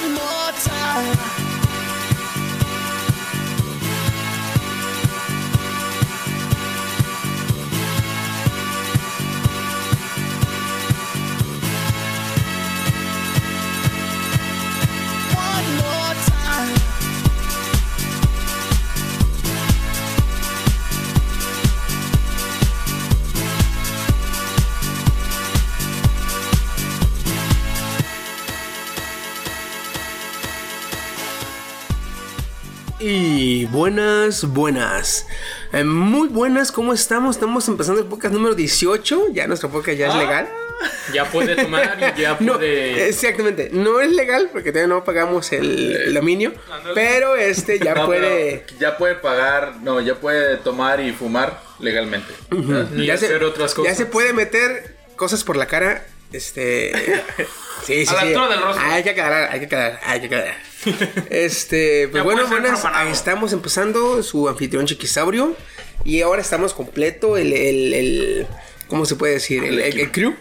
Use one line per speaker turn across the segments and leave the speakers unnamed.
one more time.
Buenas, buenas. Eh, muy buenas, ¿cómo estamos? Estamos empezando el podcast número 18. Ya nuestro podcast ya es legal.
Ya puede tomar y ya
No,
puede.
exactamente. No es legal porque todavía no pagamos el, el dominio. Pero este ya
No,
puede.
ya puede pagar, no, ya puede tomar y fumar legalmente.
y
ya
hacer otras cosas.
Ya se puede meter cosas por la cara. Este. Sí, sí,
A la
sí.
altura del rostro.
Hay que aclarar, hay que aclarar, hay que aclarar. Este, pues bueno, buenas.
profanado.
estamos empezando su anfitrión Chiquisaurio. Y ahora estamos completo. El, el, el- ¿Cómo se puede decir? El, el- el crew.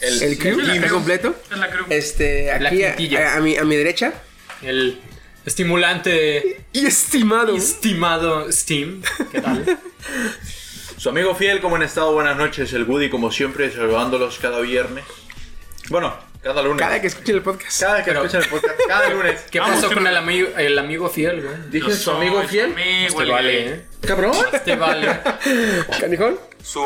El,
El crew
la
está
crew.
completo.
Es la crew.
Este,
La
aquí a,
quintilla.
a- a mi, a mi derecha.
El estimulante
Y estimado.
estimado Steam. ¿Qué tal?
Su amigo fiel, como han estado? Buenas noches, el Woody, como siempre, saludándolos cada viernes. Bueno, cada lunes.
Cada que escuchen el podcast.
Cada que
Pero-
escuchan el podcast, cada lunes.
¿Qué
Vamos,
pasó con el amigo, el amigo fiel, güey?
Dije su amigo fiel.
amigo,
Este
el
vale. ¿eh?
Cabrón.
Este vale.
Canijón.
Su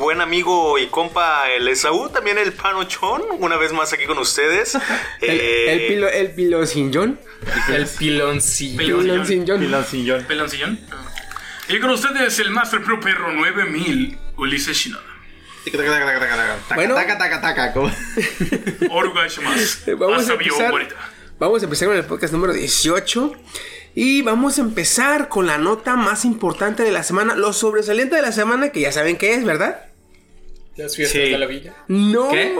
buen amigo y compa el Esaú, también el Panochón, una vez más aquí con ustedes.
El,
Eh,
el pilo, el pilo sin John.
El piloncillo.
Pilón.
Pilón sin John.
Piloncillón.
Peloncillón. Y con ustedes el Master Pro Perro 9000, Ulises Shinoda.
Bueno.
Taca, taca, taca. como-.
Vamos a empezar. Vamos a empezar con el podcast número 18. Y vamos a empezar con la nota más importante de la semana. Lo sobresaliente de la semana, que ya saben qué es, ¿verdad?
Las fiestas
Sí.
de la villa.
No.
¿Qué?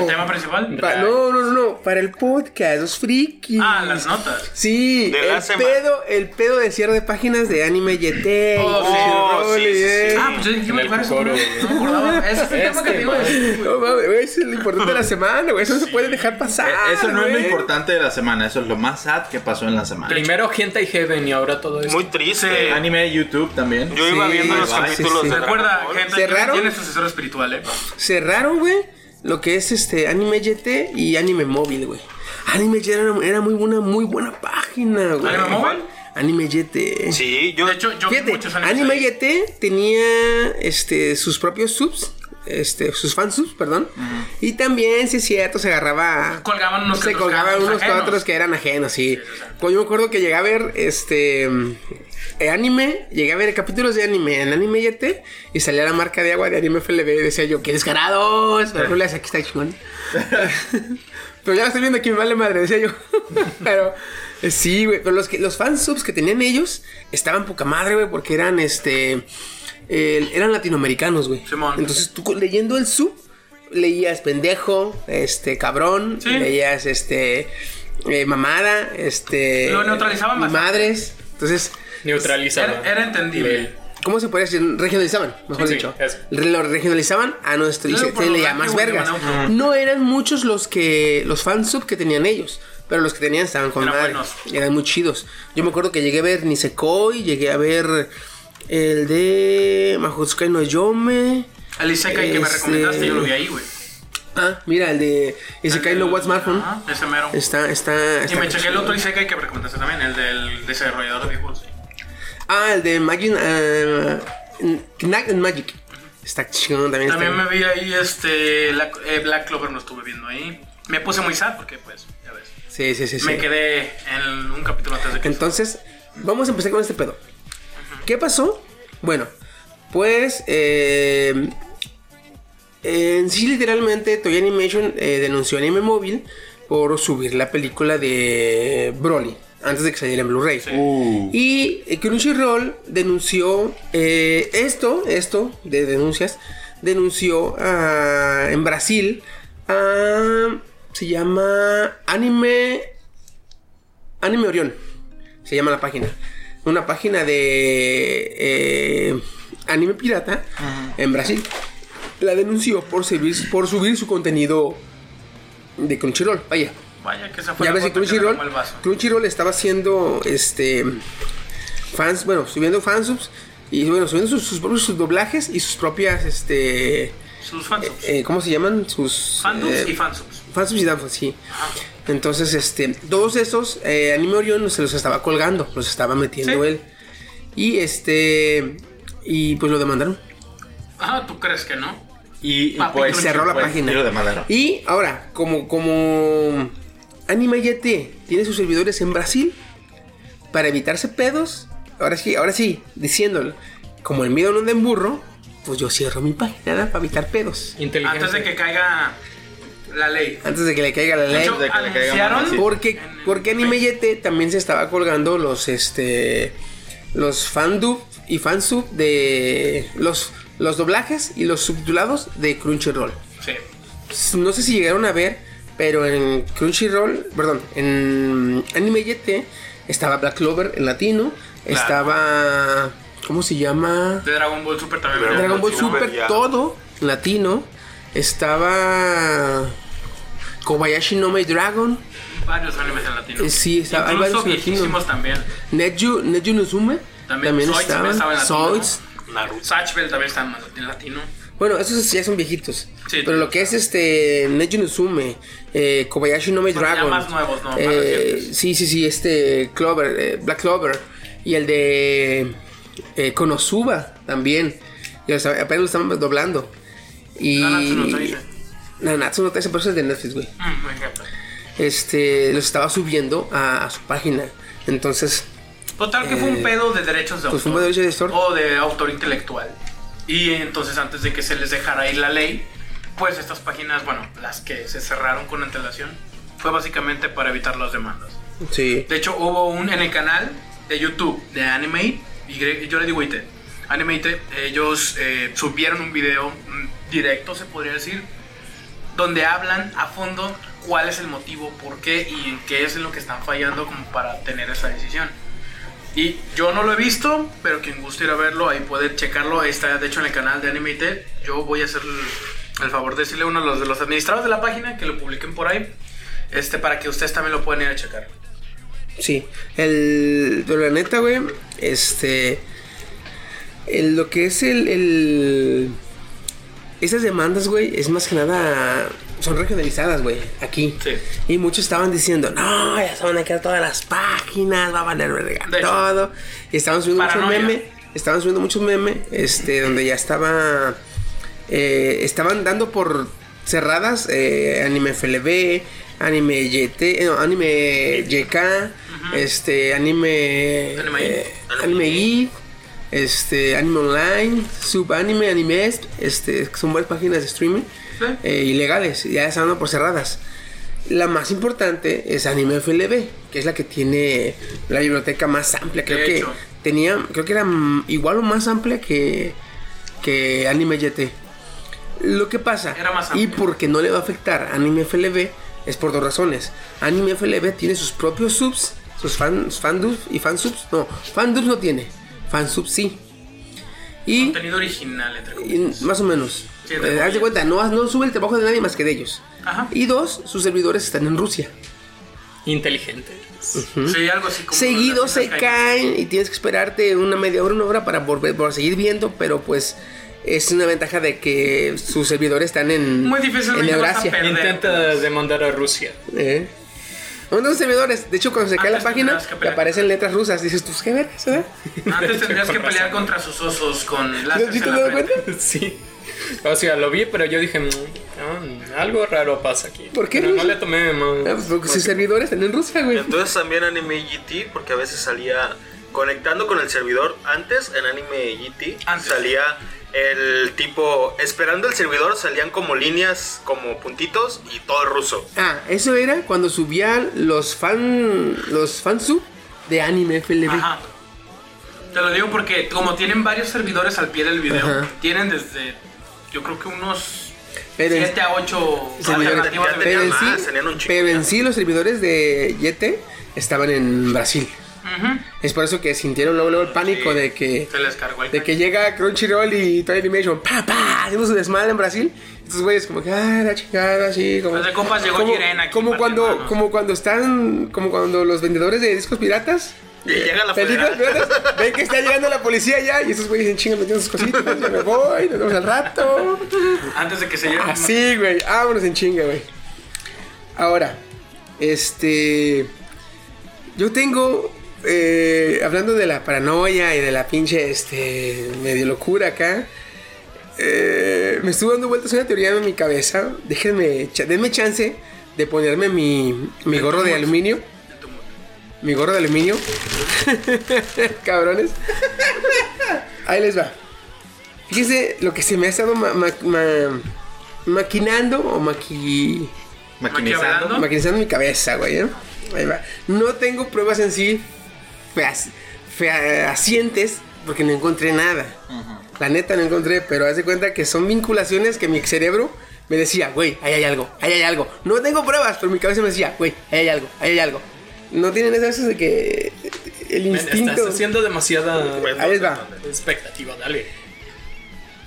¿El tema principal?
Pa- no, no, no, no. Para el podcast, los frikis.
Ah, las notas.
Sí,
De
el pedo, el pedo de cierre de páginas de Anime YT.
Oh, sí.
Oh, sí, sí.
Ah, pues yo dije, me
coro,
no
güey.
no me acordaba. Ese fue el tema que te iba a decir, güey.
No mames, eso es lo importante de la semana, güey. Eso no se puede dejar pasar.
Eh, Eso no es lo importante de la semana, eso es lo más sad que pasó en la semana.
Primero Gente y Heaven y ahora todo esto.
muy triste.
Anime YouTube también.
Yo iba viendo los capítulos de
Recuerda, gente, tiene sucesor espiritual, eh.
cerraron, güey, lo que es este Anime YT y Anime Móvil, güey. Anime YT era, era muy buena, muy buena página, güey.
¿Anime Móvil?
Anime YT.
Sí, yo
De hecho, yo vi
Fíjate,
muchos animes
Anime
ahí.
YT tenía este sus propios subs, este sus fansubs, perdón. Y también, sí es cierto, se agarraba
Colgaban unos
se colgaban unos que
ajenos.
otros que eran ajenos, sí. Pues yo me acuerdo que llegué a ver este anime, llegué a ver capítulos de anime en Anime YT y salía la marca de agua de Anime FLB y decía yo, qué descarados, pero no le aquí está chingón. pero ya lo estoy viendo aquí, me vale madre, decía yo. pero eh, sí, güey, pero los que los fansubs que tenían ellos estaban poca madre, güey, porque eran este eran latinoamericanos, güey. Entonces tú leyendo el sub leías pendejo, este cabrón,
Sí.
leías este eh, mamada, este
Lo neutralizaban bastante.
madres. Entonces,
Neutralizado.
Era, era entendible.
¿cómo se puede decir? Regionalizaban, mejor
Sí, sí,
dicho.
eso.
Re- Lo regionalizaban a nuestro y se, se leía más vergas. No eran muchos los que los fansub que tenían ellos. Pero los que tenían estaban con
Eran
madre.
buenos.
Eran muy chidos. Yo me acuerdo que llegué a ver Nisekoi, llegué a ver el de Mahotsukai no Yome.
El Isekai que me
Este-
recomendaste, yo lo vi ahí, güey.
Ah, mira, el de Isekai no What Smartphone.
Ajá, ese mero.
Está, está,
Y
está
me chequé el otro Isekai que me recomendaste también, el del desarrollador de videojuegos.
Ah, el de Magic. Uh, Knack and Magic. Está chingón también.
También
está
me vi ahí este la- eh, Black Clover, lo estuve viendo ahí. Me puse muy sad porque, pues, ya ves.
Sí, sí, sí. sí.
Me quedé en un capítulo antes de que.
Entonces, vamos a empezar con este pedo. ¿Qué pasó? Bueno, pues. Eh, en sí, literalmente, Toy Animation eh, denunció a Anime Móvil por subir la película de Broly antes de que saliera en Blu-ray. Y eh, Crunchyroll denunció eh, esto, esto de denuncias, denunció a- en Brasil a, se llama Anime Anime Orión, se llama la página. Una página de eh, anime pirata en Brasil. La denunció por, servir- por subir su contenido de Crunchyroll. Vaya.
Vaya que esa fue
Ya
la
ves Crunchyroll. Crunchyroll estaba haciendo este fans, bueno, subiendo fansubs y bueno, subiendo sus, sus propios sus doblajes y sus propias este
Sus fansubs.
eh, ¿cómo se llaman? Sus
Fandubs
eh,
y fansubs.
fansubs y danfans, sí. Entonces, este, todos esos eh, Anime Orion se los estaba colgando, los estaba metiendo
Sí.
él. Y este y pues lo demandaron.
Ajá, ¿tú crees que no?
Y, y pues
Cerró la
pues,
página.
y lo demandaron.
Y ahora, como, como Anime YT tiene sus servidores en Brasil, para evitarse pedos, ahora sí, ahora sí, diciéndolo, como el miedo no anda en burro, pues yo cierro mi página ¿verdad? para evitar pedos.
Inteligente.
Antes de que caiga la ley.
Antes de que le caiga la
De
ley.
hecho,
de que le caiga
anunciaron
mal, sí.
Porque, porque Anime
Facebook.
YT también se estaba colgando los este los fandub y fansub de los los doblajes y los subtitulados de Crunchyroll.
Sí.
No sé si llegaron a ver, pero en Crunchyroll, perdón, en Anime YT estaba Black Clover en latino,
Claro.
estaba ¿cómo se llama?
De Dragon Ball Super también.
Dragon
Dragon Ball
Super,
Super, todo en latino. Estaba Kobayashi no My Dragon.
Varios animes en latino.
Eh, sí, hay
Incluso
varios en latino.
viejísimos también.
Neju, Neju Nozume
También
también,
estaba en latino.
Zoids.
Naruto.
También está en latino.
Bueno, esos ya son viejitos.
Sí,
pero lo que es este Neju Nozume, eh, Kobayashi no
ya
Dragon.
más nuevos, ¿no?
Eh, sí, sí, sí, este Clover, eh, Black Clover. Y el de eh, Konosuba también. Y los- apenas lo están doblando. Y.
Nanatsu no Taizai.
Nanatsu no Taizai, pero eso es de Netflix, güey.
Mm.
Este, los estaba subiendo a, a su página. Entonces,
Total que fue un
Eh,
pedo de derechos de
pues fue un derecho de autor.
O de autor intelectual. Y entonces antes de que se les dejara ir la ley, pues estas páginas, bueno, las que se cerraron con antelación, fue básicamente para evitar las demandas.
sí.
De hecho, hubo un en el canal de YouTube de Animate, y yo le digo IT, Animate, ellos eh, subieron un video directo, se podría decir, donde hablan a fondo cuál es el motivo, por qué y en qué es en lo que están fallando como para tener esa decisión. Y yo no lo he visto, pero quien guste ir a verlo, ahí puede checarlo. Ahí está, de hecho, en el canal de Animated. Yo voy a hacer el, favor de decirle a uno de los, de los administradores de la página que lo publiquen por ahí, este, para que ustedes también lo puedan ir a checar.
Sí, el, pero neta, güey, este, el- lo que es el, esas demandas, güey, es más que nada, son regionalizadas, güey, aquí.
Sí.
Y muchos estaban diciendo, no, ya se van a quedar todas las páginas, va a valer verga todo. Y estaban subiendo muchos memes, estaban subiendo muchos memes, este, donde ya estaba, eh, estaban dando por cerradas eh, anime FLB, anime YT, eh, no, anime YK, este, anime,
Anime
eh, anime Geek, este, anime online, subanime, anime, este, son varias páginas de streaming
Sí.
eh, ilegales, ya están por cerradas. La más importante es Anime FLB, que es la que tiene la biblioteca más amplia. Creo que
hecho.
tenía, creo que era igual o más amplia que, que Anime YT. Lo que pasa,
Era más
y porque no le va a afectar a Anime FLB, es por dos razones. Anime FLB tiene sus propios subs, sus fan, fandubs y fansubs. No, fandubs no tiene, fansubs sí. Y
Contenido original, entre
y
comillas.
más o menos.
Sí,
Eh, haz de cuenta, no, no sube el trabajo de nadie más que de ellos.
Ajá.
Y dos, sus servidores están en Rusia.
Inteligente.
Sí, algo así como.
Seguido se caen y tienes que esperarte una media hora, una hora para volver, para seguir viendo, pero pues es una ventaja de que sus servidores están en,
Muy
en
difícilmente vas a
Eurasia.
Intenta demandar a Rusia.
¿Eh? Uno de los servidores, de hecho, cuando se cae la página, te aparecen letras rusas. Dices, pues qué vergas, ¿verdad?
Antes tendrías que pelear contra sus osos con
¿Sí
láseres
te
frente.
cuenta?
Sí. O sea, lo vi, pero yo dije, "Mm, algo raro pasa aquí.
¿Por qué
Pero no le tomé más.
Ah, pues porque sus servidores están en Rusia, güey.
Entonces también Anime GT, porque a veces salía conectando con el servidor. Antes en Anime GT
Antes.
salía el tipo, esperando el servidor salían como líneas, como puntitos y todo el ruso.
Ah, eso era cuando subían los fan. Los fansub de anime FLB.
Ajá. Te lo digo porque como tienen varios servidores al pie del video,
Ajá.
tienen desde yo creo que unos
Pero en-
7 a 8
servidores.
alternativas de
Ya
Pero en, sí,
tenían un chingo
pero en sí los servidores de Yete estaban en Brasil. Es por eso que sintieron luego, luego el pánico de que
Se les cargó el
de que llega Crunchyroll y Toy Animation, pa, pa, hacemos su desmadre en Brasil. Estos güeyes como que, ah, la chingada, así, como...
Pues de compas llegó
como,
aquí,
como cuando, como cuando están, como cuando los vendedores de discos piratas...
Y llega la
piratas, ven que está llegando la policía ya y esos güeyes dicen, chinga, metiendo sus cositas, ya me voy, nos vemos al rato.
Antes de que se lleven.
Así, güey, vámonos en chinga, güey. Ahora, este... Yo tengo, eh, hablando de la paranoia y de la pinche, este, medio locura acá, eh, me estuvo dando vueltas una teoría en mi cabeza. Déjenme, denme chance de ponerme mi, mi gorro de aluminio. Mi gorro de aluminio. Cabrones. Ahí les va. Fíjense lo que se me ha estado ma- ma- ma- maquinando o maqui... Maquinizando en mi cabeza, güey. ¿eh? Ahí va. No tengo pruebas en sí fehacientes porque no encontré nada. La neta no encontré, pero haz de cuenta que son vinculaciones que mi cerebro me decía, güey, ahí hay algo, ahí hay algo. No tengo pruebas, pero mi cabeza me decía, güey, ahí hay algo, ahí hay algo. No tienen esas de que el instinto.
Estás haciendo demasiada
Ahí les va.
expectativa, dale.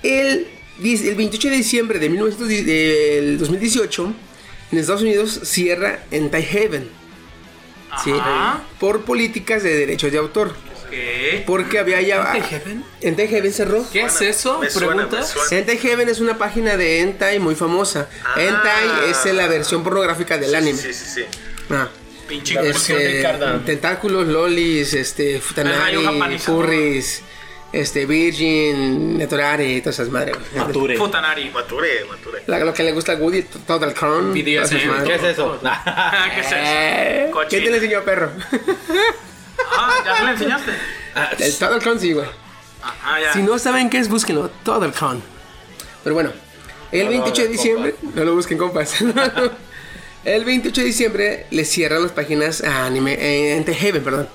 El, el 28 de diciembre de 1910 del 2018, en Estados Unidos cierra en Haven. ¿Sí?
Ajá.
Por políticas de derechos de autor.
¿Qué?
Porque había ya.
Heaven?
Heaven cerró.
¿Qué es eso?
Me suena, me
¿Preguntas?
suena.
Heaven es una página de Hentai muy famosa.
Ah.
Hentai es la versión pornográfica del anime.
Sí, sí, sí.
Ah.
Pinche
Este,
tentáculos, lolis, este, futanari,
japanizado.
Este, virgin, netorare, todas esas madres.
Mature.
Futanari.
Mature, mature.
La- lo que le gusta a Woody, Total Crown.
¿Qué es eso?
¿Qué es eso?
Eh, ¿Quién
Cochino.
te le enseñó, perro?
Ah, ¿ya le enseñaste?
El Total Crown sí, güey.
Ajá, ya.
Si no saben qué es, búsquenlo. Total Crown. Pero bueno, el 28 de diciembre, no lo busquen, compas. el 28 de diciembre le cierran las páginas a anime, eh, Ente Heaven, perdón.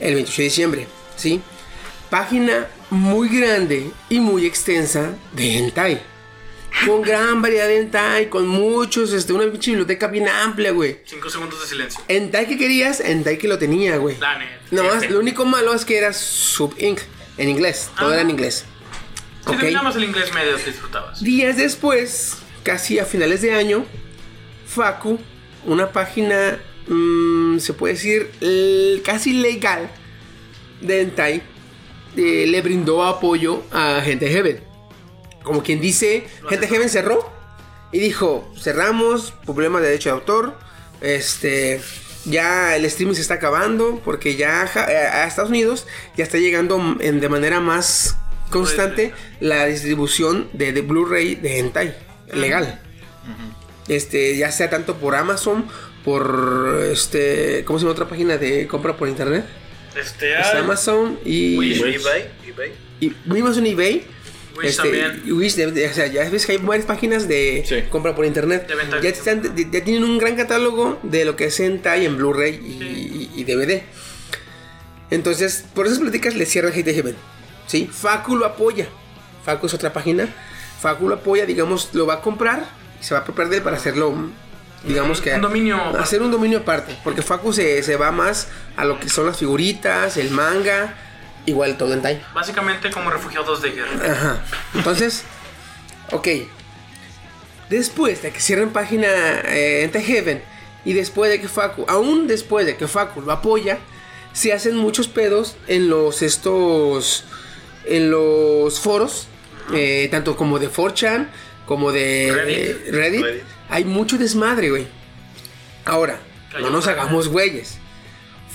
El 28 de diciembre, ¿sí? Página muy grande y muy extensa de hentai. Con gran variedad de hentai, con muchos, este, una pinche biblioteca bien amplia, güey.
Cinco segundos de silencio.
Hentai que querías, hentai que lo tenía, güey. Nada más, lo único malo es que era sub inc en inglés, todo
Ah.
era en inglés.
Si
Ok.
dominabas el inglés medio, te disfrutabas.
Días después, casi a finales de año, Facu, una página, mm, se puede decir, casi legal de Hentai, eh, le brindó apoyo a Gente Heaven. Como quien dice, Gente Heaven cerró y dijo, cerramos, problema de derecho de autor, este... Ya el streaming se está acabando porque ya eh, a Estados Unidos ya está llegando en- de manera más constante la distribución de, de Blu-ray de hentai legal. Este, ya sea tanto por Amazon, por este, ¿cómo se llama otra página de compra por internet?
Este,
Es
ah,
Amazon y,
Wish,
Wish.
eBay, eBay.
y Amazon eBay.
Wish
este,
también.
Wish, de- de- o sea, ya ves que hay varias páginas de
Sí.
compra por internet.
De venta.
Ya, están- de- ya tienen un gran catálogo de lo que es hentai en Blu-ray y, y DVD. Entonces, por esas políticas le cierran Hate Heaven. ¿Sí? Facu lo apoya. Facu es otra página. Facu lo apoya, digamos, lo va a comprar y se va a apropiar de él para hacerlo, digamos que...
Un dominio aparte.
Hacer un dominio aparte. Porque Facu se, se va más a lo que son las figuritas, el manga, igual todo hentai.
Básicamente como refugiados de guerra.
Ajá. Entonces, ok. Después de que cierren página eh, Ente Heaven y después de que Facu, aún después de que Facu lo apoya, se hacen muchos pedos en los estos, en los foros, eh, tanto como de 4chan como de
Reddit.
Reddit.
Reddit.
Hay mucho desmadre, güey. Ahora, no nos hagamos güeyes.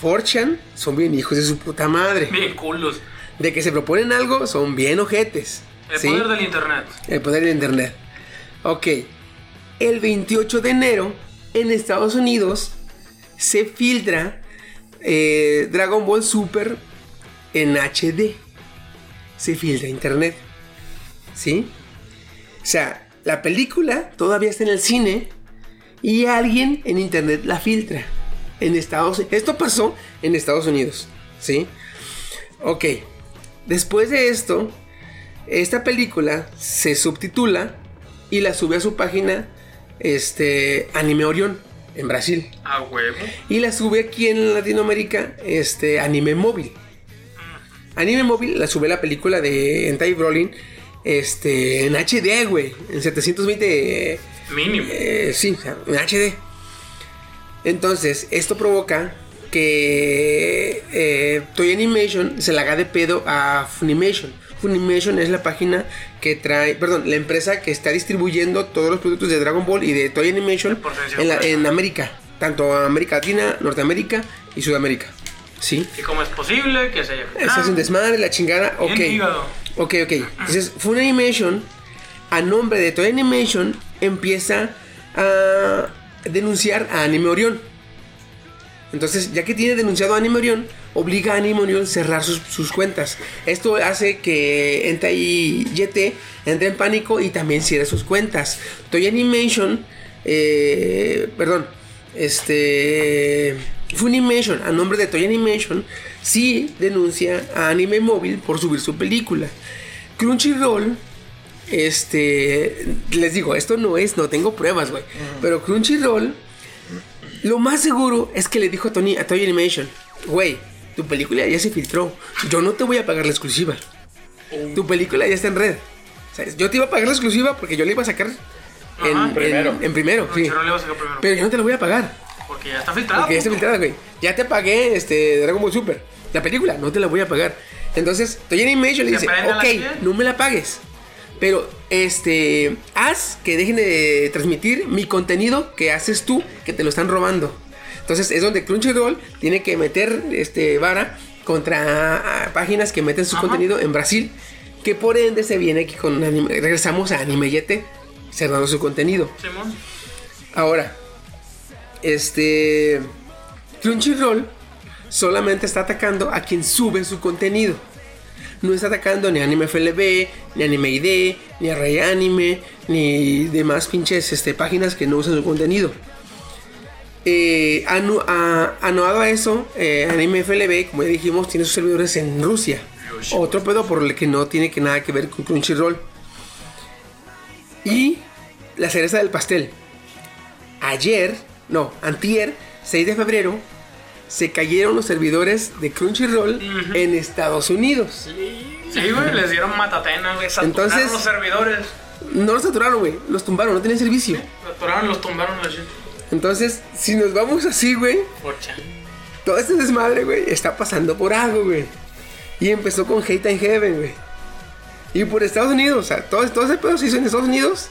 4chan son bien hijos de su puta madre.
Bien culos.
De que se proponen algo, son bien ojetes.
El
¿sí?
poder del internet.
El poder de internet. Ok. El 28 de enero, en Estados Unidos, se filtra eh, Dragon Ball Super en HD. Se filtra internet. ¿Sí? O sea, la película todavía está en el cine y alguien en internet la filtra. En Estados Esto pasó en Estados Unidos. ¿Sí? Ok. Después de esto, esta película se subtitula y la sube a su página este Anime Orión. en Brasil.
A huevo.
Y la sube aquí en Latinoamérica, este, Anime Móvil. Anime Móvil la sube la película de Entai Brolin, este, en HD, güey, en 720
Mínimo.
eh, sí, en HD. Entonces, esto provoca que eh, Toy Animation se la haga de pedo a Funimation. Funimation es la página que trae, perdón, la empresa que está distribuyendo todos los productos de Dragon Ball y de Toy Animation en, la-. América, tanto América Latina, Norteamérica y Sudamérica. ¿Sí?
¿Y cómo es posible que se haya
Eso es un desmadre, la chingada. Ok. Ok, ok. Entonces, Funimation, a nombre de Toy Animation, empieza a denunciar a Anime Orion. Entonces, ya que tiene denunciado a Anime Orion, obliga a Anime Orion a cerrar sus, sus cuentas. Esto hace que Entai YT entre en pánico y también cierre sus cuentas. Toy Animation, eh, perdón, este. Funimation, a nombre de Toy Animation, sí denuncia a Anime Móvil por subir su película. Crunchyroll, este. Les digo, esto no es, no tengo pruebas, güey. Pero Crunchyroll, lo más seguro es que le dijo a, Tony, a Toy Animation, güey, tu película ya se filtró. Yo no te voy a pagar la exclusiva. Tu película ya está en red. O sea, yo te iba a pagar la exclusiva porque yo la iba a sacar en,
Ajá.
Primero.
en primero. sí.
Crunchyroll le va a sacar primero.
Pero yo no te la voy a pagar.
Porque ya está filtrado.
Porque ya está filtrada, güey. Ya te pagué este Dragon Ball Super. La película, no te la voy a pagar. Entonces, Toy Animation le
¿Se
dice, ok, no me la pagues. Pero, este, haz que dejen de transmitir mi contenido que haces tú, que te lo están robando. Entonces, es donde Crunchyroll tiene que meter, este, vara contra ah, páginas que meten su
Ajá.
contenido en Brasil. Que por ende se viene aquí con anime. Regresamos a Anime Yete, cerrando su contenido.
Simón.
Ahora, este. Crunchyroll solamente está atacando a quien sube su contenido. No está atacando ni a Anime FLB, ni Anime ID, ni a Rey Anime, ni demás pinches este, páginas que no usan su contenido. Eh, anu- a- anuado a eso, eh, Anime FLB, como ya dijimos, tiene sus servidores en Rusia. Otro pedo por el que no tiene que nada que ver con Crunchyroll. Y la cereza del pastel ayer, no, antier, 6 de febrero, se cayeron los servidores de Crunchyroll en Estados Unidos.
Sí, güey, les dieron matatena, güey. Saturaron
Entonces-
los servidores.
No los saturaron, güey, los tumbaron, no tenían servicio.
Saturaron, los tumbaron la shit.
Entonces, si nos vamos así, güey, todo este desmadre, güey, está pasando por algo, güey. Y empezó con Hate in Heaven, güey. Y por Estados Unidos, o sea, todo, todo ese pedo se hizo en Estados Unidos,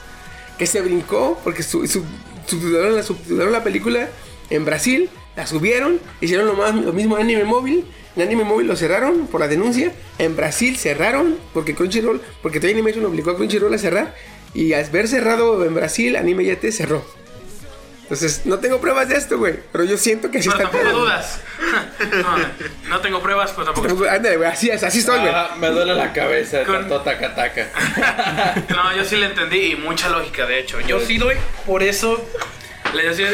que se brincó porque su, su- subtitularon, la, subtitularon la película en Brasil, la subieron, hicieron lo, más, lo mismo en Anime Móvil. En Anime Móvil lo cerraron por la denuncia. En Brasil cerraron porque Crunchyroll, porque Toy Animation obligó a Crunchyroll a cerrar. Y al ver cerrado en Brasil, Anime Yate cerró. Entonces, no tengo pruebas de esto, güey. Pero yo siento que sí
Pero
está
tampoco
pedo.
dudas. no, no tengo pruebas, pero tampoco.
Ándale, güey, así, es, así estoy, güey.
Ah, me duele la cabeza de
Con-
tanto taca taca.
No, yo sí le entendí y mucha lógica, de hecho. Yo sí doy, por eso le decía.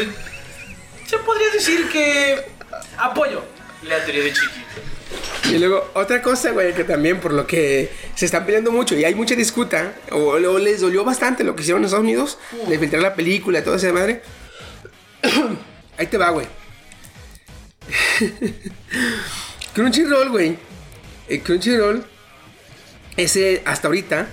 Se podría decir que apoyo la teoría de chiquito.
Y luego, otra cosa, güey, que también por lo que se están peleando mucho y hay mucha disputa, o, o les dolió bastante lo que hicieron en Estados Unidos, de filtrar la película y toda esa madre. Ahí te va, güey. Crunchyroll, güey. Eh, Crunchyroll es eh, hasta ahorita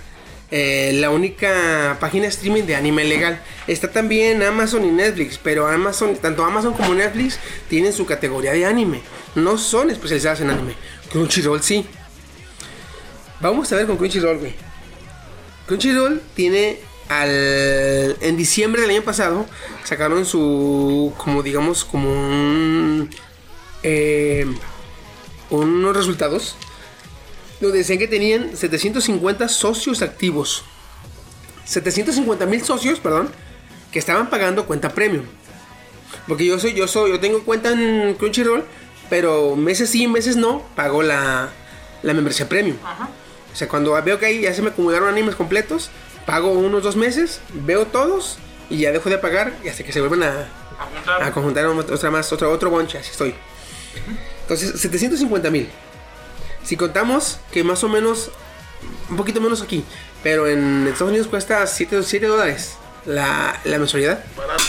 eh, la única página streaming de anime legal. Está también Amazon y Netflix, pero Amazon, tanto Amazon como Netflix tienen su categoría de anime. No son especializadas en anime. Crunchyroll sí. Vamos a ver con Crunchyroll, güey. Crunchyroll tiene al en diciembre del año pasado sacaron su como digamos como un eh, unos resultados donde decían que tenían 750 socios activos. 750 mil socios, perdón, que estaban pagando cuenta premium. Porque yo soy, yo soy, yo tengo cuenta en Crunchyroll, pero meses sí, meses no, pago la, la membresía premium.
Ajá.
O sea, cuando veo que ahí ya se me acumularon animes completos, pago unos dos meses, veo todos y ya dejo de pagar y hasta que se vuelven a,
A juntar.
a conjuntar otra más, otro, otro bonche, así estoy. Entonces, 750 mil. Si contamos que más o menos, un poquito menos aquí, pero en Estados Unidos cuesta 7, 7 dólares la, la mensualidad.
Barato.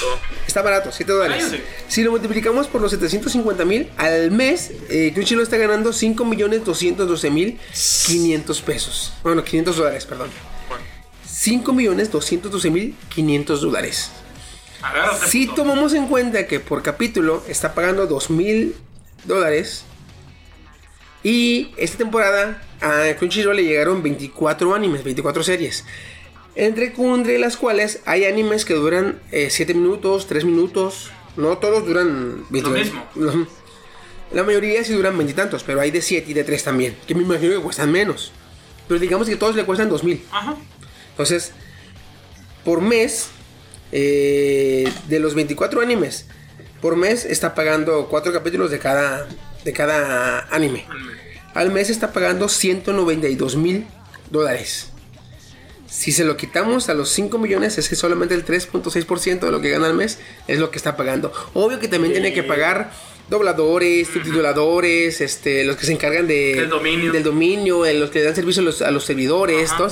Está barato, 7 dólares. Si lo multiplicamos por los 750 mil al mes, eh, Crunchyroll está ganando 5 millones 212 mil 500 pesos. Bueno, 500 dólares, perdón. 5 millones 212 mil 500 dólares. Si tomamos en cuenta que por capítulo está pagando 2 mil dólares y esta temporada a Crunchyroll le llegaron 24 animes, 24 series. Entre, entre las cuales hay animes que duran 7 minutos, 3 minutos. No todos duran 20
mismo.
Ujú. La mayoría sí duran veintitantos, pero hay de 7 y de 3 también. Que me imagino que cuestan menos. Pero digamos que todos le cuestan 2000.
Ajá.
Entonces, por mes, eh, de los 24 animes, por mes está pagando 4 capítulos de cada, de cada anime. Al mes está pagando 192 mil dólares. Si se lo quitamos a los 5 millones, es que solamente el 3.6% de lo que gana al mes es lo que está pagando. Obvio que también tiene que pagar dobladores, subtituladores, este, los que se encargan de,
Del dominio.
del dominio, los que dan servicio a los, a los servidores,
Ajá.
todo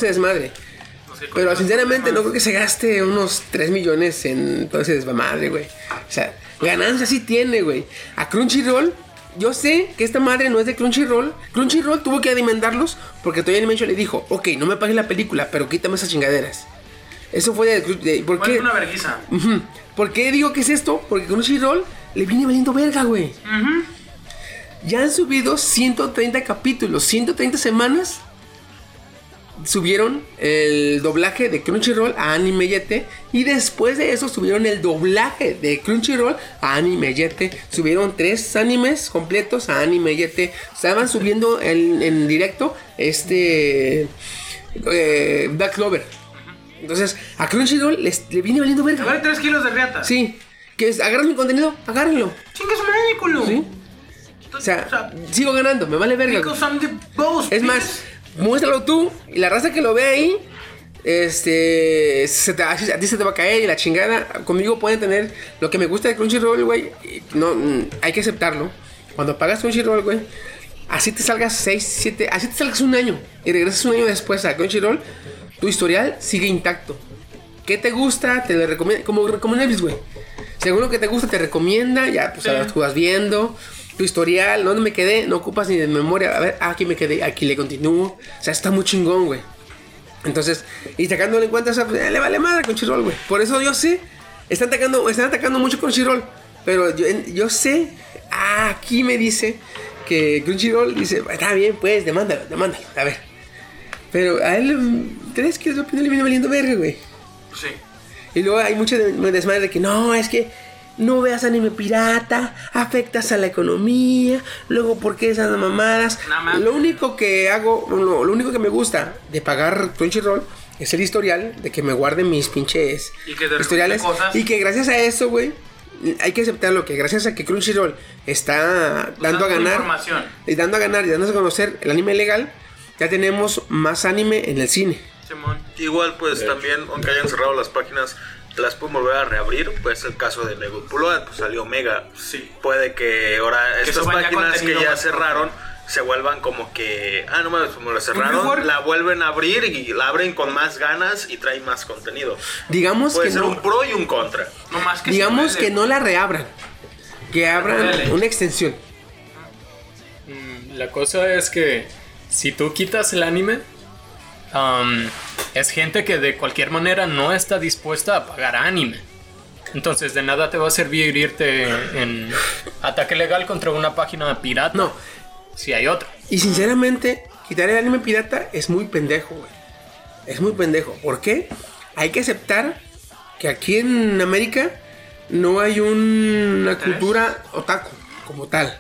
Pero sinceramente no creo que se gaste unos 3 millones en todo ese desmadre, güey. O sea, ganancia sí tiene, güey. A Crunchyroll, yo sé que esta madre no es de Crunchyroll. Crunchyroll tuvo que alimentarlos porque Toy Animation le dijo, ok, no me pagues la película, pero quítame esas chingaderas. Eso fue de... de- ¿Por qué?
una vergüenza.
¿Por qué digo que es esto? Porque Crunchyroll le viene valiendo verga, güey. Ya han subido 130 capítulos, 130 semanas. Subieron el doblaje de Crunchyroll a Anime Yete. Y después de eso subieron el doblaje de Crunchyroll a Anime Yete. Subieron tres animes completos a Anime Yete. Estaban subiendo en, en directo este eh, Black Clover. Entonces a Crunchyroll les, le viene valiendo verga.
Vale 3 kilos de riata.
Sí. Que es, agarran mi contenido, agárrenlo.
Chingue su madre, culo.
Sí. O sea, sigo ganando, me vale verga.
because I'm the boss,
Es más. Muéstralo tú y la raza que lo ve ahí, este, se te- a ti se te va a caer y la chingada. Conmigo pueden tener lo que me gusta de Crunchyroll, güey. No, mm, hay que aceptarlo. Cuando pagas Crunchyroll, güey, así te salgas 6, 7, así te salgas un año y regresas un año después a Crunchyroll, tu historial sigue intacto. ¿Qué te gusta? Te lo recomienda, como, Netflix, güey. Según lo que te gusta, te recomienda, ya, pues ahora tú vas viendo. Tu historial, ¿dónde me quedé? No ocupas ni de memoria. A ver, aquí me quedé, aquí le continúo. O sea, está muy chingón, güey. Entonces, y sacándole en cuenta, o sea, pues, eh, le vale madre con Crunchyroll, güey. Por eso yo sé, están atacando, están atacando mucho con Crunchyroll. Pero yo, yo sé, ah, aquí me dice que Crunchyroll dice, está bien, pues, demándalo, demándalo, a ver. Pero a él, ¿crees que su opinión le viene valiendo verga, güey?
Sí.
Y luego hay mucho de- desmadre de que no, es que no veas anime pirata, afectas a la economía, luego ¿por qué esas mamadas?
No
lo único que hago, lo, lo único que me gusta de pagar Crunchyroll es el historial, de que me guarden mis pinches
Y que te
historiales.
cosas.
Y que gracias a eso, güey, hay que aceptarlo, que gracias a que Crunchyroll está dando a ganar
información.
y dando a ganar y dándose a conocer el anime legal, ya tenemos más anime en el cine.
Simón.
Igual, pues también, aunque hayan cerrado las páginas, las pueden volver a reabrir. Pues el caso de Negupuloa, pues salió Mega.
Sí.
Puede que ahora
Que
estas páginas que ya cerraron se vuelvan como que, ah, no mames, como la cerraron,
mejor-
la vuelven a abrir y la abren con más ganas y traen más contenido.
Digamos
Puede
que
ser
no,
un pro y un contra.
No más que
digamos que no la reabran, que abran una extensión.
Mm, La cosa es que si tú quitas el anime, um, es gente que de cualquier manera no está dispuesta a pagar anime. Entonces de nada te va a servir irte en ataque legal contra una página pirata.
No,
Si hay otra.
y sinceramente, quitar el anime pirata es muy pendejo, güey. Es muy pendejo. ¿Por qué? Hay que aceptar que aquí en América no hay una cultura otaku como tal.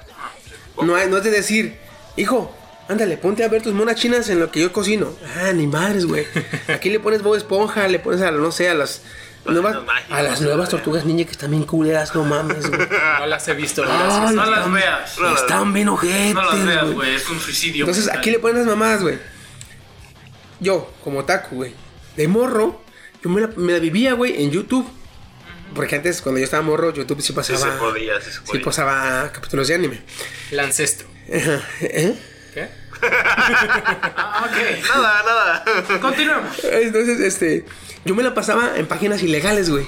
No, hay, no es de decir, hijo, ándale, ponte a ver tus monas chinas en lo que yo cocino. Ah, ni madres, güey. Aquí le pones Bob Esponja, le pones a, no sé, a las nuevas, a las nuevas tortugas ninja que están bien culeras, no mames, güey.
No las he visto.
Ay,
gracias.
No las
están-
veas.
Están bien ojetes,
No las veas,
güey.
Es un suicidio.
Entonces
mental.
aquí le ponen las mamadas, güey. Yo, como taco, güey. De morro, yo me la, me la vivía, güey, en YouTube. Porque antes, cuando yo estaba morro, YouTube sí
Sí
pasaba.
se podía, sí se
sí
podía.
pasaba capítulos de anime.
El ancestro.
¿Eh?
¿Qué?
Ah, ok.
Nada, nada.
Continuemos.
Entonces, este, yo me la pasaba en páginas ilegales, güey.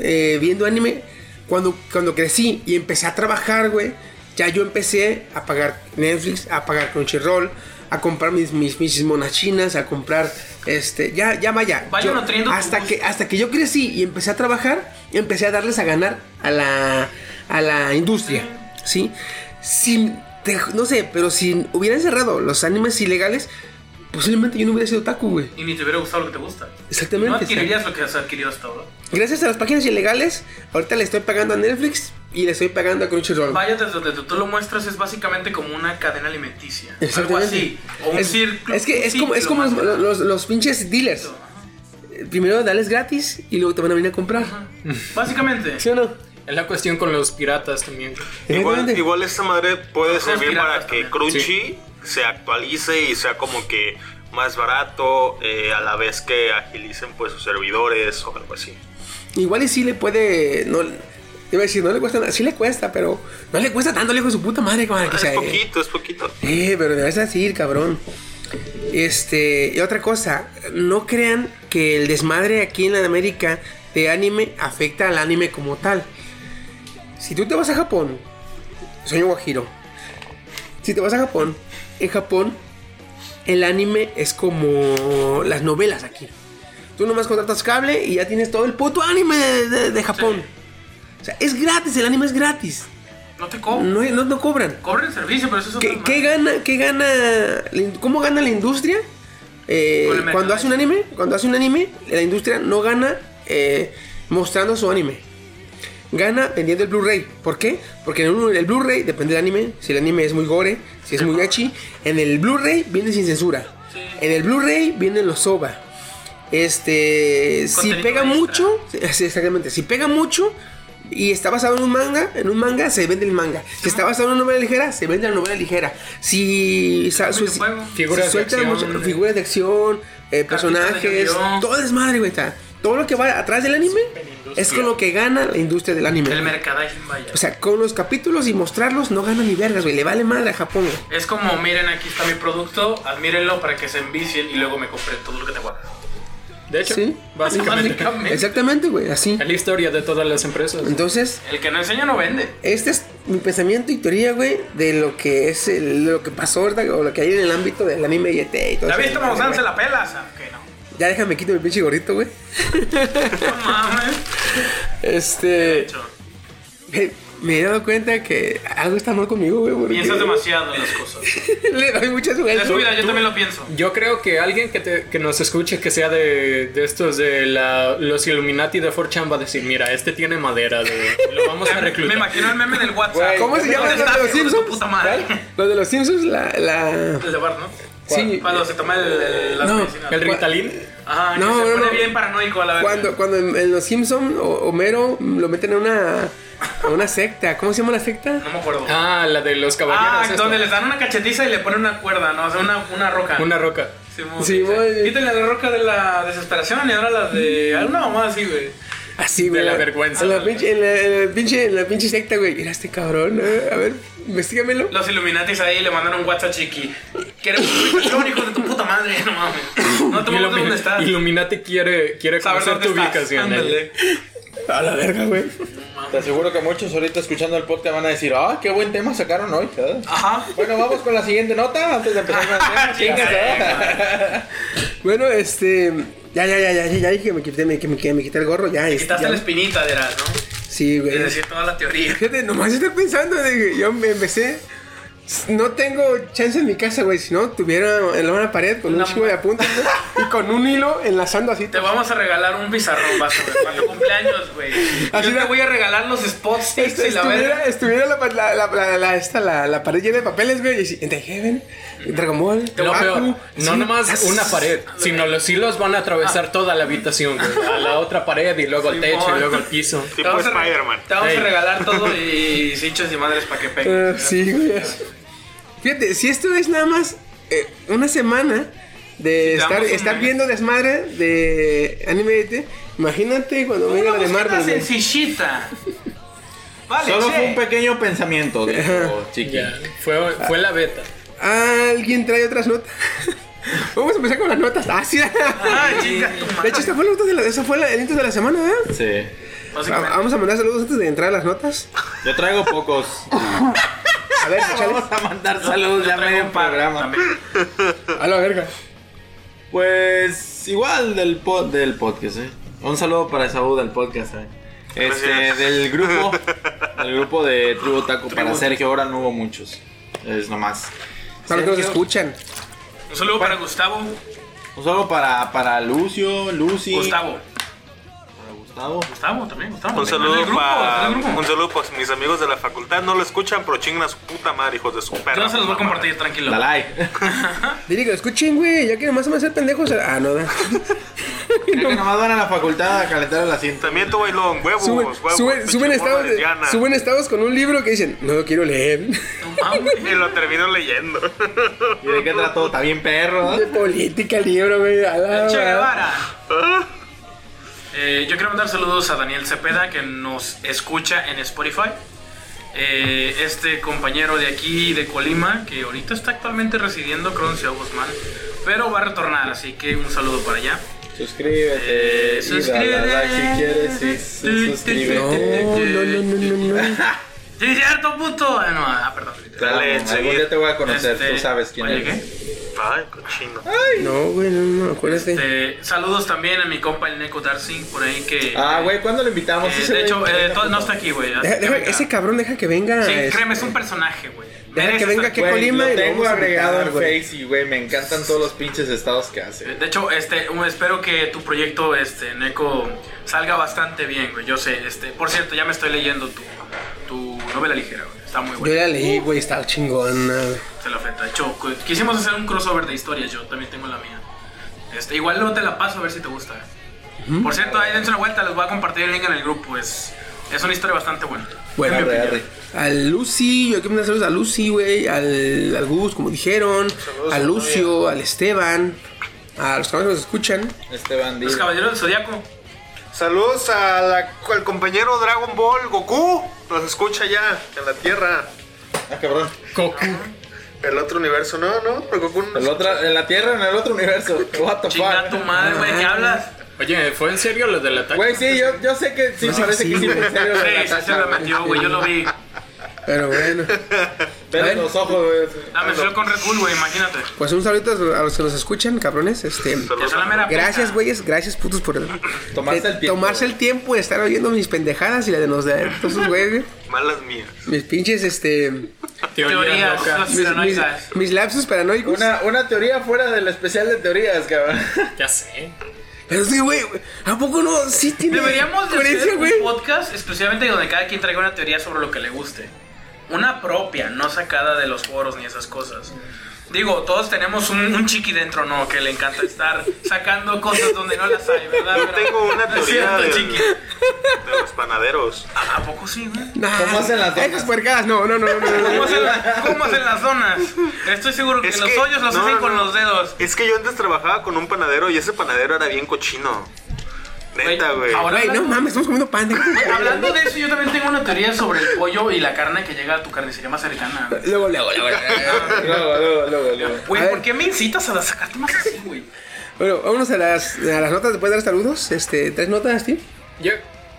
Eh, viendo anime. Cuando, cuando crecí y empecé a trabajar, güey, ya yo empecé a pagar Netflix, a pagar Crunchyroll, a comprar mis, mis, mis monas chinas, a comprar, este, ya, ya vaya.
Vaya
Yo-
nutriendo
hasta que, hasta que yo crecí y empecé a trabajar, empecé a darles a ganar a la, a la industria, ¿sí? Si, te- no sé, pero si hubieran cerrado los animes ilegales, posiblemente yo no hubiera sido otaku, güey.
Y ni te hubiera gustado lo que te gusta.
Exactamente,
No adquirirías lo que has adquirido hasta ahora.
Gracias a las páginas ilegales, ahorita le estoy pagando a Netflix y le estoy pagando a Crunchyroll.
Vaya, desde donde tú lo muestras es básicamente como una cadena alimenticia. Algo
Exactamente.
así. O un
es,
círculo.
es que es como, es como los, los- los pinches dealers. Primero dales gratis y luego te van a venir a comprar.
Básicamente.
¿Sí o no?
Es la cuestión con los piratas también.
Igual,
Exactamente.
igual esta madre puede
Los
servir para que
también.
Crunchy se actualice y sea como que más barato, eh, a la vez que agilicen pues sus servidores o algo así.
Igual y sí le puede. No, iba a decir, no le cuesta nada. Sí le cuesta, pero no le cuesta tanto, le de su puta madre. Como que
Es
sea, eh.
poquito, es poquito.
Eh, pero debes decir, cabrón. Este, y otra cosa, no crean que el desmadre aquí en la América de anime afecta al anime como tal. Si tú te vas a Japón, sueño guajiro. Si te vas a Japón, en Japón el anime es como las novelas aquí. Tú nomás contratas cable y ya tienes todo el puto anime de, de- de Japón. O sea, es gratis, el anime es gratis.
No te cobro.
No, no, no cobran.
Cobran el servicio, pero eso es
¿Qué, qué gana, qué gana, cómo gana la industria? Eh, cuando hace un anime, cuando hace un anime, la industria no gana eh, mostrando su anime. Gana vendiendo el Blu-ray. ¿Por qué? Porque en el Blu-ray depende del anime. Si el anime es muy gore, si es muy gachi. En el Blu-ray viene sin censura.
Sí.
En el Blu-ray vienen los soba. Este, si pega
extra.
mucho, sí, exactamente, si pega mucho y está basado en un manga, en un manga se vende el manga. Si está basado en una novela ligera, se vende la novela ligera. Si, sa- su- si-.
Figuras
si
de acción.
mucho- figuras de acción, eh, personajes, todo es madre, güey. está. Todo lo que va atrás del anime es con lo que gana la industria del anime.
El mercadising, vaya.
O sea, con los capítulos y mostrarlos no gana ni vergas, güey. Le vale madre a Japón, güey.
es como, miren, aquí está mi producto, admírenlo para que se envicien y luego me compren todo lo que te guardas.
De hecho,
Sí.
básicamente.
Básicamente.
Exactamente, güey, así.
Es la historia de todas las empresas.
Entonces,
El que no enseña no vende.
Este es mi pensamiento y teoría, güey, de lo que es el, de lo que pasó ahorita o lo que hay en el ámbito del anime y ET y todo
¿La
eso.
viste, Maussan? Se la pelas. Aunque no.
Ya déjame quito mi pinche gorrito, güey.
No mames.
Este. Me he dado cuenta que algo está mal conmigo, güey. porque
Piensas demasiado en las cosas.
Le doy muchas vueltas.
su vida, yo también lo pienso.
Yo creo que alguien que, te- que nos escuche que sea de, de estos de la, los Illuminati de 4chan va a decir, mira, este tiene madera, de, lo vamos a
Me
reclutar.
imagino el meme del WhatsApp.
¿Cómo se llama
¿Dónde
el de
estás,
los
de tu
Simpsons?
puta madre?
Los de los Simpsons, la. la...
El de Bart, ¿no?
Sí.
Cuando se toma el, el, las
No,
medicinas.
¿El Ritalin?
Ajá, que
No,
se
no,
pone
no.
bien paranoico a la vez.
Cuando, cuando en, en los Simpsons, Homero lo meten a una. a una secta. ¿Cómo se llama la secta?
No me acuerdo.
Ah, la de los caballeros.
Ah,
esto.
donde les dan una cachetiza y le ponen una cuerda, ¿no? O sea, una, una roca.
Una roca.
Sí,
dice,
güey.
Quítenle la roca de la desesperación y ahora la de. Alguna mamá así, güey.
Así, güey.
De la vergüenza.
a la pinche, en, la, en la pinche, en la pinche secta, güey. Mira este cabrón. A ver, investígamelo.
Los Illuminatis ahí le mandan un WhatsApp chiqui. Queremos un hijo de tu puta madre, no mames. No te muevas de dónde estás.
Illuminati quiere, quiere
Saber
conocer
dónde
tu
estás.
ubicación.
Ándale.
A la verga, güey.
Te aseguro que muchos ahorita escuchando el podcast van a decir, ah, qué buen tema sacaron hoy. ¿sabes?
Ajá.
Bueno, vamos con la siguiente nota antes de empezar con el tema. Chingas.
Bueno, este. Ya, ya, ya, ya, ya, ya que me quité, me, que me, que me quité el gorro. Ya, este,
Quitaste
ya.
la espinita las, ¿no?
Sí, güey.
Es decir, toda la teoría.
Fíjate, nomás estoy pensando de yo me empecé. No tengo chance en mi casa, güey. Si no, tuviera en una pared con un chingo de apuntes güey, y con un hilo enlazando así.
Te vamos a regalar un pizarrón, vas a para tu cumpleaños, güey.
Así
Yo te voy a regalar los spot sticks
Este,
y la
estuviera,
verga.
estuviera la, la, la, la, la- esta, la, la pared llena de papeles, güey. Y así, en The Heaven, en Dragon Ball,
Lo
Baku,
peor, no
sí,
nomás una pared, sino los hilos van a atravesar toda la habitación, güey, a la otra pared y luego el techo y luego el piso.
Te
Tipo
vamos a re-
Spider-Man.
Te vamos a regalar todo y hinchas y madres para que peguen.
Ah, sí, güey. Fíjate, si esto es nada más eh, una semana de estar, viendo desmadre de anime, imagínate cuando venga la de
Una
Marvel.
sencillita. Vale,
Solo
che.
fue un pequeño pensamiento, dijo Chiqui.
Ya, fue, fue la beta.
¿Alguien trae otras notas? Vamos a empezar con las notas. Ah, sí.
Ah.
De hecho, esta fue la nota de la, esa fue la, el intro de la semana, ¿verdad?
Sí.
Básicamente.
Vamos a mandar saludos antes de entrar a las notas.
Yo traigo pocos.
A ver.
Vamos a mandar saludos ya medio programa.
A la verga.
Pues igual del, pod- del podcast, ¿eh? Un saludo para Saúl del podcast, ¿eh? Este, del grupo, del grupo de Tribu Taco para. Sergio, ahora no hubo muchos. Es nomás.
Para los que nos
Sergio,
escuchan.
Un saludo para Gustavo.
Un saludo para, para Lucio, Lucy.
Gustavo.
Gustavo.
Gustavo también, Gustavo.
Un saludo para un saludo para mis amigos de la facultad. No lo escuchan, pero chingan a su puta madre, hijos de su perra.
Yo no se los voy a compartir, tranquilo.
La like.
Dile que lo escuchen, güey. Ya que nomás se me hacer pendejos. Ah, no, da.
Creo que nomás van a la facultad a calentar el asiento.
También tu bailón, huevos,
Suben,
huevos.
suben, suben, estados de- suben estados con un libro que dicen, no lo quiero leer.
No.
Y lo termino leyendo.
¿Y de qué trató? Está bien perro.
De política el libro, güey.
Che. Guevara. Eh, yo quiero mandar saludos a Daniel Cepeda que nos escucha en Spotify. Eh, este compañero de aquí de Colima que ahorita está actualmente residiendo creo en Ciudad Guzmán, pero va a retornar, así que un saludo para allá.
Suscríbete.
Eh,
y dale like si quieres. Sí, sí,
No,
suscríbete.
no, no, no, no, no.
Sí, cierto, puto. Ah, no, ah, perdón.
Dale,
Algún
seguir.
día te voy a conocer,
Este,
tú sabes quién
oye,
eres.
¿qué?
Ay, cochino.
No, güey, no, no, acuérdate.
Este, saludos también a mi compa el Neko Darsing por ahí que.
Ah, güey, ¿cuándo lo invitamos?
que, de hecho, eh, todo- no está aquí, güey.
Deja-
que
deja-
venga.
ese cabrón deja que venga.
Sí,
es-
créeme, es un personaje, güey.
Deja que venga
Güey,
Colima
lo
y
tengo
vamos
agregado en
güey.
Face y, güey, me encantan todos los pinches estados que hace.
De hecho, este, espero que tu proyecto, este, Neko, salga bastante bien, güey. Yo sé, este, por cierto, ya me estoy leyendo tu, tu novela ligera, güey. Está muy
Yo
buena.
ya leí, güey, está chingona. güey.
Se la feta. De hecho, quisimos hacer un crossover de historias, yo también tengo la mía. Este, igual luego te la paso a ver si te gusta. Por cierto, ahí dense una vuelta, les voy a compartir el link en el grupo. Es, es una historia bastante buena.
Bueno,
arre.
Al Lucy, yo quiero mandar saludos a Lucy, güey, al, al Gus, como dijeron, a Lucio, al Esteban, a los que más nos escuchan.
Esteban
Los caballeros del Zodíaco.
Saludos a la- al compañero Dragon Ball, Goku. Nos escucha ya en la Tierra.
Ah, cabrón.
Goku.
El otro universo, no, no, pero Goku no.
El otro, en la Tierra, en el otro universo. What the
Chinga tu
fuck.
madre, güey, ¿qué hablas?
Oye, ¿fue en serio lo del ataque?
Güey, sí, yo, yo sé que sí,
No
parece que sí,
sí,
fue en serio. lo
Sí, sí se
güey.
metió, güey, yo lo vi.
Pero bueno,
Ven los ojos, güey.
La mezcló con Red Bull, güey, imagínate.
pues un saludo a los que nos escuchan, cabrones. Este, gracias, güeyes, gracias, putos, por
Tomarse
de-
el tiempo.
tomarse el tiempo de estar oyendo mis pendejadas y la de los de todos güeyes, güey.
Malas mías.
Mis pinches, este,
Teorías
mis, mis,
Paranoicas.
mis lapsus paranoicos.
Una, una teoría fuera del especial de teorías, cabrón.
Ya sé.
Pero sí, güey, ¿a poco no? Sí tiene
Deberíamos de hacer un podcast especialmente donde cada quien traiga una teoría sobre lo que le guste. Una propia, no sacada de los foros ni esas cosas. Digo, todos tenemos un, un chiqui dentro, ¿no? Que le encanta estar sacando cosas donde no las hay, ¿verdad?
Yo
Pero-
tengo una teoría del-
chiqui.
de los panaderos.
¿A, a poco sí, güey?
Nah,
¿Cómo hacen las donas?
Puercadas, no, no, no, no, no,
¿Cómo hacen, la- cómo hacen las donas? Estoy seguro que
Es
los
que-
hoyos los
no,
hacen con
no.
los dedos.
Es que yo antes trabajaba con un panadero y ese panadero era bien cochino. Neta, güey.
ahora-
no mames, estamos comiendo pan.
Hablando de eso, yo también tengo una teoría sobre el pollo y la carne que llega a tu carnicería más cercana. güey.
Luego, luego, luego.
Luego, luego, luego,
Güey. ¿por qué me incitas a sacarte más así, güey?
Bueno, vámonos a las, a las notas. ¿Puedes dar saludos? Este, ¿Tres notas, Steve?
Ya.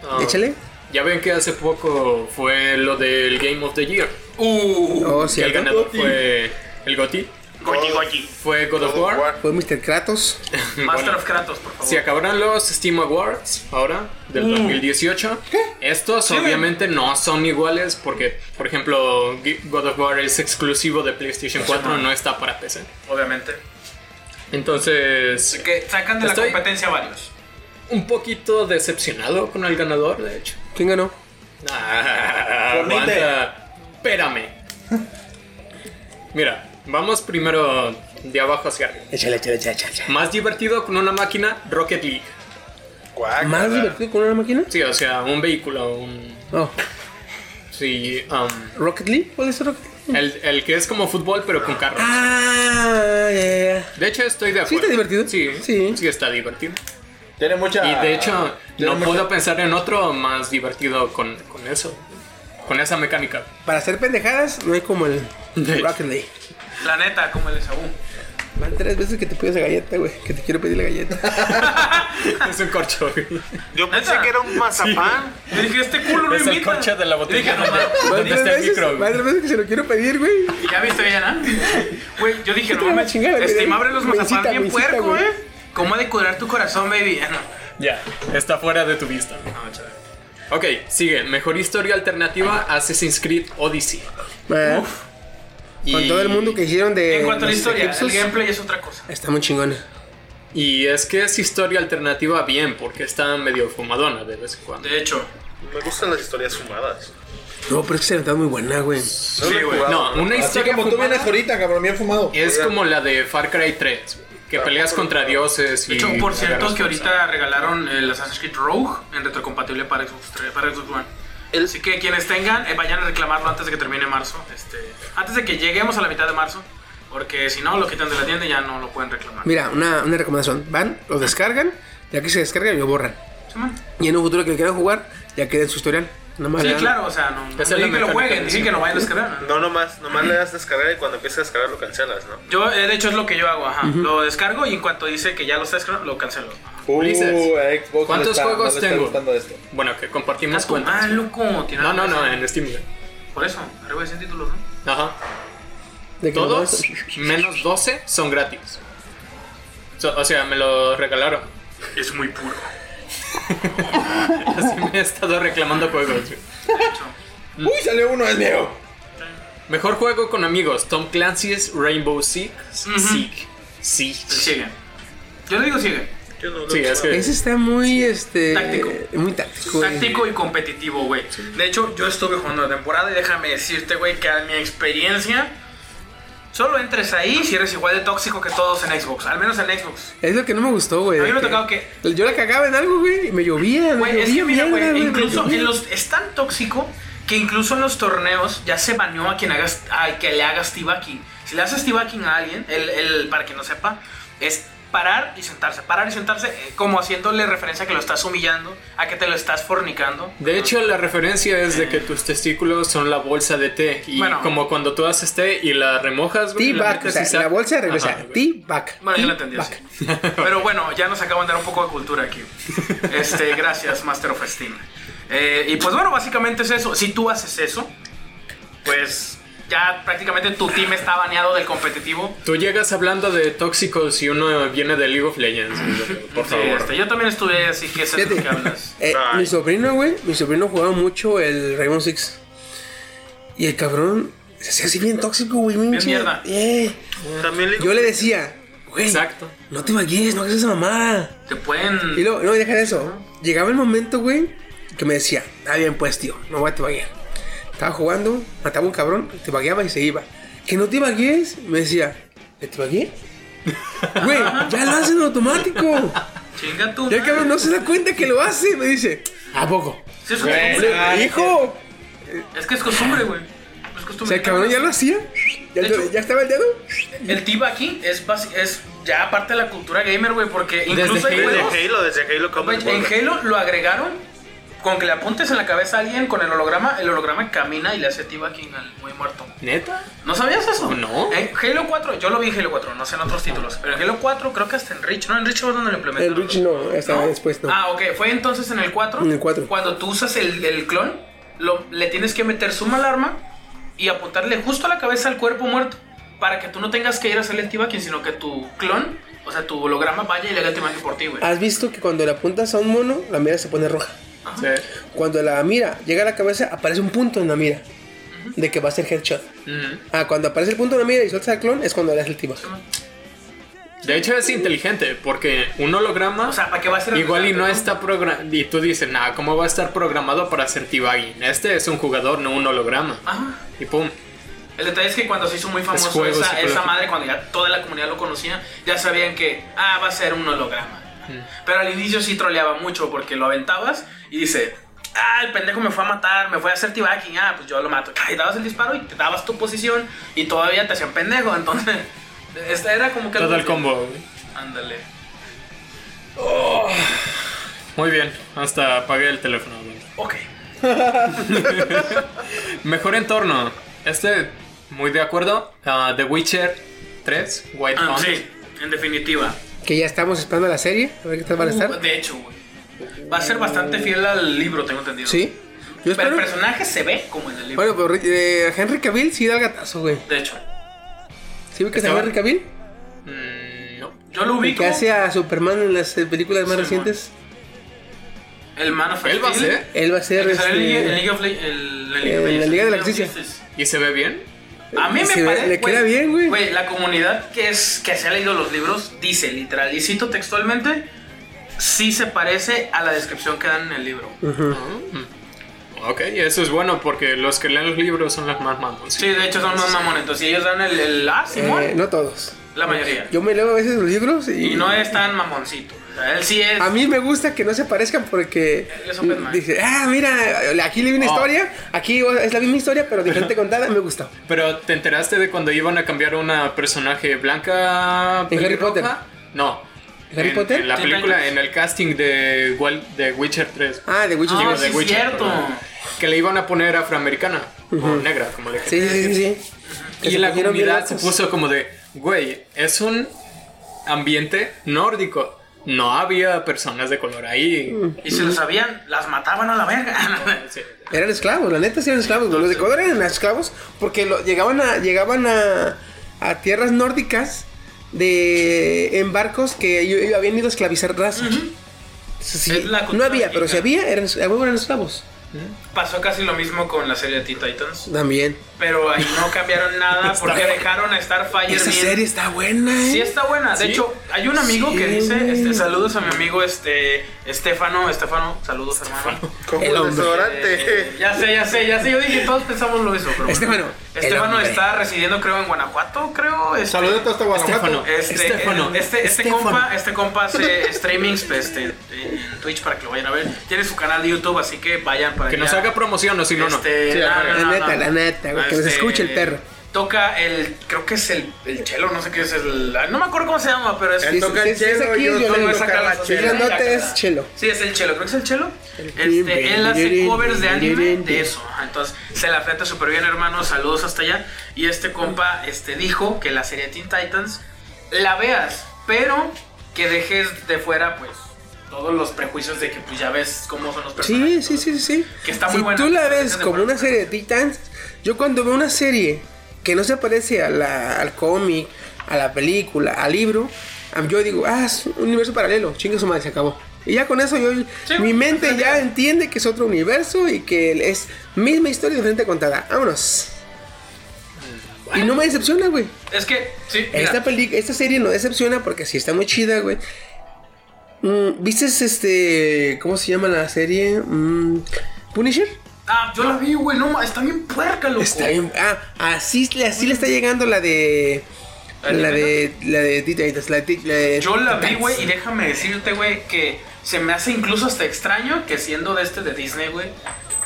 Ah,
Échale.
Ya ven que hace poco fue lo del Game of the Year.
Uh,
Oh,
Que el
cierto.
ganador fue el GOTY.
Goji Goji.
Fue God of War.
Fue Mr. Kratos.
Master
Bueno,
of Kratos, por favor.
Se acabaron los Steam Awards ahora, del 2018. Estos obviamente no son iguales porque, por ejemplo, God of War es exclusivo de PlayStation 4, no está para PC.
Obviamente.
Entonces,
Que sacan de la competencia varios.
un poquito decepcionado con el ganador, de hecho.
¿Quién ganó?
Ah. Espérame. Mira, vamos primero de abajo hacia arriba.
Échale, échale, échale, échale.
Más divertido con una máquina, Rocket League.
¿Más divertido con una máquina?
Sí, o sea, un vehículo, un...
Oh,
Sí, um,
¿Rocket League? ¿Cuál es Rocket League?
el, el que es como fútbol pero con carros.
Ah, ya, ya, ya.
De hecho, estoy de
¿Sí
acuerdo.
está divertido?
Sí,
Sí.
sí, está divertido.
Tiene mucha.
Y de hecho, no
mucha-
puedo pensar en otro más divertido con, con eso. Con esa mecánica.
Para hacer pendejadas, no hay como el. Rocket League.
La neta, como el Esaú.
Van tres veces que te pido esa galleta, güey. Que te quiero pedir la galleta.
Es un corcho, güey.
Yo pensé
¿Neta?
que era un mazapán.
Yo dije, este culo no
Es el corcho de la botella
Dije, no,
donde
tres
está el
veces,
micro.
van
güey.
tres veces que se lo quiero pedir, güey.
Y ya viste bien, ¿ah? Güey, yo dije, no
la
mames,
chingada, güey.
Steam abre los
Me
mazapanes bien
me
puerco,
güey.
¿eh? ¿Cómo ha de curar tu corazón, baby? No.
Ya, está fuera de tu vista.
No, chaval.
Ok, sigue. Mejor historia alternativa Assassin's Creed Odyssey.
Ah,
Y,
Con todo el mundo que hicieron de.
En cuanto a la historia, el gameplay es otra cosa.
Está muy chingona.
Y es que es historia alternativa bien, porque está medio fumadona de vez en cuando.
De hecho,
Me gustan las historias fumadas.
No, pero es que se notaba muy buena, güey.
sí, güey.
No, una
Así
historia
como tú
fumada
vienes ahorita, cabrón, bien fumado.
es como la de Far Cry 3, güey, que peleas contra dioses y
De hecho, por cierto, que ahorita regalaron el Assassin's Creed Rogue en retrocompatible para Xbox 3, para Xbox One. Así que quienes tengan, eh, vayan a reclamarlo antes de que termine marzo. Este, antes de que lleguemos a la mitad de marzo. Porque si no, lo quitan de la tienda y ya no lo pueden reclamar.
Mira, una, una recomendación. Van, lo descargan, ya que se descargan, lo borran.
¿Sí?
Y en un futuro que quieran jugar, ya queda en su historial.
Sí, claro, o sea, no, no que lo jueguen, dije que no vayan a descargar.
No, nomás, nomás le das descargar y cuando empieces a descargar lo cancelas, ¿no?
Yo, eh, de hecho, es lo que yo hago, ajá. Lo descargo y en cuanto dice que ya lo está descargando, lo cancelo.
Uh, Xbox
¿cuántos
está-
juegos
no le está
tengo?
esto.
Bueno, que compartimos
Ah,
cuentas.
loco. tiene
No, no, no, en Steam.
Por eso, arriba de 100 títulos, ¿no?
Ajá.
de
Todos
no-
menos 12 son gratis. So- o sea, me lo regalaron.
Es muy puro.
Así me he estado reclamando juegos. güey.
De hecho.
Uy, salió uno, es mío.
Mejor juego con amigos: Tom Clancy's Rainbow Six. Siege. Siege.
Sigue. Yo le digo sigue.
Yo no lo
Sí, es que.
Ese está muy, este...
Táctico.
Muy táctico.
Táctico y competitivo, güey. De hecho, yo estuve jugando la temporada y déjame decirte, güey, que a mi experiencia, solo entres ahí si eres igual de tóxico que todos en Xbox. Al menos en Xbox.
Es lo que no me gustó, güey.
A mí me ha
que-
tocado que
Yo la cagaba en algo, güey, y me llovía.
Güey, es que
llovía
mira, güey, incluso en los es tan tóxico que incluso en los torneos ya se baneó a quien hagas a que le hagas T-backing. Si le haces T-backing a alguien, el, el- para quien no sepa, es parar y sentarse, parar y sentarse, eh, como haciéndole referencia a que lo estás humillando, a que te lo estás fornicando.
De hecho, la referencia es de que tus testículos son la bolsa de té. Y
Bueno.
como cuando tú haces té y la remojas, güey. la
T-back, o sea, la bolsa regresa.
Ajá, güey.
T-back.
Bueno, yo lo entendí así. Pero bueno, ya nos acaban de dar un poco de cultura aquí. Este, gracias, Master of Steam. Eh, y pues bueno, básicamente es eso. Si tú haces eso, pues ya prácticamente tu team está baneado del competitivo.
Tú llegas hablando de tóxicos y uno viene de League of Legends. Por
Sí,
favor.
este, yo también estudié, así que sé de que hablas.
eh, mi sobrino, güey, mi sobrino jugaba mucho el Rainbow Six. Y el cabrón se hacía así bien tóxico, güey. Bien,
mierda.
Eh,
También le
Yo le decía, güey,
Exacto.
no te maquilles, no hagas esa mamada.
Te pueden.
Y luego, no, deja de eso. Llegaba el momento, güey, que me decía, ah, bien, pues, tío, no voy a te vaguear. Estaba jugando, mataba un cabrón, te vagueaba y se iba. Que no te vaguees, me decía, ¿te vagué? Güey, ya lo hacen automático.
Chinga tú.
Ya el cabrón no se da cuenta que lo hace. Me dice, ¿a poco?
Sí, es,
Güey,
costumbre.
Ay,
Hijo.
es que es costumbre, güey. Es
O
costumbre.
sea, el cabrón ya lo hacía. Ya,
De hecho-
ya estaba el dedo.
El tib aquí es, basi- es ya parte de la cultura gamer, güey, porque
Desde
incluso hay
Halo.
Desde
juegos.
Halo, desde Halo
Güey, en Halo lo agregaron con que le apuntes en la cabeza a alguien con el holograma, el holograma camina y le hace T-backing al muy muerto.
¿Neta?
¿No sabías eso?
No.
En Halo 4, yo lo vi en Halo 4, no sé en otros títulos, pero en Halo 4 creo que hasta en Reach, ¿no? En Reach fue donde lo implementaron.
El Rich no, hasta después no.
Ah, ok, fue entonces en el 4.
En el 4.
Cuando tú usas el, el clon, lo, le tienes que meter suma alarma y apuntarle justo a la cabeza al cuerpo muerto para que tú no tengas que ir a hacer el T-backing, sino que tu clon, o sea, tu holograma vaya y le haga el T-backing por ti, güey.
¿Has visto que cuando le apuntas a un mono, la mira se pone roja?
Sí.
Cuando la mira llega a la cabeza, aparece un punto en la mira. De que va a ser headshot. Ah, cuando aparece el punto en la mira y sueltas al clon, es cuando le das el tibak.
De hecho, es inteligente porque un holograma.
O sea, ¿para qué va a ser
Igual y no está programado. Y tú dices, nah, ¿cómo va a estar programado para hacer T-Bagging? Este es un jugador, no un holograma.
Ajá.
Y pum.
El detalle es que cuando se hizo muy famoso esa, esa madre, cuando ya toda la comunidad lo conocía, ya sabían que, ah, va a ser un holograma. Pero al inicio sí troleaba mucho porque lo aventabas y dice, ah, el pendejo me fue a matar, me fue a hacer T-backing, ah, pues yo lo mato. Y dabas el disparo y te dabas tu posición y todavía te hacían pendejo. Entonces, esta era como que...
Todo el combo.
Ándale.
Muy bien. Hasta apagué el teléfono.
Ok.
Mejor entorno. Este muy de acuerdo. Ah, The Witcher 3, White
Ah, sí, en definitiva.
Que ya estamos esperando la serie. A ver qué tal van a estar.
De hecho, güey. Va a ser bastante fiel al libro, tengo entendido.
Sí. Yo
Pero el personaje se ve como en el libro.
Bueno, pero eh, Henry Cavill sí da el gatazo, güey.
De hecho,
¿Sí vi que está
Estaba-
Henry Cavill?
Mm, no.
yo lo
El
ubico.
que hace a Superman en las películas más
Sí,
recientes.
El Man of
Él va a ser.
Él va a ser.
El en
este,
League- en League of Le- el- la Liga
en
of
la Liga de la. Justicia.
¿Y se ve bien?
A mí me parece.
le queda bien, güey.
Güey, la comunidad que, es, que se ha leído los libros dice, literal, y cito textualmente, sí se parece a la descripción que dan en el libro.
Ok, eso es bueno porque los que leen los libros son las más mamones.
Sí, de hecho son más mamones. Entonces, ellos dan el, el ah, Simón,
eh, no todos.
la mayoría.
Yo me leo a veces los libros y.
Y no es tan mamoncito. Sea, él sí es.
A mí me gusta que no se parezcan porque
Es Open Mind.
dice, ah, mira, aquí le vi una
Oh.
historia, aquí es la misma historia, pero diferente contada, me gustó.
Pero ¿te enteraste de cuando iban a cambiar una personaje blanca?
¿En Harry? Potter?
No.
¿Harry
en,
Potter?
En la película, en el casting de, de Witcher 3.
Ah, de Witcher.
Ah,
Digo,
sí,
Witcher,
cierto.
Que le iban a poner afroamericana o negra, como le
Sí, sí, sí, sí.
Y la comunidad se puso como de, güey, es un ambiente nórdico. No había personas de color ahí.
Y si lo sabían, las mataban a la verga.
Sí.
Eran esclavos, la neta sí eran esclavos. Los de Ecuador eran esclavos porque lo- llegaban a llegaban a, a tierras nórdicas de en barcos que habían ido a esclavizar razas. Sí,
Es la
no había, pero si había, eran, eran esclavos.
Pasó casi lo mismo con la serie de Teen Titans.
También.
Pero ahí no cambiaron nada porque dejaron a Starfire
Esa
bien.
serie está buena, ¿eh?
Sí está buena. De
¿Sí?
hecho, hay un amigo que dice, este, saludos a mi amigo este Estefano, Estefano, saludos hermano.
Como
El
desodorante.
Eh, ya sé, ya sé, ya sé. Yo dije, todos pensamos lo mismo. Pero
Estefano,
Estefano está residiendo, creo, en Guanajuato, creo. Este,
Saludos hasta Guanajuato.
Estefano.
Este,
Estefano.
este, este
Estefano.
compa, este compa hace streamings pues, este, en Twitch para que lo vayan a ver. Tiene su canal de YouTube, así que vayan para
Que nos
allá.
Haga promoción, o si no, no.
Este,
Sí, la
no,
La
no,
neta,
no.
la neta, güey, que nos
Este,
escuche el perro.
Toca el, creo que es el, el chelo, no sé qué es el, no me acuerdo cómo se llama, pero es...
Él toca
sí,
el
sí, es
chelo
aquí,
y yo
yo
toco
le-
sacar la
saca
Si
chela.
es
chela.
grandote es chelo.
Sí, es el chelo, creo que es el chelo. Este, él hace covers de anime de eso. ajá, Entonces, se la frente súper bien, hermano. Saludos hasta allá. Y este compa este, dijo que la serie Teen Titans la veas, pero que dejes de fuera, pues, todos los prejuicios de que, pues, ya ves cómo son los personajes.
Sí, sí, sí, sí.
Que está muy
si
buena.
tú la ves como una serie de Titans, yo cuando veo una serie que no se parece a la, al cómic, a la película, al libro, yo digo, ah, es un universo paralelo, chingue su madre, se acabó. Y ya con eso yo, mi mente ya entiende que es otro universo y que es misma historia diferente contada. Vámonos. Y no me decepciona, güey.
Es que, sí,
Esta, peli esta serie no decepciona porque sí está muy chida, güey. Mm, ¿Viste este. ¿Cómo se llama la serie? Mm, ¿Punisher?
Ah, yo la vi, güey, no, está bien puerca, loco.
Está bien. Ah, así, le- así le está llegando la de. La de. La de Teen Titans, La de, Teen- la de
Yo la vi, güey, y déjame decirte, güey, que se me hace incluso hasta extraño que siendo de este de Disney, güey,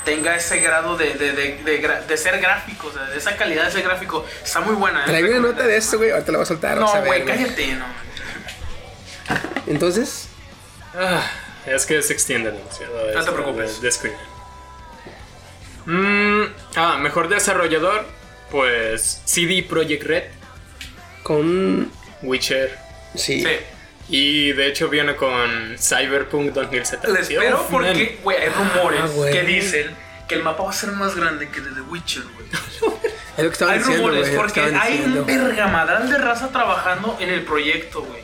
tenga ese grado de, de, de, de, ser gráfico, o sea, de esa calidad de ese gráfico. Está muy buena, ¿eh?
Trae una nota de esto, güey. Ahorita la voy a soltar.
No, güey, cállate, no.
Entonces.
Ah, es que se extiende demasiado.
No te preocupes.
de-. Mm, ah, mejor desarrollador. Pues CD Projekt Red,
Con.
Witcher.
Sí.
Sí.
Y de hecho viene con Cyberpunk 2070.
Le espero porque, güey, hay rumores
Ah, güey.
que dicen que el mapa va a ser más grande que el de The Witcher, güey.
Es lo que estaban
Hay
diciendo,
rumores porque hay
diciendo.
un vergamadral de raza trabajando en el proyecto, güey.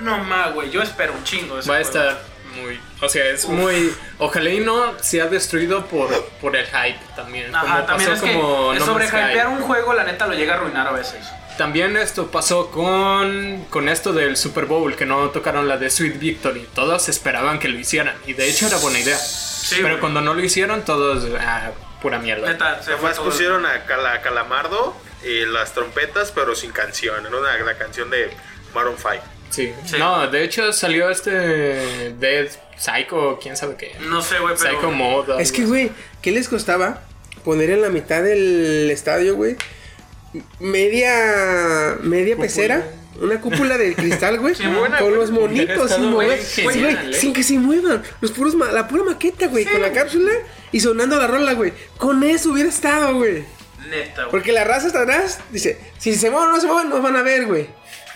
No más, güey, yo espero un chingo ese
Va a
juego.
estar muy. O sea, es muy. Ojalá y no sea destruido por, por el hype también.
Ajá,
como
también
pasó
es que
como
el
No
sobrehypear un juego, la neta, lo llega a arruinar a veces.
También esto pasó con, con esto del Super Bowl, que no tocaron la de Sweet Victory. Todos esperaban que lo hicieran. Y de hecho era buena idea. Pero
güey.
cuando no lo hicieron, todos. Ah, pura mierda.
Neta, se fue
Además
todo.
pusieron a Cala- Calamardo y las trompetas, pero sin canción. Era una, la canción de Maroon 5.
Sí.
Sí.
No, de hecho salió este. Dead Psycho, quién sabe qué.
No sé, güey, pero...
Psycho Mode.
Es que, güey, ¿qué les costaba poner en la mitad del estadio, güey? Media. media pecera. Una cúpula de cristal, güey.
Sí,
con los monitos sin mover.
güey, ¿eh?
sin que se muevan. Los puros ma- la pura maqueta, güey. Con la cápsula y sonando la rola, güey. Con eso hubiera estado, güey.
Neta, güey.
Porque la raza está atrás, dice, si se mueven o no se mueven, nos van a ver, güey.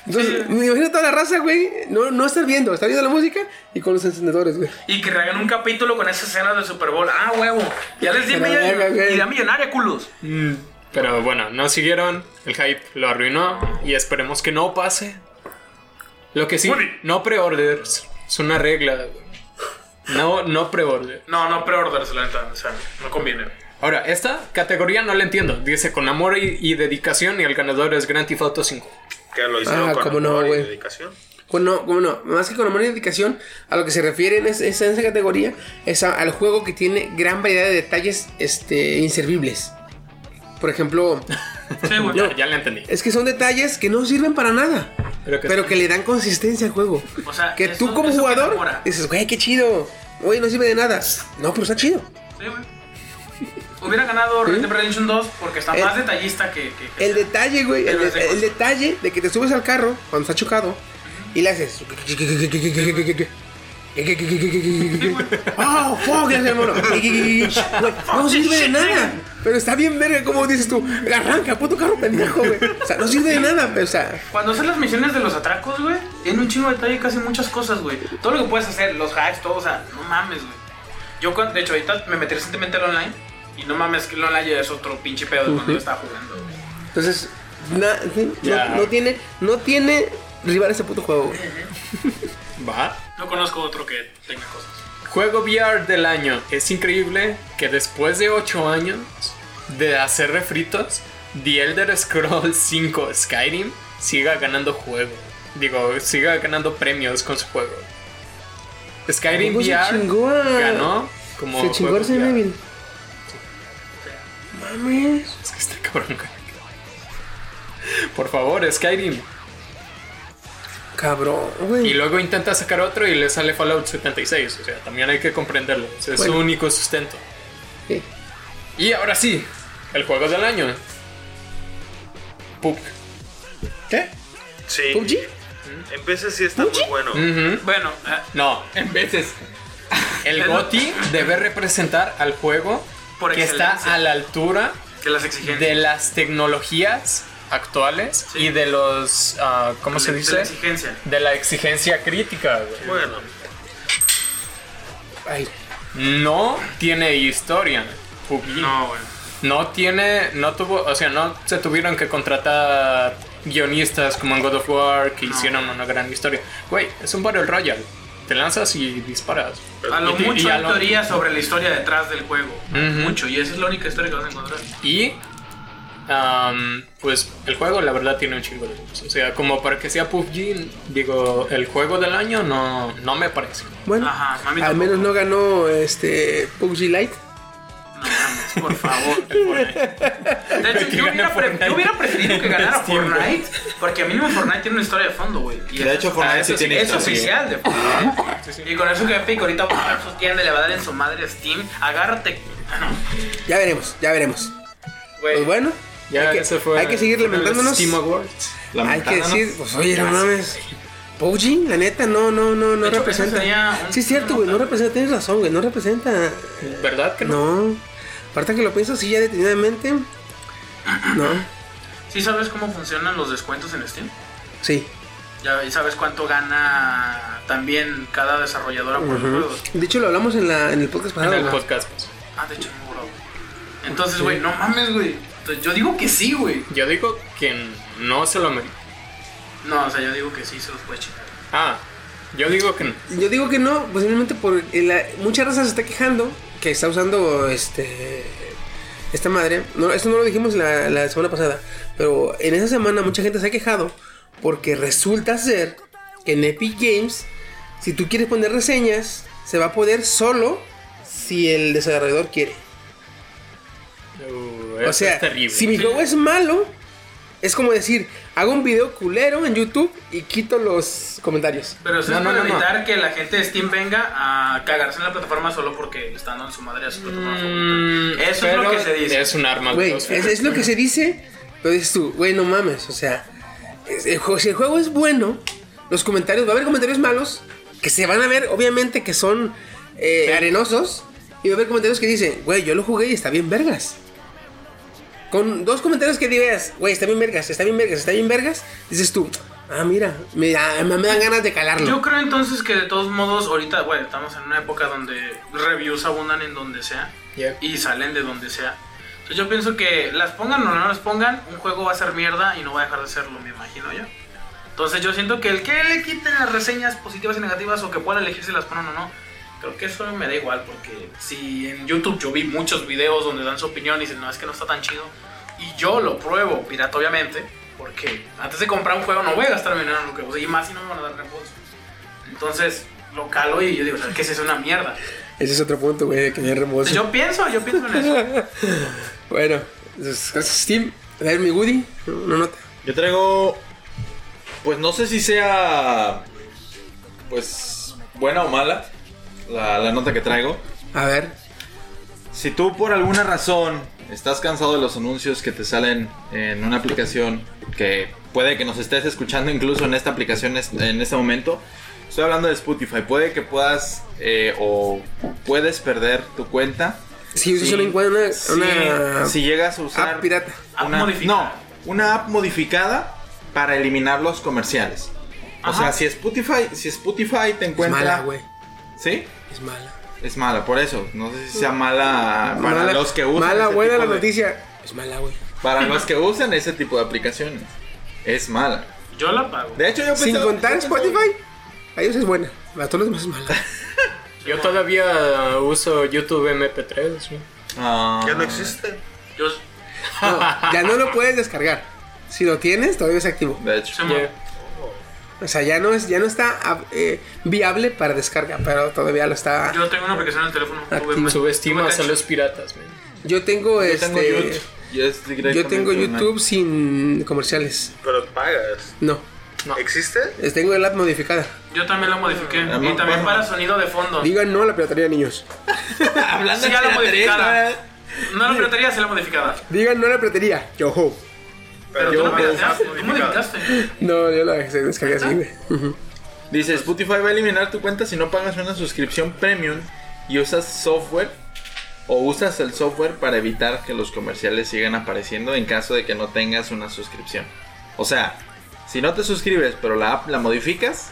Entonces, me imagino toda la raza, güey, no, no estar viendo, estar viendo la música y con los encendedores, güey.
Y que hagan un capítulo con esa escena del Super Bowl. Ah, huevo. Ya les di
verga,
millonaria,
güey.
idea millonaria, culos.
Mm, Pero bueno, no siguieron. El hype lo arruinó. Y esperemos que no pase. Lo que sí, no pre-orders. Es una regla. güey. No, no pre-order.
No, no pre-orders, la neta. O sea, no conviene.
Ahora, esta categoría no la entiendo. Dice con amor y, y dedicación y el ganador es Grand Theft Auto 5.
Que lo hicieron
Ah,
con
cómo no,
amor y
güey.
dedicación.
Bueno, como no, más que con amor y dedicación, a lo que se refieren es, es en esa categoría, es a- al juego que tiene gran variedad de detalles este, inservibles. Por ejemplo,
Sí, güey.
Ya, ya la entendí.
es que son detalles que no sirven para nada,
Pero que-
pero que le dan consistencia al juego.
O sea,
que tú como jugador dices, güey, qué chido, güey, no sirve de nada. No, pero está chido.
Sí, güey. Hubiera ganado Red Dead Redemption 2 porque está
El-
más detallista que. que- que-
El detalle, güey, el, el detalle de que te subes al carro cuando está chocado y le haces. ¡Oh, fuck! Le hace el mono. No sirve de nada. Pero está bien verga, como dices tú. Arranca, puto carro pendejo, güey. O sea, no sirve de nada, pero, o sea.
Cuando haces las misiones de los atracos, güey, tiene un chingo de detalle casi muchas cosas, güey. Todo lo que puedes hacer, los hacks, todo, o sea, no mames, güey. Yo, cuando- de hecho, ahorita me metí recientemente al online y no mames que online ya es otro pinche pedo de cuando yo estaba jugando, güey.
Entonces, na- sí,
Ya.
no, no tiene, no tiene rival ese puto juego, güey.
Va.
No conozco otro que tenga cosas.
Juego VR del año. Es increíble que después de 8 años de hacer refritos, The Elder Scrolls 5 Skyrim siga ganando juego. Digo, siga ganando premios con su juego. Skyrim
se
VR
chingó
ganó como
Se chingó
juego
Resident
VR.
Evil. Mames.
Es que está cabrón. güey. Por favor, Skyrim.
Cabrón,
Y
güey.
luego intenta sacar otro y le sale Fallout 76. O sea, también hay que comprenderlo. Es
Bueno.
su único sustento.
Sí.
Y ahora sí, el juego del año. PUBG.
¿Qué?
Sí.
¿PUBG?
En PC sí está muy bueno.
Bueno, eh,
No, en veces. El
El-
GOTI debe representar al juego
Por
que está a la altura
que las exigencias.
de las tecnologías actuales
Sí.
y de los. ah, ¿Cómo se
de
dice?
la exigencia.
De la exigencia crítica, güey.
Bueno,
Ay.
No tiene historia.
No, güey.
No tiene, no tuvo, o sea, no se tuvieron que contratar guionistas como en God of War que hicieron una gran historia. Güey, es un Battle Royale. Te lanzas y disparas.
A lo
Y
mucho
y a
hay
lo-
teoría sobre la historia detrás del juego. Mucho. Y esa es la única historia que vas a encontrar.
Y, am, pues, el juego la verdad tiene un chingo de cosas. O sea, como para que sea PUBG, digo, el juego del año no, no me parece.
Bueno,
Ajá, a mí
al menos no ganó este PUBG Lite.
No mames, por favor. De hecho, yo hubiera, pre-
Fortnite.
yo hubiera preferido que ganara. Fortnite. Porque a mí no Fortnite tiene una historia de fondo, güey. Y
De hecho,
es-
Fortnite sí
eso
tiene
Es
historia.
oficial de Fortnite. Y con eso que Epic ahorita va a estar su tienda y le va a dar en su madre a Steam. Agárrate. Ah, no.
Ya veremos, ya veremos.
Güey.
Pues bueno,
Ya
hay, que,
ese fue
hay que seguir
los
lamentándonos.
Steam Awards.
Hay que
Lamentándonos.
decir, pues oye, no mames. PUBG, la neta, no, no, no, no
hecho,
representa.
eso sería un-
Sí, es cierto, güey, no representa, tienes razón, güey, no representa.
¿Verdad que no?
No. Aparte que lo pienso así ya detenidamente. No,
¿Sí sabes cómo funcionan los descuentos en Steam?
sí.
Ya y sabes cuánto gana también cada desarrolladora por los
Ujú.
juegos.
De hecho, lo hablamos en, la, en el podcast
En
pasado.
el
¿no?
podcast. pues.
Ah, de hecho, no, bro. Entonces, güey, no mames, güey. Entonces, Yo digo que sí, güey.
Yo digo que no se lo merece.
No, o sea, yo digo que sí se los puede chingar.
Ah, yo digo que no.
Yo digo que no, posiblemente por la, mucha raza se está quejando que está usando este esta madre. No, esto no lo dijimos la, la semana pasada, pero en esa semana mucha gente se ha quejado porque resulta ser que en Epic Games, si tú quieres poner reseñas, se va a poder solo si el desarrollador quiere.
Uh,
O sea,
es terrible.
si mi juego es malo, es como decir, hago un video culero en YouTube y quito los comentarios.
Pero eso
No,
es
no,
para
no, no.
evitar que la gente de Steam venga a cagarse en la plataforma solo porque están dando en su madre a su plataforma
Mm,
favorita. Eso es lo que se dice.
Es un arma.
Güey, es, es lo que se dice, pero dices tú, güey, no mames, o sea, es- el juego- si el juego es bueno, los comentarios, va a haber comentarios malos, que se van a ver, obviamente, que son eh, arenosos, y va a haber comentarios que dicen, güey, yo lo jugué y está bien vergas. Con dos comentarios que digas, güey, está bien vergas, está bien vergas, está bien vergas, dices tú, ah, mira, me, da- me dan ganas de calarlo.
Yo creo entonces que de todos modos, ahorita, bueno, estamos en una época donde reviews abundan en donde sea
Yeah.
y salen de donde sea. Entonces yo pienso que las pongan o no las pongan, un juego va a ser mierda y no va a dejar de serlo, me imagino yo. Entonces yo siento que el que le quiten las reseñas positivas y negativas o que pueda elegir si las ponen o no, creo que eso me da igual porque si en YouTube yo vi muchos videos donde dan su opinión y dicen, no, es que no está tan chido, y yo lo pruebo pirata obviamente, porque antes de comprar un juego no voy a gastar mi dinero en lo que uso, y más si no me van a dar reembolso. Entonces lo calo y yo digo, ¿sabes qué? Es una mierda.
Ese es otro punto, güey, que remozo.
Entonces, yo pienso, yo pienso en eso.
Bueno, entonces, gracias Steam. A ver mi Woody, una nota.
Yo traigo. Pues no sé si sea. Pues. Buena o mala. La, la nota que traigo.
A ver,
Si tú por alguna razón estás cansado de los anuncios que te salen en una aplicación que puede que nos estés escuchando incluso en esta aplicación en este momento, estoy hablando de Spotify, puede que puedas eh, o puedes perder tu cuenta.
si usas
Sí,
una, una,
si,
una
si llegas a usar
app pirata.
App
una,
modificada.
no, una app modificada para eliminar los comerciales. O sea, si Spotify, si Spotify te
Es
encuentra,
mala, güey.
¿Sí?
Es mala.
Es mala, por eso. No sé si sea mala para
Mala-
los que usan.
Mala,
ese
buena
tipo
la
de-
noticia. Es mala, güey.
Para los que usan ese tipo de aplicaciones. Es mala.
Yo la pago.
De hecho, yo
Sin
pensaba-
contar Spotify, a ellos es buena. A todos los demás es mala.
Yo todavía uso YouTube MP3. güey.
Ah,
Ya no existe.
Yo,
No, ya no lo puedes descargar. Si lo tienes, todavía es activo.
De hecho.
Yeah.
O sea, ya no es, ya no está eh, viable para descarga, pero todavía lo está.
yo tengo una aplicación en el teléfono.
Subestimas a los piratas, man.
Yo tengo
Yo
este.
tengo YouTube. Yo,
tengo. YouTube sin comerciales.
Pero pagas.
No,
¿Existe?
es- tengo el app modificada.
Yo también la modifiqué.
Ah,
y
no,
también
bueno.
para sonido de fondo.
Digan no a la piratería, niños.
Hablando
Sí,
de
ya la
piratería,
modificada. No la piratería, sí la modificada.
Digan no a la piratería. Yo ho.
Pero
yo
tú la modificaste.
No, yo la descargué así, güey.
Dice, Spotify va a eliminar tu cuenta si no pagas una suscripción premium y usas software o usas el software para evitar que los comerciales sigan apareciendo en caso de que no tengas una suscripción. O sea, si no te suscribes pero la app la modificas,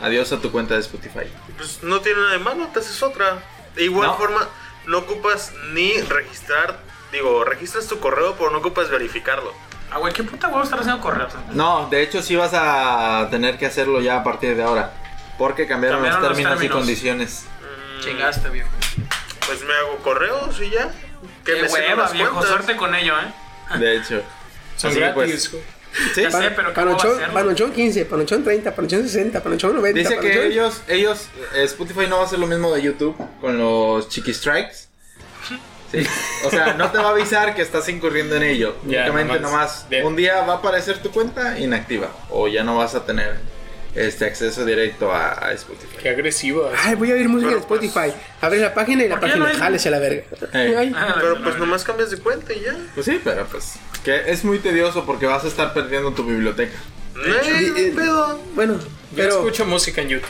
adiós a tu cuenta de Spotify.
Pues no tiene nada de malo, te haces otra. De igual
No.
forma, no ocupas ni registrar. Digo, registras tu correo, pero no ocupas verificarlo.
Ah, güey, ¿qué puta huevo estar haciendo correos?
No, de hecho sí vas a tener que hacerlo ya a partir de ahora. Porque cambiaron,
Cambiaron
los
los
términos y
términos.
condiciones.
Mm,
Chingaste, viejo.
Pues me hago correos y ya. Que
Qué
me sirvan
hueva,
las
viejo.
cuentas.
Suerte con ello, ¿eh?
De hecho.
Son
Así que,
gratis,
pues, sí,
Ya sé, pero ¿cómo va a
Panochón,
hacerlo?
Panochón 15, Panochón 30, Panochón 60, Panochón 90.
Dice que
Panochón-
ellos, ellos, eh, Spotify no va a hacer lo mismo de YouTube con los Chiqui Strikes. Sí. O sea, no te va a avisar que estás incurriendo en ello.
Ya,
Únicamente
nomás
nomás,
de-
un día va a aparecer tu cuenta inactiva. O ya no vas a tener este acceso directo a, a Spotify.
Qué agresivo.
Ay, voy a oír música de
Pero, pues,
Spotify. Abre la página y la
¿por qué
página,
no
a la verga. Ay.
Ah,
Pero pues nomás cambias de cuenta y ya.
Pues sí, pero pues que es muy tedioso porque vas a estar perdiendo tu biblioteca.
Eh,
Eh,
pedo.
Bueno,
Yo
pero.
escucho música en YouTube.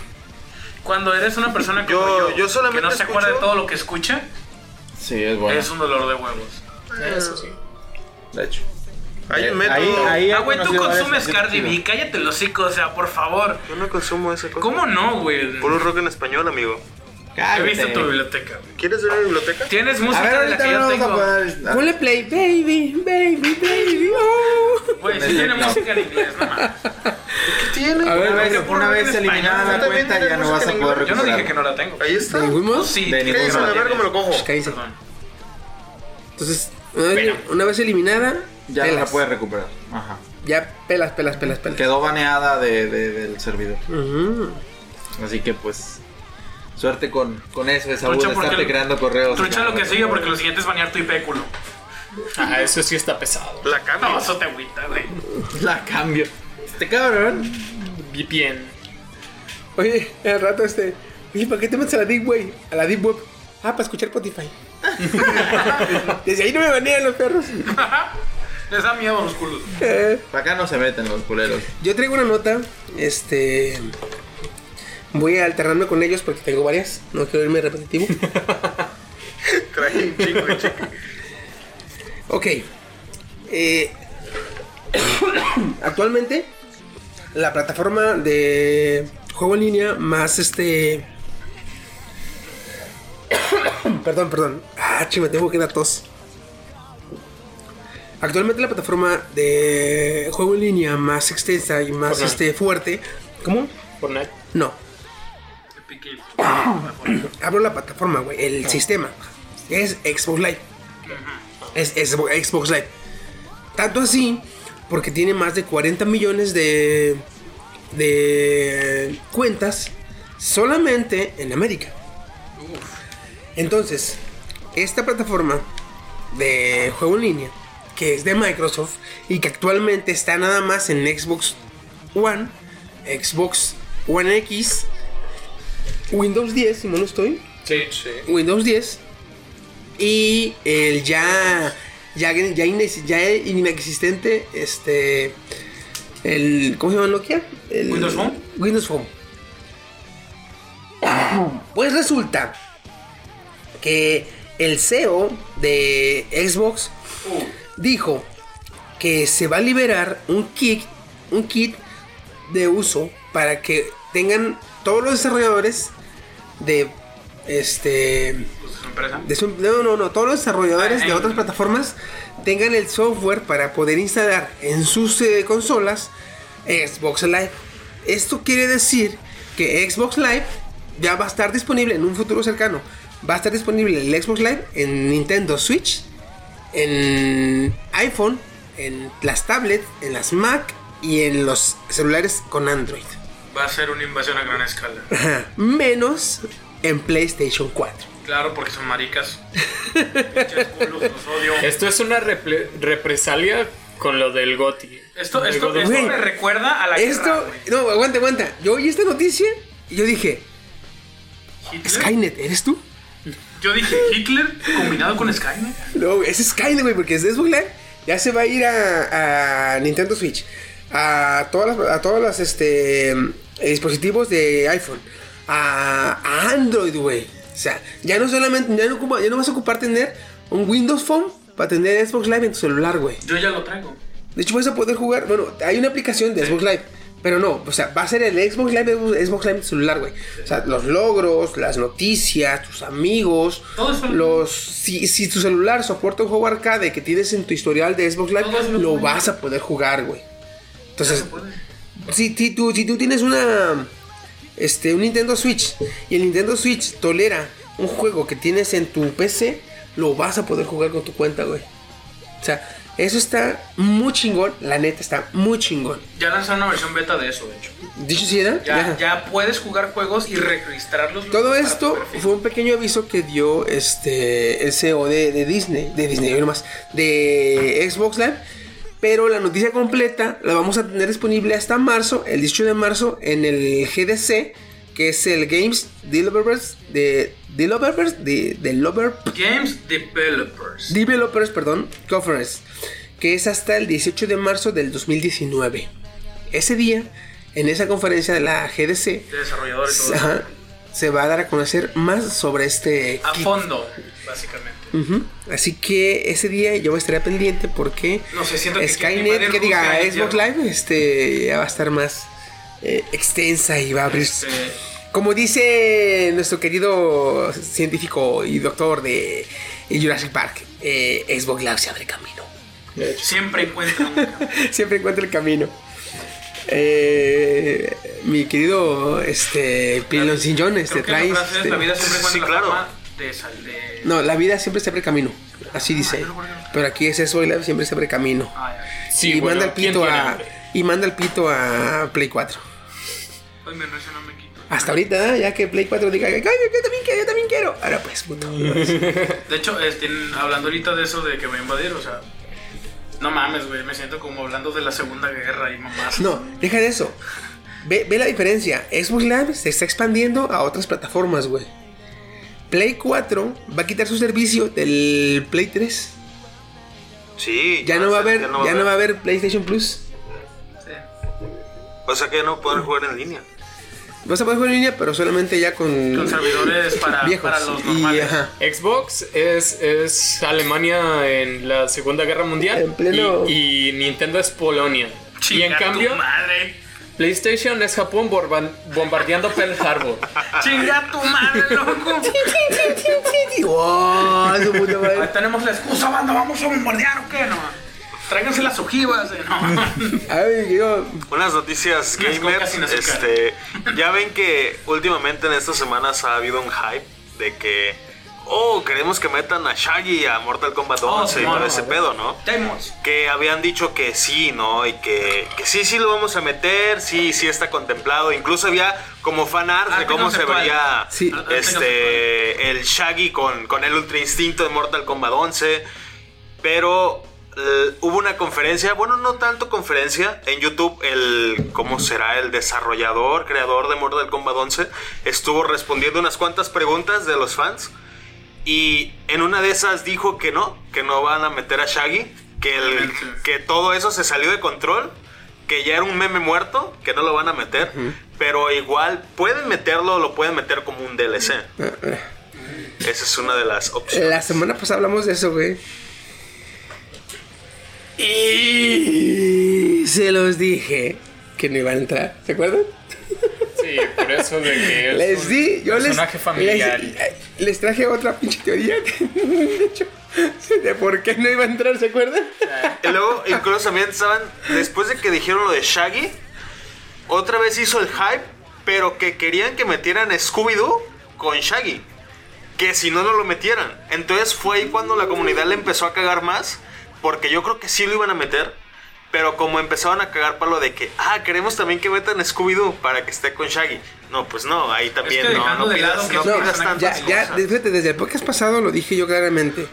Cuando eres una persona como
Yo-
yo,
yo solamente
que no se acuerda de
escucho-
todo lo que escucha,
Sí, es bueno.
es un dolor de huevos.
Eso sí.
De hecho.
Hay un
Eh,
método.
ahí- ahí-
Ah, güey, tú consumes Cardi B, cállate el hocico, o sea, por favor.
Yo no consumo cosa.
¿Cómo no, güey?
Puro rock en español, amigo.
He visto tu biblioteca. güey.
¿Quieres ver mi biblioteca?
Tienes
A
música
ver,
de la
ahorita
que
no vamos a.
Ponle play, baby, baby, baby. Oh.
Güey, sí
Desde
tiene música en inglés, no mames.
tiene?
A ver,
Una vez, una vez eliminada la cuenta ya no vas a poder
en
Yo no
recuperar.
dije que no la tengo.
Ahí está.
Tú sí,
De ningún
Cállese a la verga, me lo
Pues
cojo.
Perdón.
Entonces, una vez, una vez eliminada,
Ya la puedes recuperar. Ajá.
Ya pelas, pelas, pelas, pelas.
Quedó baneada de, de- del servidor.
Ujú.
Así que pues. Suerte con, con eso, esa
Trucha,
de
porque
estarte
el-
creando correos.
Trucha lo que sigue porque lo siguiente es banear tu IP, culo.
Ah, eso sí está pesado.
La
No,
cambio.
eso te agüita, güey.
La cambio. Este cabrón.
VPN.
Oye, al rato este. Oye, ¿para qué te metes a la Deep Web? A la Deep Web. Ah, para escuchar Spotify. Desde ahí no me banean los perros.
Les da miedo a los culos.
Eh,
Para acá no se meten los culeros.
yo traigo una nota. Este. Voy a alternarme con ellos porque tengo varias. No quiero irme repetitivo.
Traje un de chico.
Ok. eh, actualmente la plataforma de juego en línea más este. perdón, perdón. Ah, me tengo que dar tos. Actualmente la plataforma de juego en línea más extensa y más
Fortnite.
este, fuerte. ¿Cómo?
Fortnite.
No.
Pique.
Hablo la plataforma, güey. El sistema. Es Xbox Live. Es, es Xbox Live. Tanto así, porque tiene más de 40 millones de, de cuentas solamente en América. Entonces, esta plataforma de juego en línea, que es de Microsoft y que actualmente está nada más en Xbox One, Xbox One X, Windows 10, si no lo estoy,
Sí, sí.
Windows 10 y el ya ya ya, inexistente este el ¿cómo se llama Nokia? El-
¿Windows Phone?
Windows Phone. Pues resulta que el CEO de Xbox dijo que se va a liberar un kit, un kit de uso para que tengan todos los desarrolladores de este de su- no, no, no, todos los desarrolladores de otras plataformas tengan el software para poder instalar en sus eh, consolas Xbox Live. Esto quiere decir que Xbox Live ya va a estar disponible en un futuro cercano. Va a estar disponible el Xbox Live en Nintendo Switch, en iPhone, en las tablets, en las Mac y en los celulares con Android.
Va a ser una invasión a gran escala.
Menos en PlayStation 4.
Claro, porque son maricas. Pinches culos, los odio.
Esto es una represalia con lo del GOTI.
Esto, esto, esto me recuerda a la
Esto,
guerra,
no, aguanta, aguanta. Yo oí esta noticia y yo dije,
Hitler.
Skynet, ¿eres tú?
Yo dije Hitler combinado con Skynet.
No, es Skynet, güey, porque es Xbox Live ya se va a ir a, a Nintendo Switch, a todas las, a todas las este, dispositivos de iPhone, a, a Android, güey. O sea, ya no solamente, ya no, ocupa- ya no vas a ocupar tener un Windows Phone para tener Xbox Live en tu celular, güey.
Yo ya lo traigo.
De hecho, vas a poder jugar. Bueno, hay una aplicación de Xbox Live. Pero no, o sea, va a ser el Xbox Live, Xbox Live en tu celular, güey. O sea, los logros, las noticias, tus amigos,
Todo eso.
los. Si, si tu celular soporta un juego arcade que tienes en tu historial de Xbox Live,
lo
lo vas a poder jugar, güey. Entonces. Si, si tú, si tú tienes una. Este, un Nintendo Switch y el Nintendo Switch tolera un juego que tienes en tu PC, lo vas a poder jugar con tu cuenta, güey. O sea, eso está muy chingón. La neta está muy chingón.
Ya lanzaron una versión beta de eso, de hecho.
Dicho si era,
Ya, ya puedes jugar juegos y registrarlos.
Todo esto fue un pequeño aviso que dio este el CEO de, de Disney, de Disney, no más, de Xbox Live. Pero la noticia completa la vamos a tener disponible hasta marzo, el 18 de marzo, en el GDC, que es el Games Developers de Developers de Developer,
Games Developers.
Developers, perdón, Conference, que es hasta el 18 de marzo del 2019. Ese día, en esa conferencia de la GDC,
de desarrolladores eso.
Ajá. Se va a dar a conocer más sobre este
A
kit.
fondo, básicamente.
Así que ese día yo estaré pendiente porque
No sé, siento que
Skynet, que diga Xbox
ya.
Live, este ya va a estar más eh, extensa y va a abrir.
Este,
Como dice nuestro querido científico y doctor de Jurassic Park, eh, Xbox Live se abre camino.
siempre encuentra un camino.
Siempre encuentra el camino. Eh, mi querido este Pilon Sin John, este
la
trae.
es,
este-
la vida siempre encuentra
Sí,
la
claro.
forma de sal- de-
No, la vida siempre se abre camino. Así dice.
pero
aquí es eso, la vida siempre se abre camino.
Ah, ya.
Sí,
y
bueno,
manda el
¿quién
pito a. Y manda el pito a Play 4.
Ay, me no me quito.
Hasta ahorita, ¿eh? ya que Play 4 diga, "Ay, yo, yo también quiero, yo también quiero. Ahora pues, puto.
De hecho, este, hablando ahorita de eso de que voy a invadir, o sea, no mames, güey, me siento como hablando de la Segunda Guerra y mamás.
No, deja de eso. Ve, ve la diferencia. Xbox Live se está expandiendo a otras plataformas, güey. Play 4 va a quitar su servicio del Play 3.
Sí.
Ya no va a haber,
ya
ya no va a haber PlayStation Plus.
Sí.
O sea que no poder jugar en línea.
vas a poder jugar en línea, pero solamente ya con,
Con servidores para,
viejos.
para los normales.
Xbox es, es Alemania en la Segunda Guerra Mundial
En pleno-
y, y Nintendo es Polonia. y en
tu
cambio,
madre.
PlayStation es Japón bombardeando Pearl Harbor.
Chinga tu madre, loco.
¡Oh, su puta madre!
Ahí tenemos la excusa, banda, vamos a bombardear o qué, no. Tráiganse las ojivas, eh, no.
Ay, yo,
Unas noticias gamers. Este, ya ven que últimamente en estas semanas ha habido un hype de que, oh, queremos que metan a Shaggy a Mortal Kombat
Oh,
11 y
Simón.
todo ese pedo, ¿no?
Demos.
Que habían dicho que sí, ¿no? Y que, que sí, sí lo vamos a meter, sí, sí está contemplado. Incluso había como fan art de
Arte
cómo se vería
Sí.
Arte
este el Shaggy con, con el Ultra Instinto de Mortal Kombat 11. Pero eh, hubo una conferencia, bueno, no tanto conferencia, en YouTube el, ¿cómo será? El desarrollador, creador de Mortal Kombat 11, estuvo respondiendo unas cuantas preguntas de los fans. Y en una de esas dijo que no, que no van a meter a Shaggy, que, el, que todo eso se salió de control, que ya era un meme muerto, que no lo van a meter, pero igual pueden meterlo, lo pueden meter como un DLC. Esa es una de las opciones.
la semana pasada hablamos de eso, güey. Y se los dije que no iban a entrar, ¿se acuerdan?
Sí, por eso de que es
Les
un
di, yo les,
personaje familiar.
les, les traje otra pinche teoría, de hecho, de por qué no iba a entrar, ¿se acuerdan?
Y luego, incluso también estaban, después de que dijeron lo de Shaggy, otra vez hizo el hype, pero que querían que metieran Scooby-Doo con Shaggy. Que si no, no lo metieran. Entonces fue ahí cuando la comunidad le empezó a cagar más, porque yo creo que sí lo iban a meter. Pero como empezaban a cagar para lo de que, ah, queremos también que metan Scooby-Doo para que esté con Shaggy. No, pues no, ahí también
que
no, no pidas, no
No,
pidas tantas
ya, ya, fíjate, desde el podcast pasado lo dije yo claramente.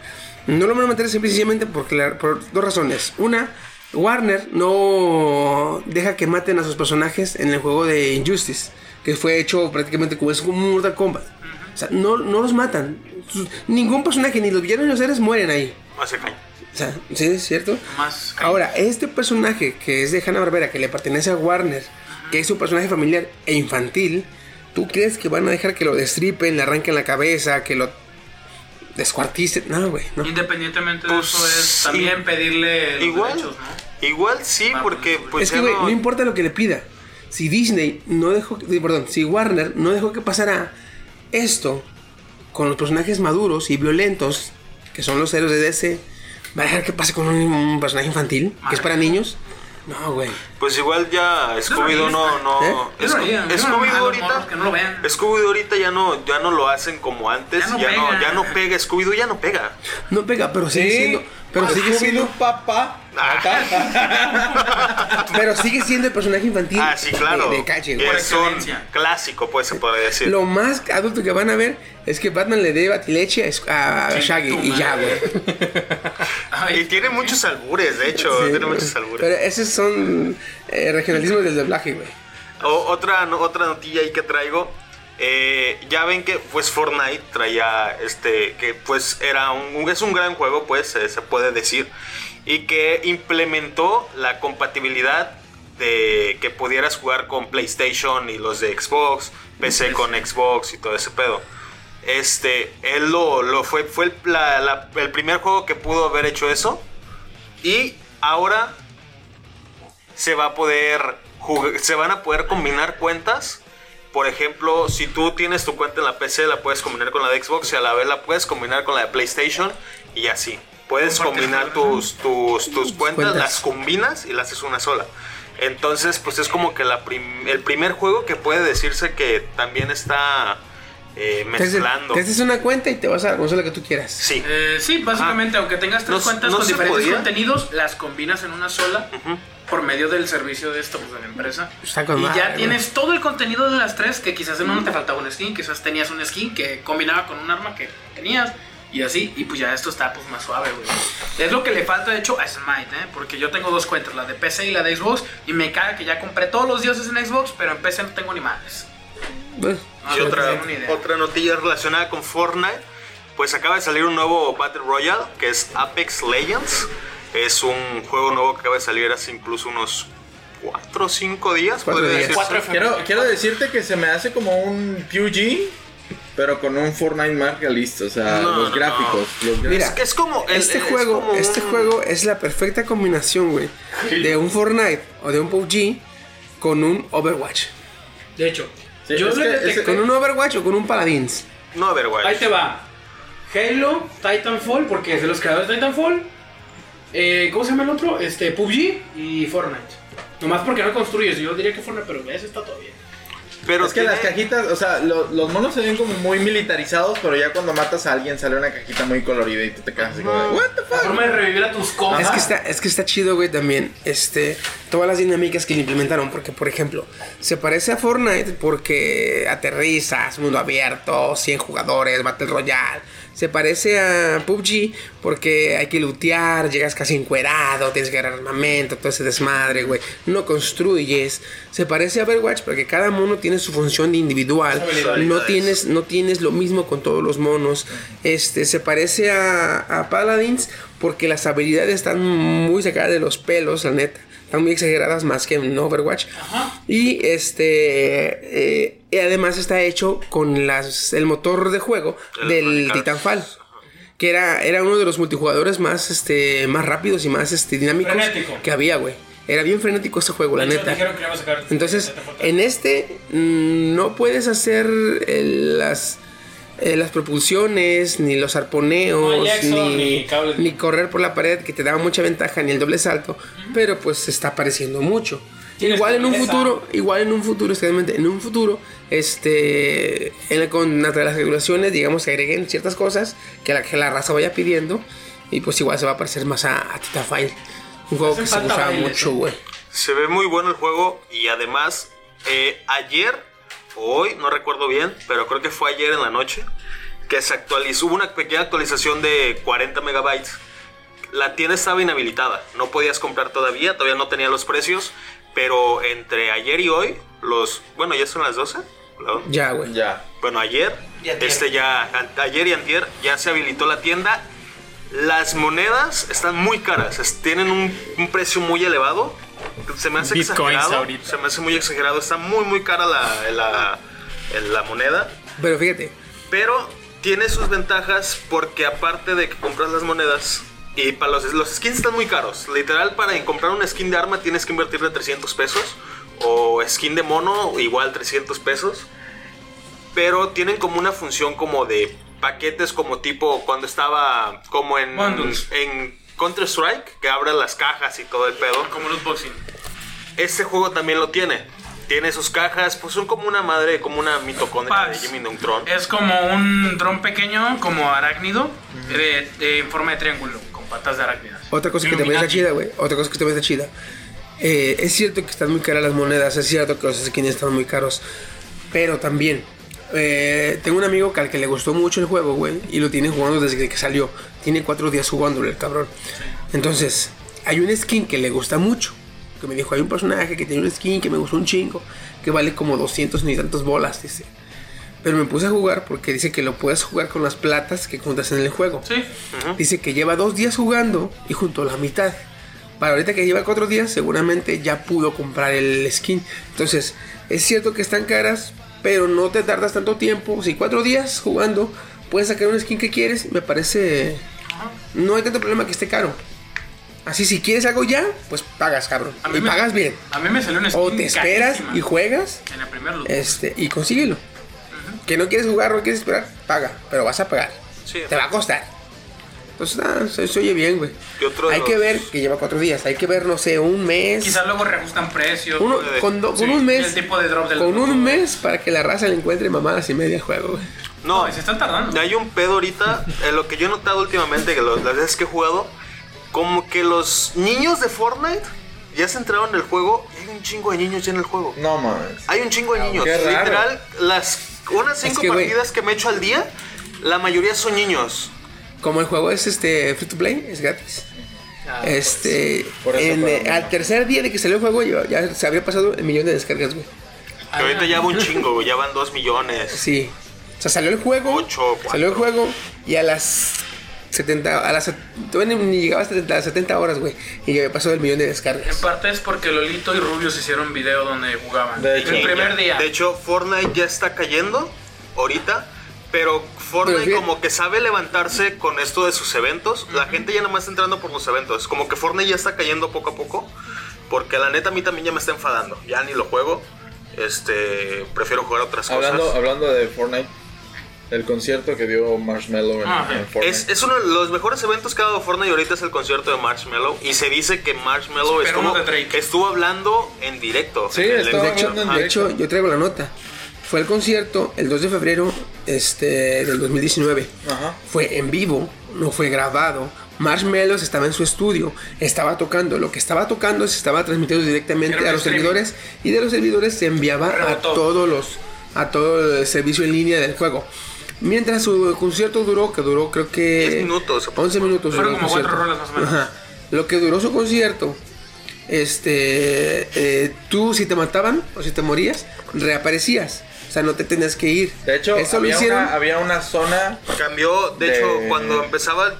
No lo van a meter simple y sencillamente porque la- por dos razones. Una, Warner no deja que maten a sus personajes en el juego de Injustice, que fue hecho prácticamente como es como un Mortal Kombat. O sea, no, no los matan. Ningún personaje, ni los villanos ni los seres mueren ahí.
Hace caña.
O sea, sí, es cierto.
Más
Ahora, este personaje que es de Hanna-Barbera, que le pertenece a Warner, que es un personaje familiar e infantil, ¿tú crees que van a dejar que lo destripen, le arranquen la cabeza, que lo descuarticen? No, güey, no.
Independientemente de
Pues,
eso, es también pedirle los
Igual,
derechos, ¿no?
igual sí, porque
pues,
pues
es que, güey,
no-
no importa lo que le pida. Si Disney no dejó, perdón, si Warner no dejó que pasara esto con los personajes maduros y violentos, que son los héroes de DC, ¿va a dejar que pase con un, un personaje infantil, que es para niños? No, güey.
Pues igual ya Scooby-Doo no, no.
¿Eh?
Scooby-Doo
los
ahorita.
no lo vean.
Scooby-Doo ahorita ya no, ya no lo hacen como antes.
Ya
Ya
no
no,
pega.
ya no pega. Scooby-Doo ya no pega.
No pega, pero sigue siendo. Pero sigue siendo.
papá.
Pero sigue siendo el personaje infantil.
Ah, sí, claro.
De, de
es un clásico, pues se puede decir.
Lo más adulto que van a ver es que Batman le dé batileche a, Shaggy y ya, güey.
Ay,
Y tiene muchos albures, de hecho.
Sí,
tiene muchos albures.
Pero esos son eh, regionalismos del doblaje, güey.
O- otra, no- otra notilla ahí que traigo. Eh, ya ven que pues Fortnite traía este que pues era un, es un gran juego pues eh, se puede decir y que implementó la compatibilidad de que pudieras jugar con PlayStation y los de Xbox, PC con Xbox y todo ese pedo. Este, él lo, lo fue, fue el, la- la- el primer juego que pudo haber hecho eso. Y ahora se va a poder se van a poder combinar cuentas. Por ejemplo, si tú tienes tu cuenta en la PC, la puedes combinar con la de Xbox y a la vez la puedes combinar con la de PlayStation y así. Puedes combinar tus, tus, tus cuentas,
Cuentas.
las combinas y las haces una sola. Entonces, pues es como que la prim- el primer juego que puede decirse que también está eh, mezclando.
Te haces una cuenta y te vas a la consola que tú quieras.
Sí.
Eh, sí, básicamente, aunque tengas tres
No-
cuentas
no
con diferentes
podía.
contenidos, las combinas en una sola por medio del servicio de esto, pues, de la empresa.
Está con
y
madre,
ya
güey.
tienes todo el contenido de las tres, que quizás en uno te faltaba un skin, quizás tenías un skin que combinaba con un arma que tenías. Y así, y pues ya esto está pues más suave, güey. Es lo que le falta, de hecho, a Smite, ¿eh? Porque yo tengo dos cuentas, la de PC y la de Xbox, y me caga que ya compré todos los dioses en Xbox, pero en PC no tengo ni madres.
Pues,
No,
Y
no
otra, otra notilla relacionada con Fortnite, pues acaba de salir un nuevo Battle Royale que es Apex Legends. Es un juego nuevo que acaba de salir hace incluso unos cuatro o cinco días.
Cuatro.
4.
Quiero, quiero decirte que se me hace como un PUG, pero con un Fortnite más realista. O sea,
No,
los
no,
gráficos. Los
Mira,
Es que es como. el-
este
es
juego,
como
este
un-
juego es la perfecta combinación, güey, de un Fortnite o de un PUBG con un Overwatch.
De hecho,
Sí,
yo
es que- es
Con un Overwatch o con un Paladins.
No, güey.
Ahí te va. Halo, Titanfall, porque es de los creadores de Titanfall. Eh, ¿Cómo se llama el otro? Este, PUBG y Fortnite. Nomás porque no construyes. Yo diría que Fortnite, pero ese está todo bien.
Pero
es que
tiene-
las cajitas, o sea, lo- los monos se ven como muy militarizados, pero ya cuando matas a alguien sale una cajita muy colorida y tú te quedas así como, de, ¿What the
La
fuck?
forma de revivir a tus compas.
Es que está, es que está chido, güey, también. Este, todas las dinámicas que le implementaron. Porque, por ejemplo, se parece a Fortnite porque aterrizas, mundo abierto, 100 jugadores, Battle Royale. Se parece a PUBG porque hay que lootear, llegas casi encuerado, tienes que agarrar armamento, todo ese desmadre, güey. No construyes. Se parece a Overwatch porque cada mono tiene su función individual. No tienes, no tienes lo mismo con todos los monos. Este, se parece a, a Paladins porque las habilidades están muy sacadas de los pelos, la neta. Están muy exageradas más que en Overwatch. Y este. eh, y además está hecho con las, el motor de juego del
Electronic Arts.
Titanfall. Que era, era uno de los multijugadores más, este, más rápidos y más este, dinámicos
Frenético.
que había, güey. Era bien frenético ese juego, la neta.
que a sacar
Entonces, en este mm, no puedes hacer el- las, eh, las propulsiones, ni los arponeos,
No hay exo,
ni,
ni
correr por la pared, que te daba mucha ventaja, ni el doble salto, pero pues se está pareciendo mucho. Igual en un futuro, igual en un futuro, exactamente, en un futuro, este, en la- con entre las regulaciones, digamos que agreguen ciertas cosas que la, que la raza vaya pidiendo, y pues igual se va a parecer más a, a Titanfall. Un juego
Hacen
que se usaba mucho,
¿eh?
güey.
Se ve muy bueno el juego y además eh, ayer hoy, no recuerdo bien, pero creo que fue ayer en la noche que se actualizó, hubo una pequeña actualización de 40 megabytes. La tienda estaba inhabilitada, no podías comprar todavía, todavía no tenía los precios, pero entre ayer y hoy, los, bueno, ya son las 12. ¿no?
Ya, güey.
Ya.
Bueno, ayer,
Y antier.
este ya, ayer y antier ya se habilitó la tienda. Las monedas están muy caras, tienen un, un precio muy elevado. Se me hace
Bitcoins
exagerado.
ahorita.
Se me hace muy exagerado. Está muy, muy cara la, la, la moneda.
Pero fíjate,
Pero tiene sus ventajas porque aparte de que compras las monedas y para los, los skins están muy caros. Literal, para comprar un skin de arma tienes que invertirle 300 pesos. O skin de mono, igual 300 pesos. Pero tienen como una función como de paquetes como tipo cuando estaba como en, en Counter Strike, que abra las cajas y todo el pedo.
Como los boxing.
Este juego también lo tiene. Tiene sus cajas, pues son como una madre, como una mitocondria de
Paz.
Jimmy Neutron.
Es como un dron pequeño, como arácnido, de- de- en forma de triángulo, con patas de arácnidas.
Otra cosa que está
Illuminati.
chida, güey. Otra cosa que también está chida. Eh, es cierto que están muy caras las monedas, es cierto que los skins están muy caros. Pero también, eh, tengo un amigo que al que le gustó mucho el juego, güey. Y lo tiene jugando desde que salió. Tiene cuatro días jugándolo, el cabrón. Entonces, hay un skin que le gusta mucho. Que me dijo, hay un personaje que tiene un skin que me gustó un chingo. Que vale como 200 ni tantas bolas, dice. Pero me puse a jugar porque dice que lo puedes jugar con las platas que juntas en el juego.
Sí.
Dice que lleva dos días jugando y junto a la mitad. Para ahorita que lleva cuatro días, seguramente ya pudo comprar el skin. Entonces, es cierto que están caras, pero no te tardas tanto tiempo. Si cuatro días jugando, puedes sacar un skin que quieres. Me parece. No hay tanto problema que esté caro. Así, si quieres algo ya, pues pagas, cabrón.
A mí
Y
me-
pagas bien.
A mí me salió un skin
O te esperas
carísima
y juegas
En el primer loot.
este, y consíguelo. Que no quieres jugar, no quieres esperar, paga. Pero vas a pagar.
Sí.
Te va a costar. Entonces, ah, se, se oye bien, güey. Hay que
los-
ver que lleva cuatro días. Hay que ver, no sé, un mes.
Quizás luego reajustan precios.
Uno- con, do-
Sí,
con un mes.
el tipo de drop del
con un mes para que la raza le encuentre mamadas y media juego, güey.
No,
No, se están tardando.
hay un pedo ahorita. eh, lo que yo he notado últimamente, que los- las veces que he jugado, como que los niños de Fortnite ya se entraron en el juego y hay un chingo de niños ya en el juego.
No mames.
Hay un chingo de niños.
qué raro.
Literal, las unas cinco
que,
partidas que me echo al día, la mayoría son niños.
Como el juego es este free to play, es gratis.
Ah,
este,
Por eso
en, eh, al tercer día de que salió el juego, ya, ya se había pasado el millón de descargas, güey.
Que ahorita ya va un chingo, güey, ya van dos millones.
Sí. O sea, salió el juego.
Ocho,
salió el juego y a las 70, a las, todavía ni, llegaba a 70, a las 70 horas, güey. Y ya me pasó el millón de
En
descargas.
parte es porque Lolito y Rubius hicieron un video donde jugaban.
De hecho.
el primer
ya.
día.
De hecho, Fortnite ya está cayendo ahorita. Pero Fortnite
Pero
como que sabe levantarse con esto de sus eventos. La gente ya nada más está entrando por los eventos. Como que Fortnite ya está cayendo poco a poco. Porque la neta a mí también ya me está enfadando. Ya ni lo juego. Este, prefiero jugar otras
Hablando,
cosas.
hablando de Fortnite, el concierto que dio Marshmallow en,
Ah,
en. Fortnite.
Es, es uno de los mejores eventos que ha dado Fortnite ahorita es el concierto de Marshmallow. Y se dice que Marshmallow estuvo,
de
estuvo hablando en directo.
Sí,
En el
estaba hablando en
Ajá.
De hecho, yo traigo la nota. Fue el concierto el 2 de febrero este, del 2019.
Ajá.
Fue en vivo, no fue grabado. Marshmallows estaba en su estudio, estaba tocando. Lo que estaba tocando se estaba transmitiendo directamente a los
streaming.
servidores y de los servidores se enviaba a
Rebotó.
todos los a todo el servicio en línea del juego. Mientras su concierto duró, que duró creo que
10 minutos.
11 minutos.
Fueron como cuatro
concierto.
rolas más o menos.
Ajá. Lo que duró su concierto, este, eh, tú si te mataban o si te morías, reaparecías. O sea, no te tenías que ir.
De hecho,
Eso lo
había,
hicieron.
una, había una zona.
Cambió, de,
De-
hecho, cuando empezaba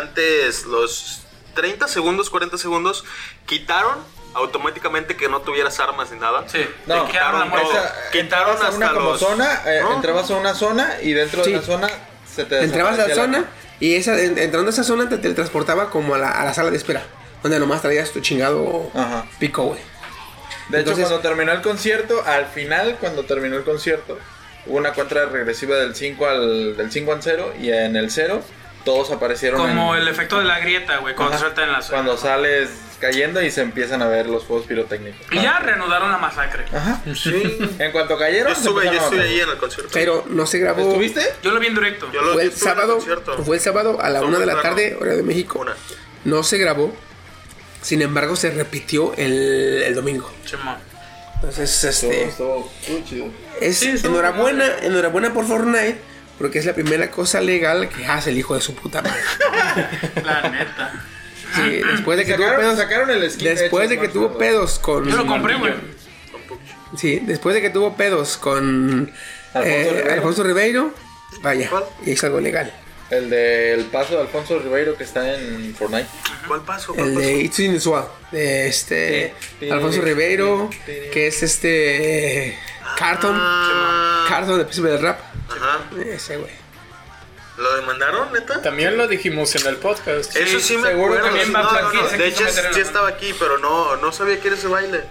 antes los 30 segundos, 40 segundos, quitaron automáticamente que no tuvieras armas ni nada.
Sí,
No,
quitaron todo.
esa-
Quitaron
entrabas a una
hasta
como
los-
zona, eh,
¿no?
entrabas a una zona y dentro
Sí.
de la zona se te
Entrabas a la zona y esa, en- entrando a esa zona te teletransportaba como a la, a la sala de espera. Donde nomás traías tu chingado
Ajá.
pico, güey.
De hecho, cuando terminó el concierto, al final, cuando terminó el concierto, hubo una cuenta regresiva del 5 al, del 5 al 0 y en el 0 todos aparecieron
Como
en-
el efecto de la grieta, güey, cuando
Ajá.
sueltan las...
Cuando sales cayendo y se empiezan a ver los fuegos pirotécnicos.
Y ya reanudaron la masacre.
Ajá.
Sí.
En cuanto cayeron,
Yo
se
estuve, yo estuve ahí en el concierto.
Pero no se grabó.
¿Estuviste?
Yo lo vi en directo.
Yo lo
Fue el sábado.
concierto.
Fue el sábado a la
Fue
una de la
raro.
tarde, hora de México.
Una.
No se grabó. Sin embargo, se repitió el, el domingo.
Simón.
Entonces, este.
estuvo muy chido.
Es
Sí,
enhorabuena, enhorabuena por Fortnite. Porque es la primera cosa legal que hace el hijo de su puta madre.
La neta.
Sí, después de que tuvo pedos.
sacaron el skin.
Después de que tuvo pedos con.
Yo lo compré, güey.
Sí, después de que tuvo pedos con
Alfonso
eh,
Ribeiro.
Alfonso Ribeiro, vaya,
¿Cuál?
y es algo legal.
El del paso de Alfonso Ribeiro que está en Fortnite.
¿Cuál paso? ¿Cuál
El
paso?
de It's Inusual, de este
Sí.
Alfonso Ribeiro, que es este Carton,
Ah,
Carton de Príncipe del Rap.
Ajá.
Ese güey.
¿Lo demandaron, neta?
También lo dijimos en el podcast.
Eso sí me
seguro
acuerdo.
también
Bad
No,
Bunny
no, no.
se
De
quiso
hecho,
meter en
sí
la
estaba aquí, pero no, no sabía que era ese baile.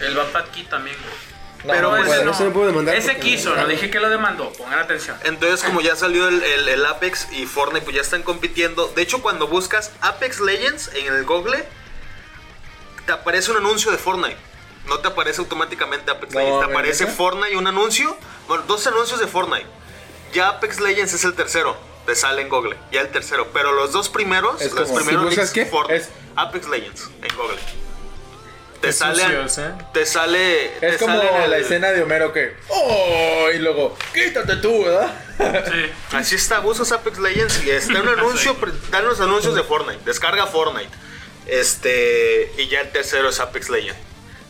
El Bad Bad Kid también, güey.
No,
Pero
no
ese
puede.
no se lo puedo demandar
Ese
porque-
quiso, no dije que lo demandó. Pongan atención.
Entonces, como ya salió el, el- el Apex y Fortnite, pues ya están compitiendo. De hecho, cuando buscas Apex Legends en el Google, te aparece un anuncio de Fortnite. No te aparece automáticamente Apex
No,
Legends. Te
¿me
aparece
neta?
Fortnite y un anuncio. Bueno, dos anuncios de Fortnite. Ya Apex Legends es el tercero. Te sale en Google. Ya el tercero. Pero los dos primeros.
Es
los
como-
primeros
¿Si buscas qué?
Fortnite.
Es-
Apex Legends en Google. Te
Qué
sale.
sucios, ¿eh?
Te sale.
Es
te
como
sale en el-
la escena de Homero que. ¡Oh! Y luego, quítate tú, ¿verdad?
Sí.
Así está, buscas Apex Legends y está un anuncio, dan los anuncios de Fortnite, descarga Fortnite. Este, y ya el tercero es Apex Legends.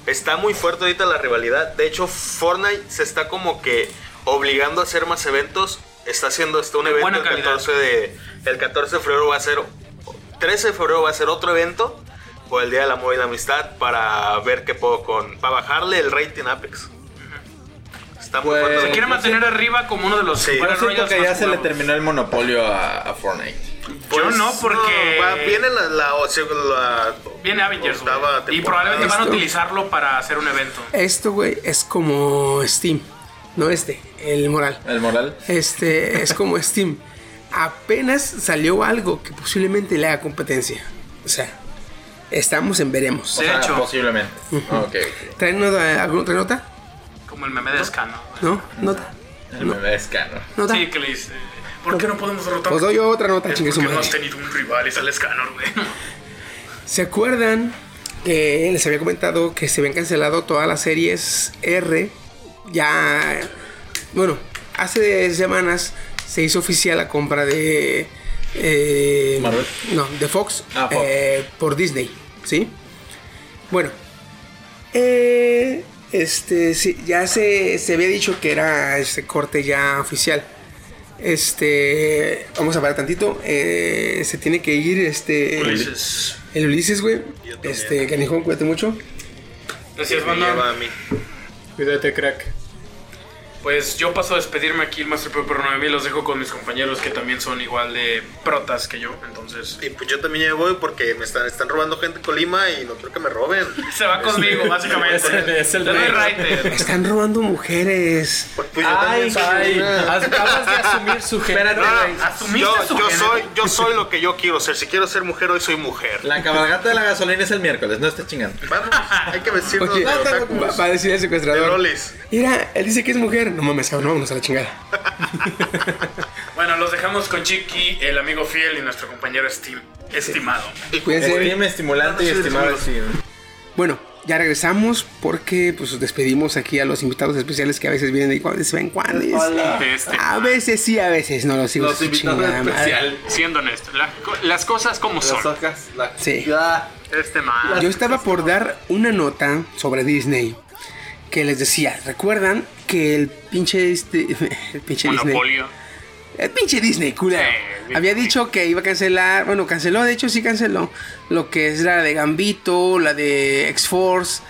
Está muy fuerte ahorita la rivalidad. De hecho, Fortnite se está como que obligando a hacer más eventos. Está haciendo este un
De
evento
buena
el
calidad.
14 de el 14 de febrero va a ser 13 de febrero va a ser otro evento por el Día del Amor y la Amistad para ver qué puedo con para bajarle el rating Apex. Está muy
Pues-
fuerte.
Se quiere mantener arriba como uno de los
Sí.
Yo siento que ya se le terminó el monopolio a, a Fortnite.
Yo no, porque-
va- viene la, la, o sea, la-
Viene Avengers, Y probablemente van a
Esto-
utilizarlo para hacer un evento.
Esto, güey, es como Steam. No este, el moral.
El moral.
Este es como Steam. Apenas salió algo que posiblemente le haga competencia. O sea, estamos en veremos.
O
De
sea,
hecho.
Posiblemente. Ok, ok.
¿Traen nota, alguna otra nota?
Como el meme de Scano.
¿No? ¿Nota?
El meme es cano.
¿Nota?
Sí, que le dice. ¿Por qué no podemos derrotar?
Pues doy yo otra nota, chingue su
porque no
madre.
has tenido un rival y sale Scanner, güey.
¿Se acuerdan que les había comentado que se habían cancelado todas las series R? Ya, bueno, hace semanas se hizo oficial la compra de... eh,
Marvel.
No, de Fox,
Ah, Fox.
eh, por Disney, ¿sí? Bueno, eh, este, sí, ya se, se había dicho que era este corte ya oficial. Este. Vamos a parar tantito. eh, se tiene que ir este.
Ulises.
El Ulises, güey. Este, Canijón, cuídate mucho.
Gracias,
mí.
Cuídate, crack.
Pues yo paso a despedirme aquí, el Master Pepper 9000. Los dejo con mis compañeros que también son igual de protas que yo. Entonces,
Y pues yo también ya me voy porque me están, están robando gente en Colima y no quiero que me roben.
se va conmigo, básicamente.
Es el- es el
raite.
Están robando mujeres.
Pues yo
Ay,
también soy
ay, acabas de asumir su género.
Espérate,
No, yo,
su
yo
género.
soy, yo soy lo que yo quiero ser. Si quiero ser mujer, hoy soy mujer.
La cabalgata de la gasolina es el miércoles, no esté chingando.
Vamos, hay que vestirnos
Oye,
de
va, va a decir el
De
secuestrador.
lolis.
Mira, él dice que es mujer. No mames, cabrón, vámonos a la chingada.
Bueno, los dejamos con Chiqui, el amigo fiel y nuestro compañero estim- estimado.
Cuídense.
Estimulante y estimado. sí.
Bueno, ya regresamos porque pues despedimos aquí a los invitados especiales que a veces vienen de cuando se ven cuando.
Este,
A veces sí, a veces no los sigo.
Los invitados especiales.
siendo honesto, la- las cosas como
Las
son.
la
Sí.
Este man.
Yo estaba por dar una nota sobre Disney que les decía, ¿recuerdan que el pinche este, el pinche Disney,
Monopolio.
el pinche Disney, culero,
Sí,
había dicho que iba a cancelar, bueno, canceló, de hecho sí canceló lo que es la de Gambito, la de X-Force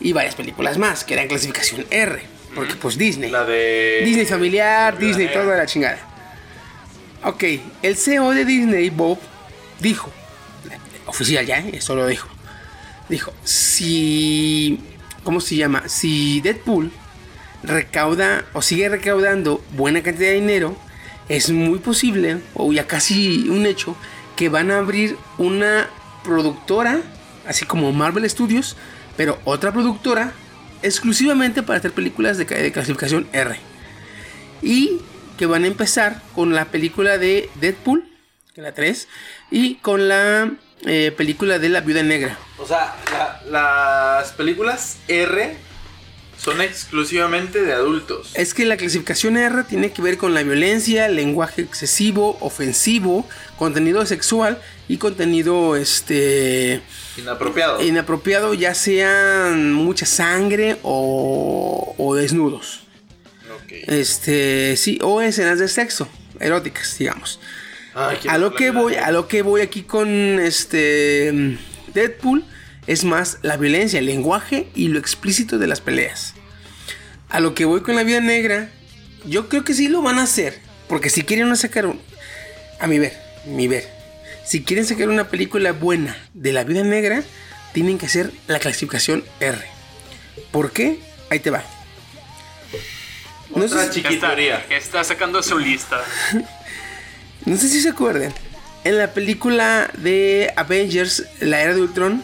y varias películas más que eran clasificación R, porque pues Disney.
La de.
Disney familiar, Disney, toda la chingada. Ok, el CEO de Disney, Bob, dijo, oficial ya, esto lo dijo, dijo, si, ¿cómo se llama? Si Deadpool recauda o sigue recaudando buena cantidad de dinero, es muy posible, o ya casi un hecho, que van a abrir una productora, así como Marvel Studios, pero otra productora exclusivamente para hacer películas de, de clasificación R. Y que van a empezar con la película de Deadpool, que la 3, y con la eh, película de la Viuda Negra.
O sea, la- las películas R son exclusivamente de adultos.
Es que la clasificación R tiene que ver con la violencia, lenguaje excesivo, ofensivo, contenido sexual y contenido este
Inapropiado.
inapropiado, ya sean mucha sangre o, o desnudos.
Ok.
Este, sí, o escenas de sexo, eróticas, digamos.
Ay,
A lo que voy, a lo que voy aquí con este Deadpool es más la violencia, el lenguaje y lo explícito de las peleas. A lo que voy con la vida negra, yo creo que sí lo van a hacer, porque si quieren sacar un, a mi ver, mi ver, si quieren sacar una película buena de la vida negra, tienen que hacer la clasificación R. ¿Por qué? Ahí te va. No sé,
Otra
si-.
Está, está sacando su lista.
no sé si se acuerdan. En la película de Avengers, la era de Ultron,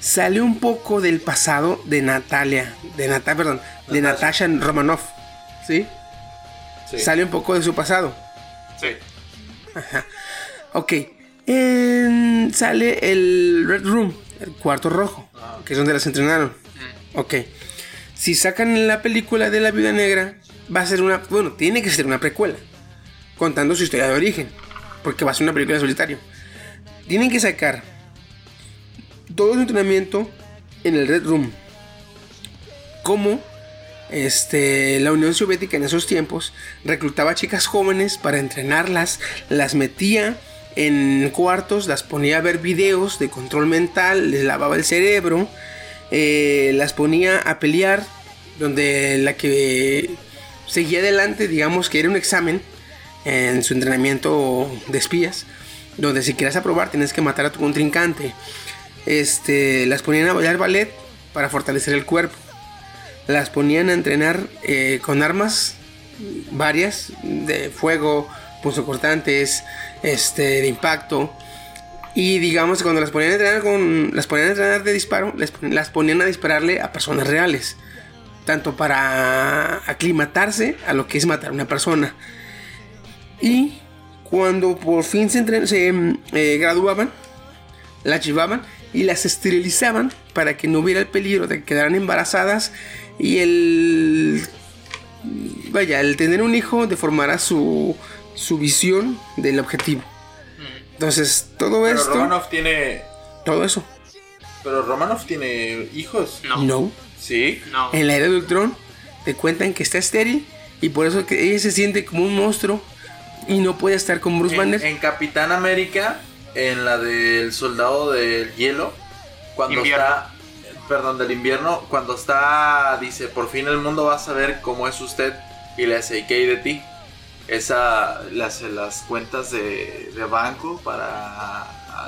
sale un poco del pasado de Natalia, de Nata, perdón, de Natasha Romanoff, ¿sí?
Sí.
Sale un poco de su pasado.
Sí.
Ok. En- sale el Red Room, el cuarto rojo, que es donde las entrenaron. Ok. Si sacan la película de la Viuda Negra, va a ser una. Bueno, tiene que ser una precuela. Contando su historia de origen. Porque va a ser una película en solitario. Tienen que sacar todo su entrenamiento en el Red Room. Como este, la Unión Soviética en esos tiempos reclutaba chicas jóvenes para entrenarlas, las metía en cuartos, las ponía a ver videos de control mental, les lavaba el cerebro, eh, las ponía a pelear, donde la que seguía adelante, digamos que era un examen en su entrenamiento de espías, donde si querías aprobar tienes que matar a tu contrincante. Este, las ponían a bailar ballet para fortalecer el cuerpo las ponían a entrenar eh, con armas varias de fuego, punzocortantes, este, de impacto. Y digamos que cuando las ponían a entrenar con. Las ponían a entrenar de disparo, las ponían a dispararle a personas reales. Tanto para aclimatarse a lo que es matar a una persona. Y cuando por fin se, entren- se mm, eh, graduaban, las llevaban y las esterilizaban para que no hubiera el peligro de que quedaran embarazadas y el vaya el tener un hijo deformará su su visión del objetivo entonces todo
Pero
esto
Romanoff tiene.
todo eso
Pero Romanoff tiene hijos.
No.
no
Sí.
No.
en la era de Ultron te cuentan que está estéril y por eso que ella se siente como un monstruo y no puede estar con Bruce
En,
Banner.
en Capitán América, en la del soldado del hielo, cuando
Invierno.
está, perdón, del invierno, cuando está, dice, por fin el mundo va a saber cómo es usted y le hace, ¿y qué hay de ti? Esa, le hace las cuentas de, de banco para...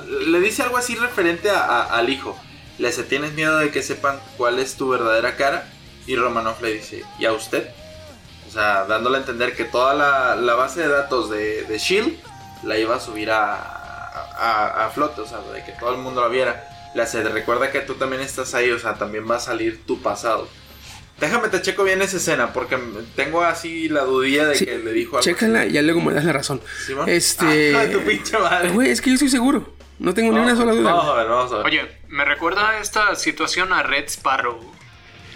Le dice algo así referente a- a- al hijo. Le dice, ¿tienes miedo de que sepan cuál es tu verdadera cara? Y Romanoff le dice, ¿y a usted? O sea, dándole a entender que toda la, la base de datos de, de Shield la iba a subir a, a, a flote, o sea, de que todo el mundo la viera. Le hace, recuerda que tú también estás ahí, o sea, también va a salir tu pasado. Déjame te checo bien esa escena, porque tengo así la dudilla de
Sí,
que le dijo algo.
Chécala y ya luego me das la razón.
¿Sí?
Este.
Ah, tu pinche madre.
Güey, es que yo estoy seguro. No tengo ni una sola duda.
Vamos a ver, vamos a ver.
Oye, me recuerda esta situación a Red Sparrow.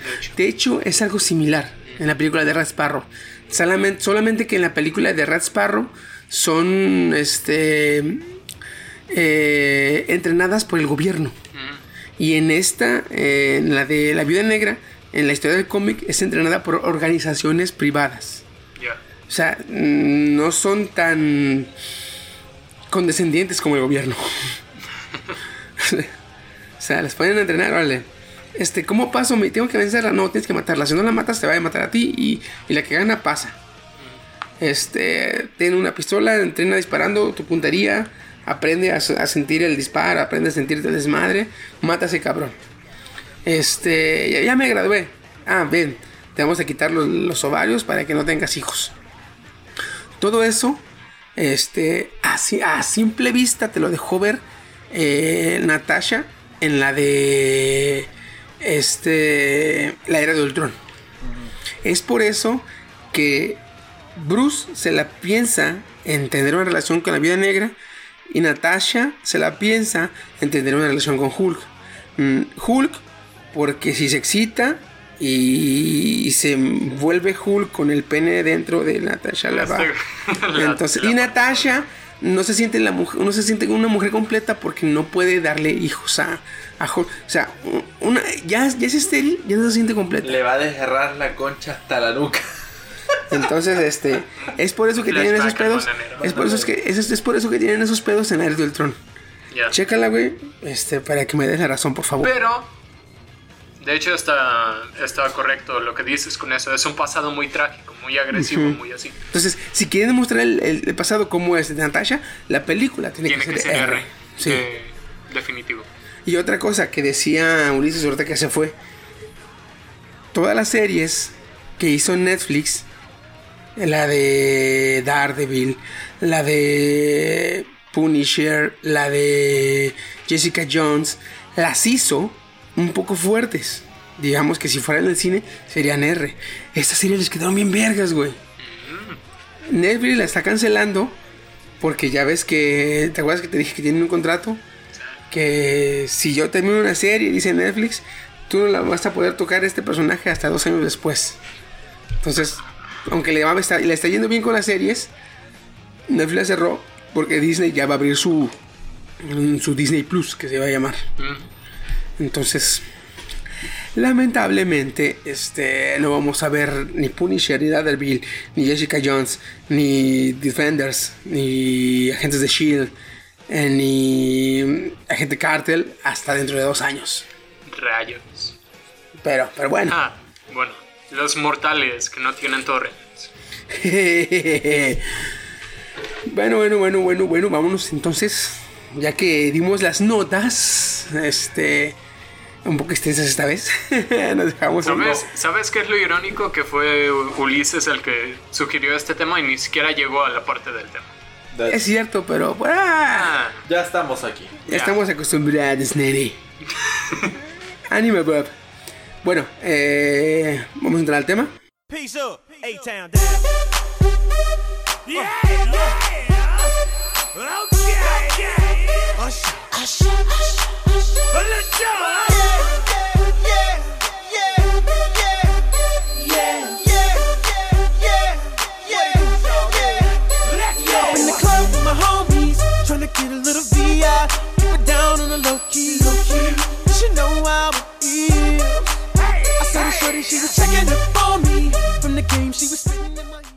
De hecho.
De hecho, es algo similar en la película de Red Sparrow. Solamente, solamente que en la película de Red Sparrow son este eh, entrenadas por el gobierno. Y en esta, eh, en la de la Viuda Negra, en la historia del cómic, es entrenada por organizaciones privadas. O sea, no son tan condescendientes como el gobierno. o sea, les pueden entrenar, vale. Este, ¿cómo paso? ¿Me tengo que vencerla? No, tienes que matarla. Si no la matas, te va a matar a ti y, la que gana pasa. Este, tiene una pistola, entrena disparando tu puntería, aprende a, sentir el disparo, aprende a sentir desmadre, mata a ese cabrón. Este, ya, me gradué. Ah, ven, te vamos a quitar los, los ovarios para que no tengas hijos. Todo eso, este, así, a simple vista te lo dejó ver eh, Natasha en la de, este, la era de Ultron. Es por eso que Bruce se la piensa en tener una relación con la vida negra y Natasha se la piensa en tener una relación con Hulk. Mm, Hulk, porque si se excita y se vuelve Hulk con el pene dentro de Natasha, la va.
La-
Entonces, y Natasha no se siente la mujer, no se siente una mujer completa porque no puede darle hijos a, a Hulk. O sea, una, ya, ya es estéril, ya no se siente completa.
Le va a desgarrar la concha hasta la nuca.
Entonces, este, es por eso que tienen esos pedos. Es por eso es que es, es por eso que tienen esos pedos en Air del Tron.
Ya.
Chécala, güey, este, para que me des la razón, por favor.
Pero, de hecho, está, está correcto lo que dices con eso. Es un pasado muy trágico, muy agresivo, muy así.
Entonces, si quieren demostrar el, el- pasado como es de Natasha, la película tiene,
Tiene que ser R.
Sí.
Eh, definitivo.
Y otra cosa que decía Ulises ahorita que se fue. Todas las series que hizo Netflix, la de Daredevil, la de Punisher, la de Jessica Jones, las hizo un poco fuertes. Digamos que si fueran en el cine serían R. Estas series les quedaron bien vergas, güey. Netflix la está cancelando porque ya ves que, ¿te acuerdas que te dije que tienen un contrato? que si yo termino una serie, dice Netflix, tú no la vas a poder tocar a este personaje hasta dos años después. Entonces, aunque le, va a estar, le está yendo bien con las series, Netflix la cerró porque Disney ya va a abrir su, mm, su Disney Plus, que se va a llamar. Entonces, lamentablemente, este, no vamos a ver ni Punisher, ni Daredevil, ni Jessica Jones, ni Defenders, ni Agentes de Shield, eh, ni Agente Cartel hasta dentro de dos años.
Rayos.
Pero, pero bueno.
Ah, bueno. Los mortales que no tienen torres.
bueno, bueno, bueno, bueno, bueno, vámonos entonces. Ya que dimos las notas, este, un poco extensas esta vez, nos dejamos un
¿Sabes,
poco-
¿Sabes qué es lo irónico? Que fue Ulises el que sugirió este tema y ni siquiera llegó a la parte del tema.
Es cierto, pero ah,
Ah,
Ya estamos aquí.
ya estamos acostumbrados, nene. Anime Bob. Bueno, eh, vamos a entrar al tema.
Peace up, A-Town down. Yeah, yeah. Okay, yeah.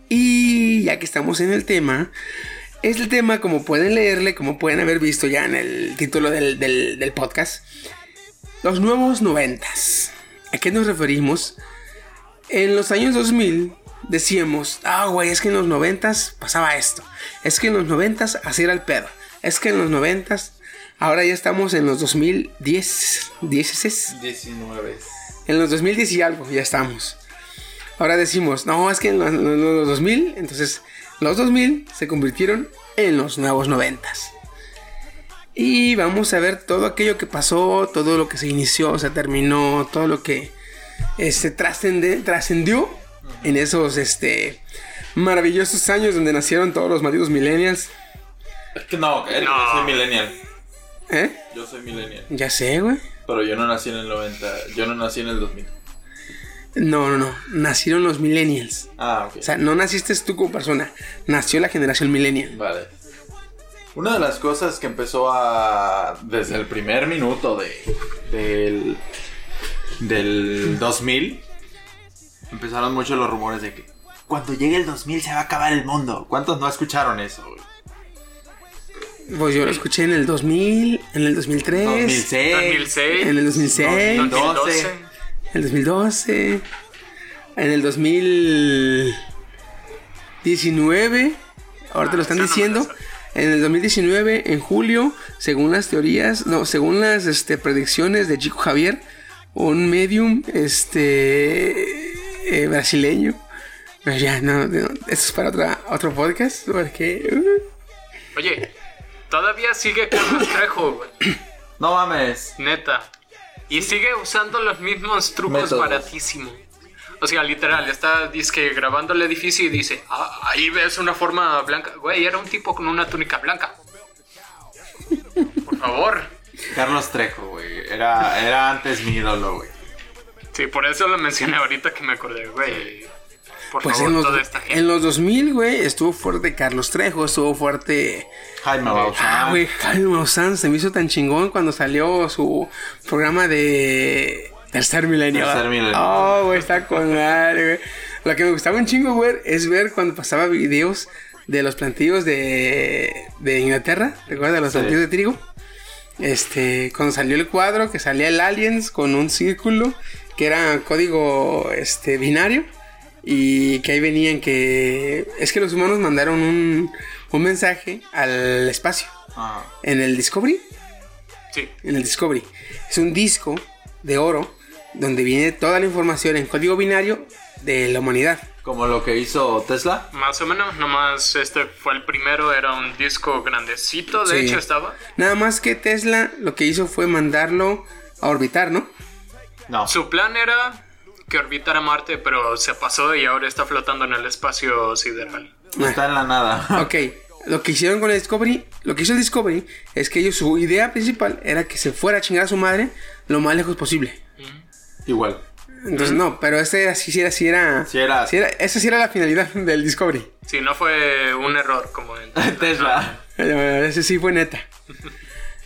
Y ya que estamos en el tema, es el tema, como pueden leerle, como pueden haber visto ya en el título del, del- del podcast, los nuevos noventas. ¿A qué nos referimos? En los años 2000 decíamos, ah, güey, es que en los noventas pasaba esto. Es que en los noventas así era el pedo. Es que en los noventas, ahora ya estamos en los 2010, 16.
19.
En los 2010 y algo, ya estamos. Ahora decimos, no, es que en los, en los 2000, entonces los 2000 se convirtieron en los nuevos 90. Y vamos a ver todo aquello que pasó, todo lo que se inició, se terminó, todo lo que este, trascendió en esos este, maravillosos años donde nacieron todos los malditos millennials.
Es que no,
No.
yo soy millennial.
¿Eh?
Yo soy millennial.
Ya sé, güey.
Pero yo no nací en el 90. Yo no nací en el 2000.
No, no, no. Nacieron los millennials.
Ah, ok.
O sea, no naciste tú como persona, nació la generación millennial.
Vale. Una de las cosas que empezó a. desde el primer minuto de. del. del 2000. Empezaron mucho los rumores de que. Cuando llegue el 2000 se va a acabar el mundo. ¿Cuántos no escucharon eso? güey?
Pues yo lo escuché en el 2000, en el 2003,
2006.
2006.
en el 2006,
2012.
En el 2012, en el 2019, ahora te lo están
Ah, no
diciendo, en el 2019, en julio, según las teorías, no, según las este, predicciones de Chico Javier, un medium este eh, brasileño. Pero ya, no, no, eso es para otra, otro podcast, porque... uh,
Oye, todavía sigue Carlos Trejo, güey.
No mames.
Neta. Y sigue usando los mismos trucos
Métodos.
baratísimos. O sea, literal, está dizque, grabando el edificio y dice, "Ah, ahí ves una forma blanca. Güey, era un tipo con una túnica blanca. Por favor.
Carlos Trejo, güey. Era, era antes mi ídolo, güey.
Sí, por eso lo mencioné ahorita que me acordé, güey. Por
Pues
favor,
en los,
toda esta gente.
en los 2000, güey, estuvo fuerte Carlos Trejo, estuvo fuerte...
Jaime Bauzán.
Ah, güey, Jaime Maussan se me hizo tan chingón cuando salió su programa de Tercer Milenio.
Tercer Milenio.
Oh, güey, está con madre, güey. Lo que me gustaba un chingo, güey, es ver cuando pasaba videos de los plantillos de, de Inglaterra. ¿Recuerdas los
Sí.
plantillos de trigo? Este, cuando salió el cuadro, que salía el Aliens con un círculo, que era código este, binario. Y que ahí venían que... Es que los humanos mandaron un, un mensaje al espacio.
Ah.
En el Discovery.
Sí.
En el Discovery. Es un disco de oro donde viene toda la información en código binario de la humanidad.
Como lo que hizo Tesla.
Más o menos, nomás este fue el primero, era un disco grandecito, de
Sí.
hecho estaba.
Nada más que Tesla lo que hizo fue mandarlo a orbitar, ¿no?
No.
Su plan era que orbitara Marte, pero se pasó y ahora está flotando en el espacio sideral.
Está en la nada.
Ok, lo que hicieron con el Discovery, lo que hizo el Discovery es que ellos, su idea principal era que se fuera a chingar a su madre lo más lejos posible.
Igual.
Entonces, no, pero este era, sí, sí era, sí era,
Sí era-
sí era- esa sí era la finalidad del Discovery.
Sí, no fue un error como en
Tesla.
Ese sí fue neta.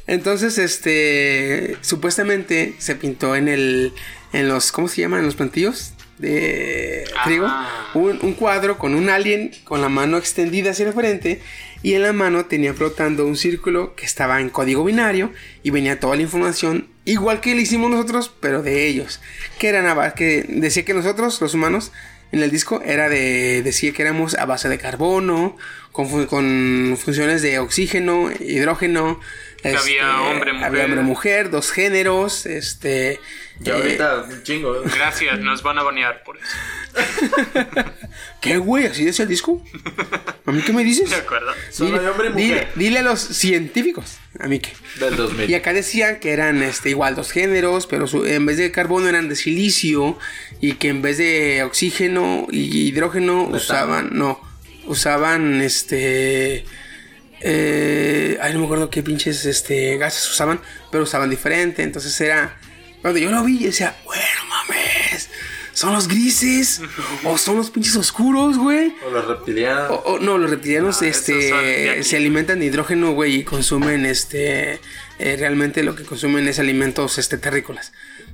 Entonces, este, supuestamente se pintó en el, en los, ¿cómo se llaman? En los plantillos de
Ah.
trigo, un, un cuadro con un alien con la mano extendida hacia el frente y en la mano tenía flotando un círculo que estaba en código binario y venía toda la información igual que le hicimos nosotros, pero de ellos, que eran a que decía que nosotros, los humanos, en el disco era de decía que éramos a base de carbono, con, con funciones de oxígeno, hidrógeno.
Había hombre, mujer.
había hombre, mujer, dos géneros, este.
Y
eh,
ahorita un chingo.
Gracias, nos van a banear por eso.
¿Qué güey? ¿Así decía el disco? ¿A mí qué me dices?
¿De acuerdo?
Solo hay hombre y
dile,
mujer.
dile a los científicos, a mí que.
Del 2000.
Y acá decían que eran este, igual dos géneros, pero su- en vez de carbono eran de silicio y que en vez de oxígeno y hidrógeno usaban, no, usaban este... eh, ay, no me acuerdo qué pinches este, gases usaban, pero usaban diferente. Entonces era... Cuando yo lo vi, yo decía, bueno, mames, ¿son los grises? ¿O son los pinches oscuros, güey?
O los reptilianos.
O- o- no, los reptilianos
Ah,
este, se alimentan de hidrógeno, güey, y consumen este. eh, realmente lo que consumen es alimentos este, terrícolas.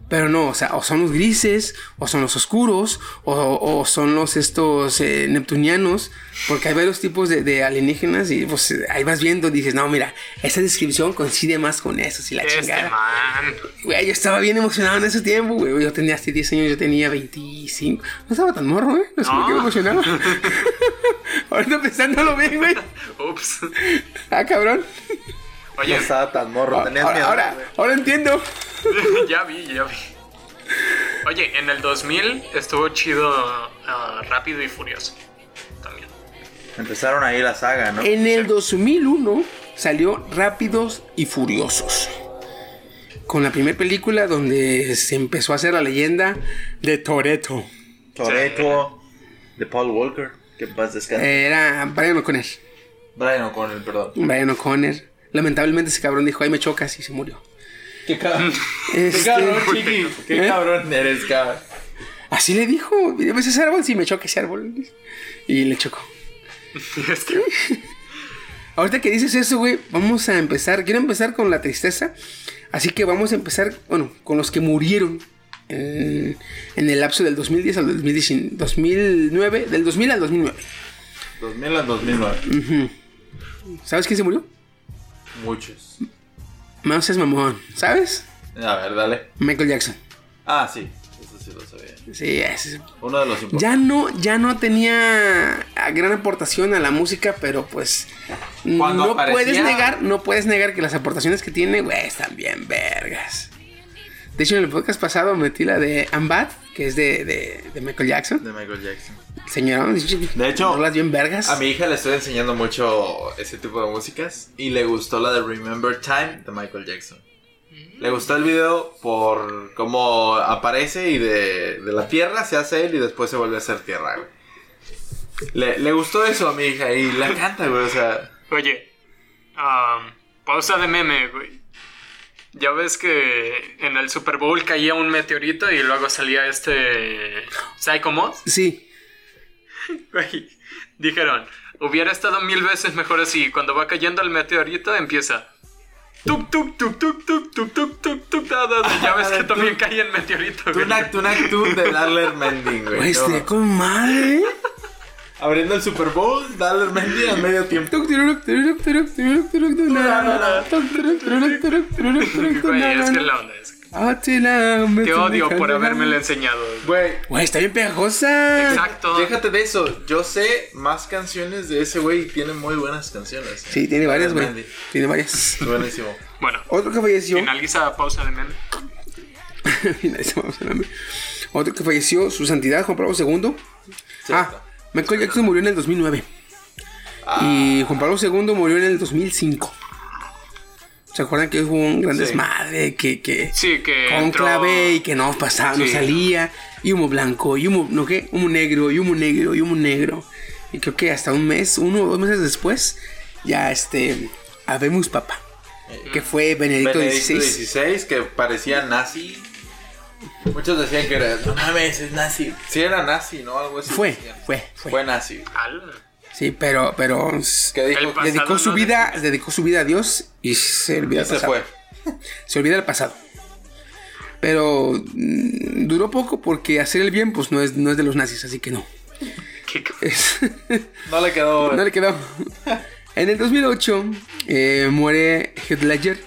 Pero no, o sea, o son los grises, o son los oscuros, o, o son los estos eh, neptunianos, porque hay varios tipos de, de alienígenas y pues ahí vas viendo, dices, no, mira, esa descripción coincide más con eso, si la
Este
chingada.
man.
Güey, yo estaba bien emocionado en ese tiempo, güey. Yo tenía hasta 10 años, yo tenía 25. No estaba tan morro, ¿eh? No sé por qué me emocionaba. Ahorita pensándolo bien, güey.
Ups.
Ah, cabrón.
No
Oye,
estaba tan morro, tenías
Ahora,
miedo.
ahora, ahora entiendo.
ya vi, ya vi. Oye, en el 2000 estuvo chido ah, Rápido y Furioso. También.
Empezaron ahí la saga, ¿no?
En el 2001 salió Rápidos y Furiosos. Con la primera película donde se empezó a hacer la leyenda de Toreto.
Toretto, de Paul Walker, que paz descanse.
Era Brian O'Connor.
Brian O'Connor, perdón.
Brian O'Connor. Lamentablemente ese cabrón dijo, ay me chocas y se murió.
Qué cabrón. Qué
Este,
cabrón, chiqui. Qué
¿Eh?
cabrón eres, cabrón.
Así le dijo, ¿ves ese árbol? Sí, me choca ese árbol. Y le chocó.
Es que-
Ahorita que dices eso, güey, vamos a empezar. Quiero empezar con la tristeza. Así que vamos a empezar, bueno, con los que murieron en, en el lapso del 2010 al 2019, 2009, del 2000 al 2009.
2000 al 2009.
¿Sabes quién se murió?
Muchos.
No seas mamón, ¿sabes?
A ver, dale.
Michael Jackson.
Ah, sí. Eso sí lo sabía.
Sí, ese-
Uno de los importantes.
ya no, ya no tenía gran aportación a la música, pero pues
Cuando
no
aparecía-
puedes negar, no puedes negar que las aportaciones que tiene, güey, están bien vergas. De hecho, en el podcast pasado metí la de Ambat, que es de, de, de Michael Jackson.
De Michael Jackson.
Señorón,
De hecho,
rolas bien vergas.
A mi hija le estoy enseñando mucho ese tipo de músicas y le gustó la de Remember Time de Michael Jackson. Le gustó el video por cómo aparece y de, de la tierra se hace él y después se vuelve a hacer tierra, güey. Le, le gustó eso a mi hija y la canta, güey, o sea...
Oye, am, pausa de meme, güey. Ya ves que en el Super Bowl caía un meteorito y luego salía este Psycho Moss.
Sí,
Güey, dijeron, hubiera estado mil veces mejor así. Cuando va cayendo el meteorito empieza. Tuk tuk tuk tuk tuk tuk tuk tuk tuk. Ya ves que también caen meteoritos. güey.
Tunak, tunak, tun de Darler Mending, güey.
güey, este con madre.
Abriendo el Super Bowl, Darler Mending al medio tiempo.
Güey, es que la onda es.
Ah, te
odio por habérmelo
la-
enseñado.
Güey,
Güey, está bien pegajosa.
Exacto.
Déjate de eso, yo sé más canciones de ese güey y tiene muy buenas canciones.
Sí, tiene varias, güey. Tiene varias.
Buenísimo.
Bueno,
Otro que falleció.
finaliza pausa de meme.
Finalizamos hablando. Otro que falleció, su santidad, Juan Pablo II. Ah, Michael Jackson murió en el 2009. Y Juan Pablo II murió en el 2005. ¿Se acuerdan que hubo un gran
Sí.
desmadre? Que, que
Sí, que
conclave
entró-
y que no pasaba, no salía. Y humo blanco, y humo, ¿no qué? Humo negro, y humo negro, y humo negro. Y creo que hasta un mes, uno o dos meses después, ya este, habemos papá. Que fue Benedicto,
Benedicto
XVI.
XVI, que parecía nazi. Muchos decían que era, no mames, es nazi. Sí era nazi, ¿no? Algo así.
Fue, fue, fue.
Fue nazi.
Al-
Sí, pero, pero
dijo
dedicó su
no
vida, dedicó su vida a Dios y se olvidó
se
pasado.
fue.
Se olvida el pasado. Pero mm, duró poco porque hacer el bien, pues no es, no es de los nazis, así que no.
¿Qué-
Es-
No le quedó.
no le quedó. En el 2008 eh, muere Heath Ledger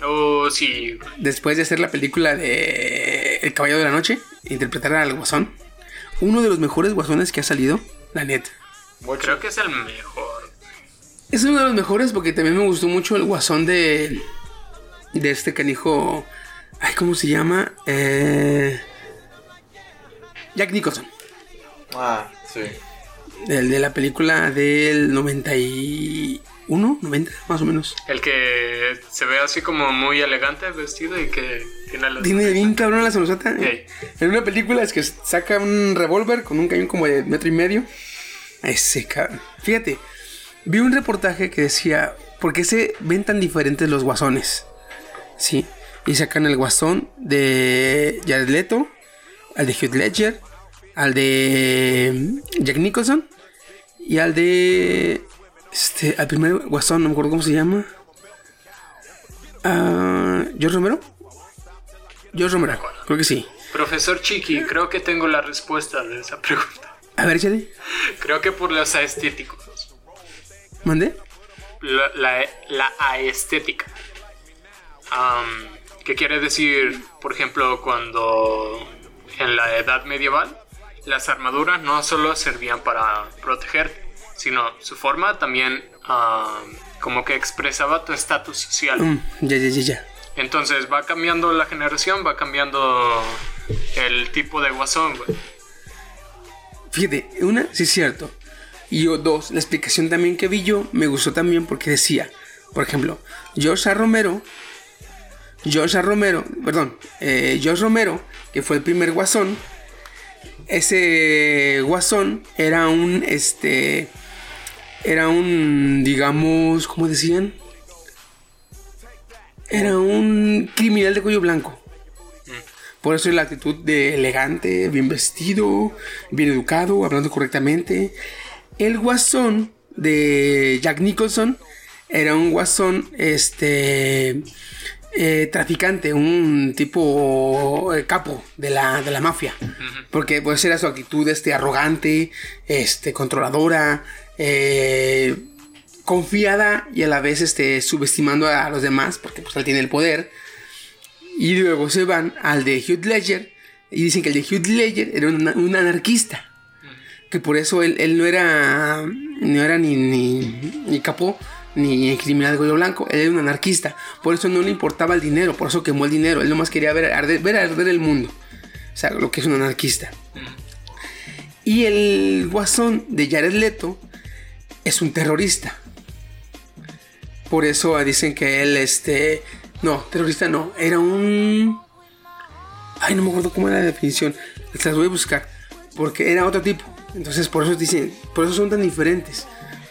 Oh, sí.
después de hacer la película de El Caballero de la Noche, interpretar al Guasón. Uno de los mejores guasones que ha salido, la neta.
Creo que es el mejor.
Es uno de los mejores porque también me gustó mucho el guasón de. De este canijo. Ay, ¿cómo se llama? Eh, Jack Nicholson.
Ah, sí.
El de la película del 91, 90, más o menos.
El que se ve así como muy elegante vestido y que tiene los...
Tiene bien cabrón la sonrisota.
Ey.
En una película es que saca un revólver con un cañón como de metro y medio. Ese cabrón. Fíjate, vi un reportaje que decía, ¿por qué se ven tan diferentes los guasones? Sí, y sacan el guasón de Jared Leto, al de Heath Ledger, al de Jack Nicholson y al de... Este, al primer guasón, no me acuerdo cómo se llama. Ah, George Romero. George Romero, creo que sí.
Profesor Chiqui, creo que tengo la respuesta de esa pregunta.
A ver, échale.
Creo que por los aestéticos.
¿Mande?
La, la, la aestética. ¿Qué quiere decir, por ejemplo, cuando en la edad medieval las armaduras no solo servían para protegerte, sino su forma también am, como que expresaba tu estatus social.
Mm, ya, ya, ya, ya.
Entonces va cambiando la generación, va cambiando el tipo de guasón, güey.
Fíjate, una, sí es cierto. Y yo, dos, la explicación también que vi yo me gustó también porque decía, por ejemplo, George A. Romero, George. Romero, perdón, eh, George Romero, que fue el primer guasón, ese guasón era un, este, era un, digamos, ¿cómo decían? Era un criminal de cuello blanco. Por eso la actitud de elegante, bien vestido, bien educado, hablando correctamente. El guasón de Jack Nicholson era un guasón, este, eh, traficante, un tipo eh, capo de la, de la mafia. Porque pues era su actitud, este, arrogante, este, controladora, eh, confiada y a la vez, este, subestimando a los demás, porque pues él tiene el poder. Y luego se van al de Hugh Ledger y dicen que el de Hugh Ledger era un, un anarquista. Que por eso él, él no era no era ni, ni, ni capó ni criminal de cuello blanco. Él era un anarquista. Por eso no le importaba el dinero. Por eso quemó el dinero. Él nomás quería ver arder, ver arder el mundo. O sea, lo que es un anarquista. Y el guasón de Jared Leto es un terrorista. Por eso dicen que él, este... No, terrorista no. Era un... Ay, no me acuerdo cómo era la definición. Las voy a buscar. Porque era otro tipo. Entonces, por eso dicen... Por eso son tan diferentes.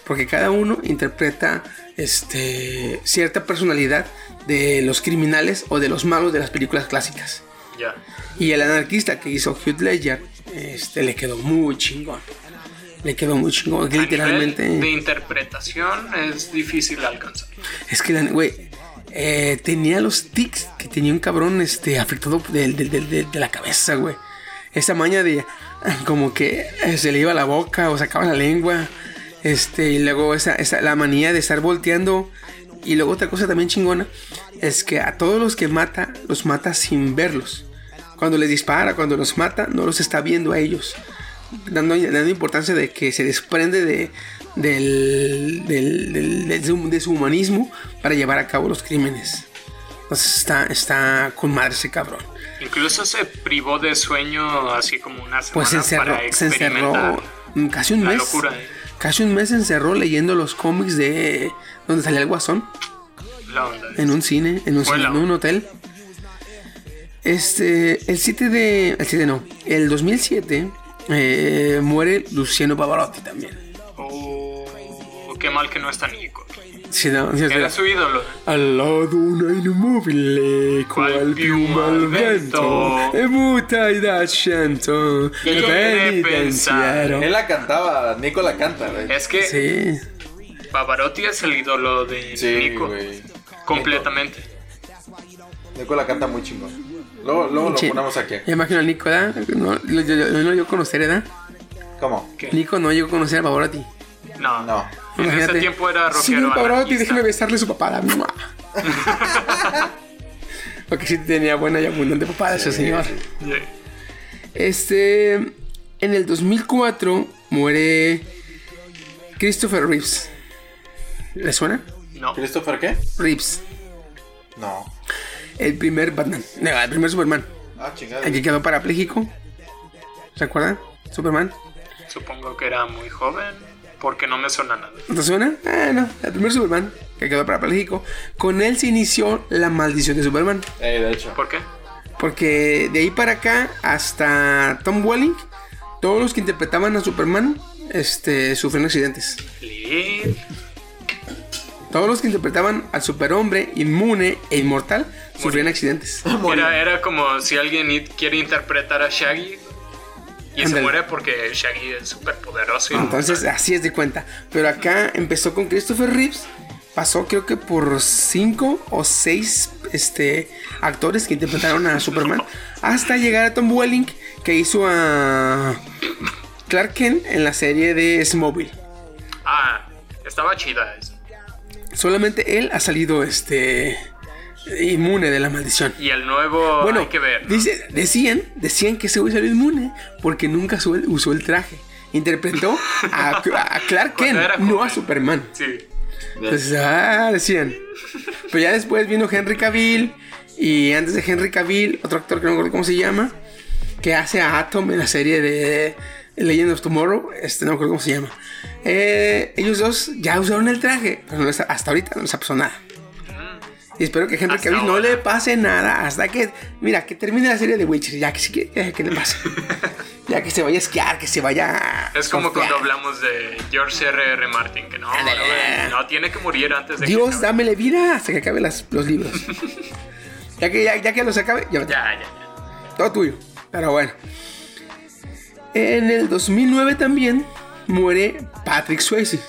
Porque cada uno interpreta este, cierta personalidad de los criminales o de los malos de las películas clásicas.
Ya.
Y el anarquista que hizo Hugh Ledger, este, le quedó muy chingón. Le quedó muy chingón.
A
literalmente.
nivel de interpretación es difícil alcanzar.
Es que, güey, eh, tenía los tics que tenía un cabrón este, afectado de, la cabeza, güey. Esa maña de como que eh, se le iba la boca o sacaba la lengua. Este, y luego esa, esa, la manía de estar volteando. Y luego otra cosa también chingona es que a todos los que mata, los mata sin verlos. Cuando les dispara, cuando los mata, no los está viendo a ellos. Dando, dando importancia de que se desprende de, del, del- del- de su, de su humanismo para llevar a cabo los crímenes. Entonces está, está con madre ese cabrón.
Incluso se privó de sueño así como una semana
Pues encerró,
para
se encerró casi un mes.
locura. ¿eh?
Casi un mes se encerró leyendo los cómics de donde salía el guasón.
La onda.
En un cine, en un, cine, en un hotel. Este, el 7 de. El 7 no. El 2007 eh, muere Luciano Pavarotti también.
Oh, qué mal que no está Nico.
Sí, no, sí,
Era su ídolo.
Al lado una
Qual
qual piuma al vento, e muta i da cento,
Io
e
ne
pensiero.
Él la cantaba, Nico la canta, güey.
Es que
Sí,
Pavarotti es el ídolo de
Sí,
Nico.
güey.
Completamente.
Nico la canta muy chingón. Luego, luego lo ponemos aquí.
Ya imagino a Nico, ¿verdad? No, yo, yo- yo no yo conocer, ¿verdad?
¿Cómo?
¿Qué?
Nico no yo conocer a Pavarotti.
No.
No.
En ese
Imagínate.
tiempo era rockero.
Pavarotti,
anarquista.
déjeme besarle su papada. Porque sí tenía buena y abundante papada ese señor.
Sí.
Este. En el 2004 muere Christopher Reeves. ¿Le suena?
No.
¿Christopher qué?
Reeves.
No.
El primer Batman. No, el primer Superman.
Ah, chingada.
El que quedó parapléjico. ¿Se acuerdan? Superman.
Supongo que era muy joven. Porque no me suena nada.
¿No te suena? Ah, no. El primer Superman que quedó parapléjico. Con él se inició la maldición de Superman.
Eh, de hecho.
¿Por qué?
Porque de ahí para acá hasta Tom Welling, todos los que interpretaban a Superman este, sufrieron accidentes.
Lee.
Todos los que interpretaban al superhombre inmune e inmortal sufrían accidentes.
Era, era como si alguien quiere interpretar a Shaggy. Y se muere porque Shaggy es súper poderoso. y
Entonces así es de cuenta. Pero acá empezó con Christopher Reeves. Pasó creo que por cinco o seis este, actores que interpretaron a Superman. Hasta llegar a Tom Welling, que hizo a Clark Kent en la serie de Smallville.
Ah, estaba chida esa.
Solamente él ha salido este inmune de la maldición.
Y el nuevo
Bueno,
hay que ver. ¿no?
dice, decían, decían que ese güey salió inmune porque nunca usó el, usó el traje. Interpretó a, a Clark Kent, no a. Superman.
Sí.
Ah, decían. Pero ya después vino Henry Cavill. Y antes de Henry Cavill, otro actor que no me acuerdo cómo se llama. Que hace a Atom en la serie de Legend of Tomorrow. Este no me acuerdo cómo se llama. Eh, ellos dos ya usaron el traje. Pero no les- hasta ahorita no les ha pasado nada. Y espero que Henry Cavill no le pase nada hasta que, mira, que termine la serie de Witcher. Ya que sí que, ya que le pase. ya que se vaya a esquiar, que se vaya.
Es como cuando hablamos de George R. R. Martin, que no, no, no, tiene que morir antes de
Dios, dámele vida hasta que acabe las- los libros. ya, que, ya, ya que los acabe, Ya,
ya, ya.
todo tuyo. Pero bueno. En el 2009 también muere Patrick Swayze.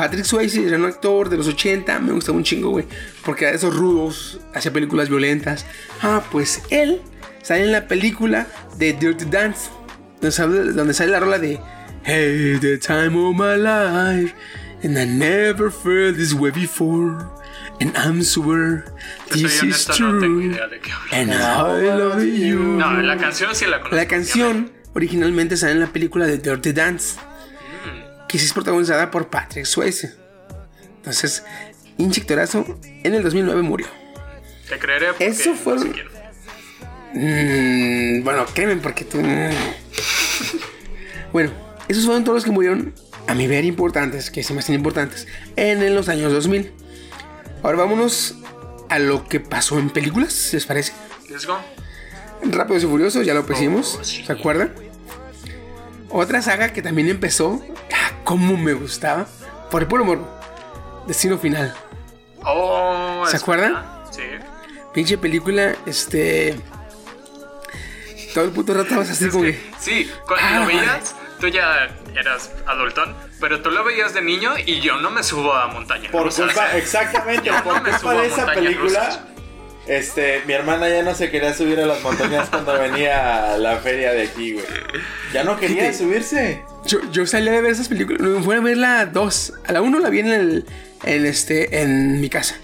Patrick Swayze era un actor de los 80, me gustaba un chingo, güey. Porque era de esos rudos, hacía películas violentas. Ah, pues él sale en la película de Dirty Dance. Donde sale, donde sale la rola de Hey, the time of my life. And I never felt this way before. And I'm sure this is
honesto, no tengo
true.
idea de qué.
And I love you.
No, la canción sí la conozco.
La canción originalmente sale en la película de Dirty Dance, que sí es protagonizada por Patrick Swayze. Entonces, Inchectorazo en el 2009 murió.
Te creeré porque
Eso fue-
no sé.
Mm, bueno, créeme, porque tú. bueno, esos fueron todos los que murieron, a mi ver, importantes, que se me hacen importantes, en los años 2000. Ahora vámonos a lo que pasó en películas, ¿les parece?
Let's go.
Rápidos y Furiosos, ya lo pusimos,
Oh, sí.
¿se acuerdan? Otra saga que también empezó, ah, cómo me gustaba, por el puro morbo. Destino Final.
Oh,
¿Se acuerdan?
Sí.
Pinche película, este. Todo el puto rato vas así como
que, sí, cuando
Ah,
lo veías, tú ya eras adultón, pero tú lo veías de niño y yo no me subo a montaña.
Por
rusas.
culpa, exactamente, por
me subo
culpa
a
de esa película. Este, mi hermana ya no se quería subir a las montañas cuando venía a la feria de aquí, güey. Ya no quería
Fíjate.
subirse.
Yo, yo salí a ver esas películas. Fui a ver la 2. A la 1 la vi en, el, en, este, en mi casa.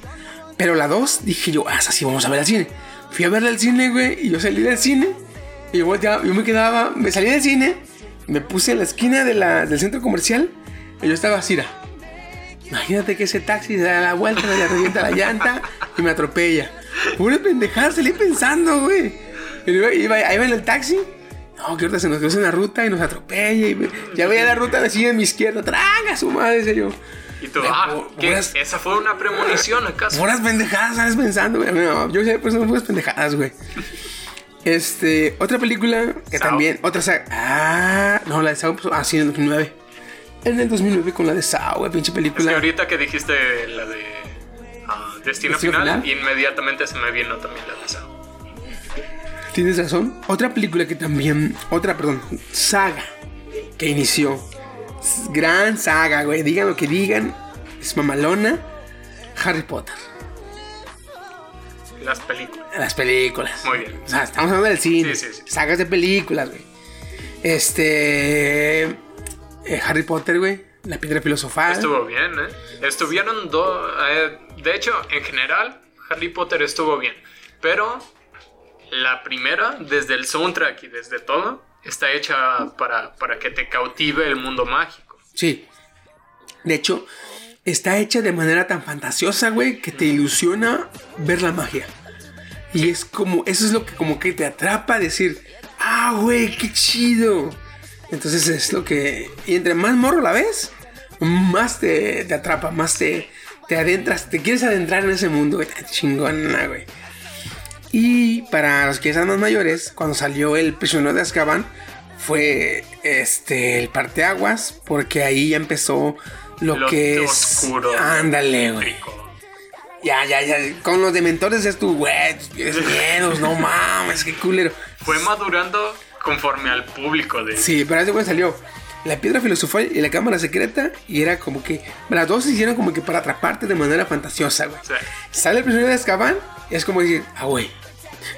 Pero la 2 dije yo, ah, sí, vamos a ver al cine. Fui a verla al cine, güey. Y yo salí del cine. Y yo, volteaba- yo me quedaba, me salí del cine. Me puse en la esquina de la, del centro comercial. Y yo estaba así. Imagínate que ese taxi se da la vuelta, le revienta la llanta y me atropella. Pura pendejada, salí pensando, güey. Ahí va en el taxi. No, que ahorita se nos cruza una ruta y nos atropella. Y ya veía la ruta así en mi izquierda. Traga su madre, decía yo.
Y tú, ah, ¿qué?
puras-
¿Esa fue una premonición acaso?
Puras pendejadas, ¿sabes? Pensando, güey. No, yo sé, pues no puras pendejadas, güey. Este, otra película que también, otra saga. Ah, no, la de Saw, pues, ah, sí, en el 2009. En el 2009 con la de Saw, güey, pinche
Es que
película.
ahorita que dijiste la de Destino,
¿Destino
Final,
Final?
inmediatamente se me vino también la de Saw.
Tienes razón. Otra película que también, otra, perdón, saga que inició. Gran saga, güey. Digan lo que digan. Es mamalona. Harry Potter.
Las películas.
Las películas.
Muy bien.
O sea, estamos hablando del cine.
Sí, sí, sí.
Sagas de películas, güey. Este. eh, Harry Potter, güey. La piedra filosofal.
Estuvo bien, ¿eh? Estuvieron dos... de hecho, en general, Harry Potter estuvo bien. Pero la primera, desde el soundtrack y desde todo, está hecha para, para que te cautive el mundo mágico.
Sí. De hecho, está hecha de manera tan fantasiosa, güey, que te ilusiona ver la magia. Y es como, eso es lo que como que te atrapa a decir, ah, güey, qué chido. Entonces es lo que, y entre más morro la ves, más te, te atrapa, más te, te adentras, te quieres adentrar en ese mundo, güey, chingona, güey. Y para los que están más mayores, cuando salió el prisionero de Azkaban, fue este el parteaguas, porque ahí ya empezó lo,
Lo
que es.
oscuro.
Ándale, güey. Ya, ya, ya. Con los dementores es tu, güey, tienes miedos, no mames, qué culero.
Fue madurando conforme al público de...
Sí, pero ese güey salió. La piedra filosofal y la cámara secreta. Y era como que las dos se hicieron como que para atraparte de manera fantasiosa, güey.
Sí.
Sale el prisionero de Azkaban y es como decir, ah, güey.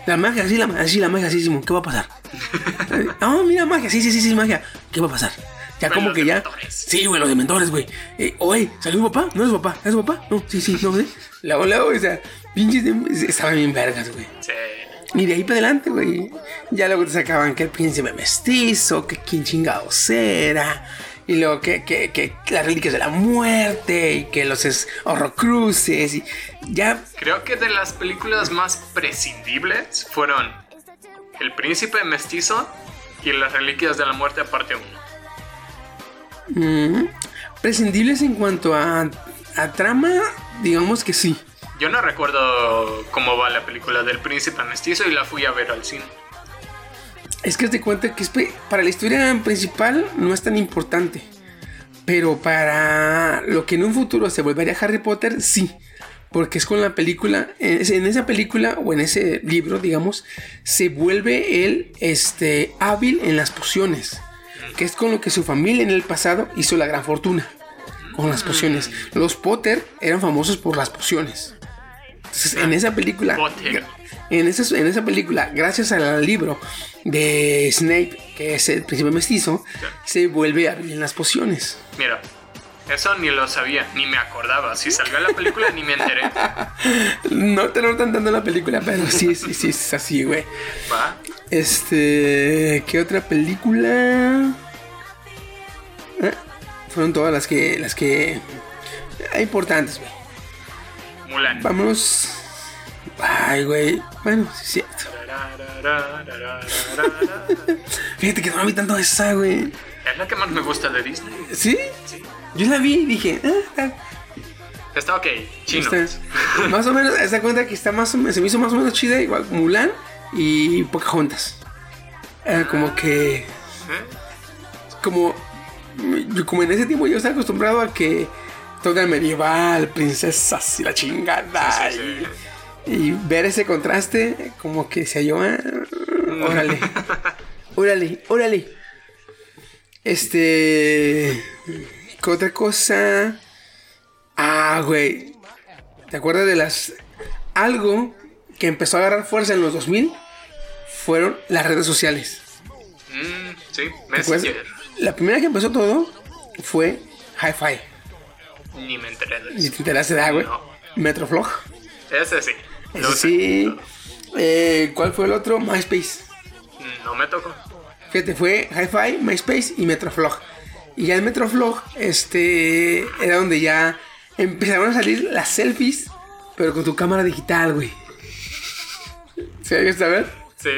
La magia, sí, la magia, sí, la magia, sí, Simón, ¿qué va a pasar? Ah, mira, magia, sí, sí, sí, sí, magia. ¿Qué va a pasar? Ya como que ya.
dementores.
Sí, güey, los dementores, güey. Eh, oye, ¿salió su papá? ¿No es papá? ¿Es papá? No, sí, sí, no, ¿sí? Luego, luego, o sea, pinches. Estaban bien vergas, güey.
Sí.
Y de ahí para adelante, güey. Ya luego te sacaban que el príncipe mestizo, que quién chingados era. Y luego que, que, que las reliquias de la muerte. Y que los es- horrocruces. Y ya.
Creo que de las películas más prescindibles fueron El Príncipe Mestizo y Las Reliquias de la Muerte, parte 1.
mm, prescindibles en cuanto a, a trama, digamos que sí.
Yo no recuerdo cómo va la película del Príncipe Mestizo y la fui a ver al cine.
Es que te cuenta que es para la historia principal no es tan importante. Pero para lo que en un futuro se volvería Harry Potter, sí. Porque es con la película, en esa película o en ese libro, digamos, se vuelve él este, hábil en las pociones. Que es con lo que su familia en el pasado hizo la gran fortuna. Con las pociones. Los Potter eran famosos por las pociones. Entonces, en esa película, en esa, en esa película, gracias al libro de Snape, que es el príncipe mestizo, se vuelve hábil en las pociones.
Mira, eso ni lo sabía, ni me acordaba. Si salió la película, ni me enteré.
No te lo están dando la película, pero sí, sí, sí, es así, güey.
¿Va?
Este, ¿qué otra película? Ah, fueron todas las que, las que eh, importantes, güey.
Mulan.
Vámonos. Ay, güey. Bueno, sí, es cierto. Fíjate que no vi tanto esa, güey.
Es la que más me gusta de Disney.
¿Sí? Yo la vi y dije, ah, está-
ok, chino.
está- más o menos, esa cuenta que está más o menos, se me hizo más o menos chida, igual Mulan y Pocahontas. Era como que,
¿Eh?
como, como en ese tiempo yo estaba acostumbrado a que todo era medieval, princesas y la chingada.
Sí, sí,
Y, y ver ese contraste, como que se yo, ah, órale, órale, órale. Este, ¿qué otra cosa? Ah, güey. ¿Te acuerdas de las... Algo que empezó a agarrar fuerza en los 2000 fueron las redes sociales.
Mm, sí. Messenger.
La primera que empezó todo fue Hi-Fi.
Ni me enteré de eso.
te enteraste de güey.
No.
Metroflog.
Ese sí.
Ese sí. Eh, ¿Cuál fue el otro? MySpace.
No me tocó.
Fíjate, fue Hi-Fi, MySpace y Metroflog. Y ya en Metroflog, este, era donde ya empezaron a salir las selfies, pero con tu cámara digital, güey. ¿Sí hay que saber?
Sí.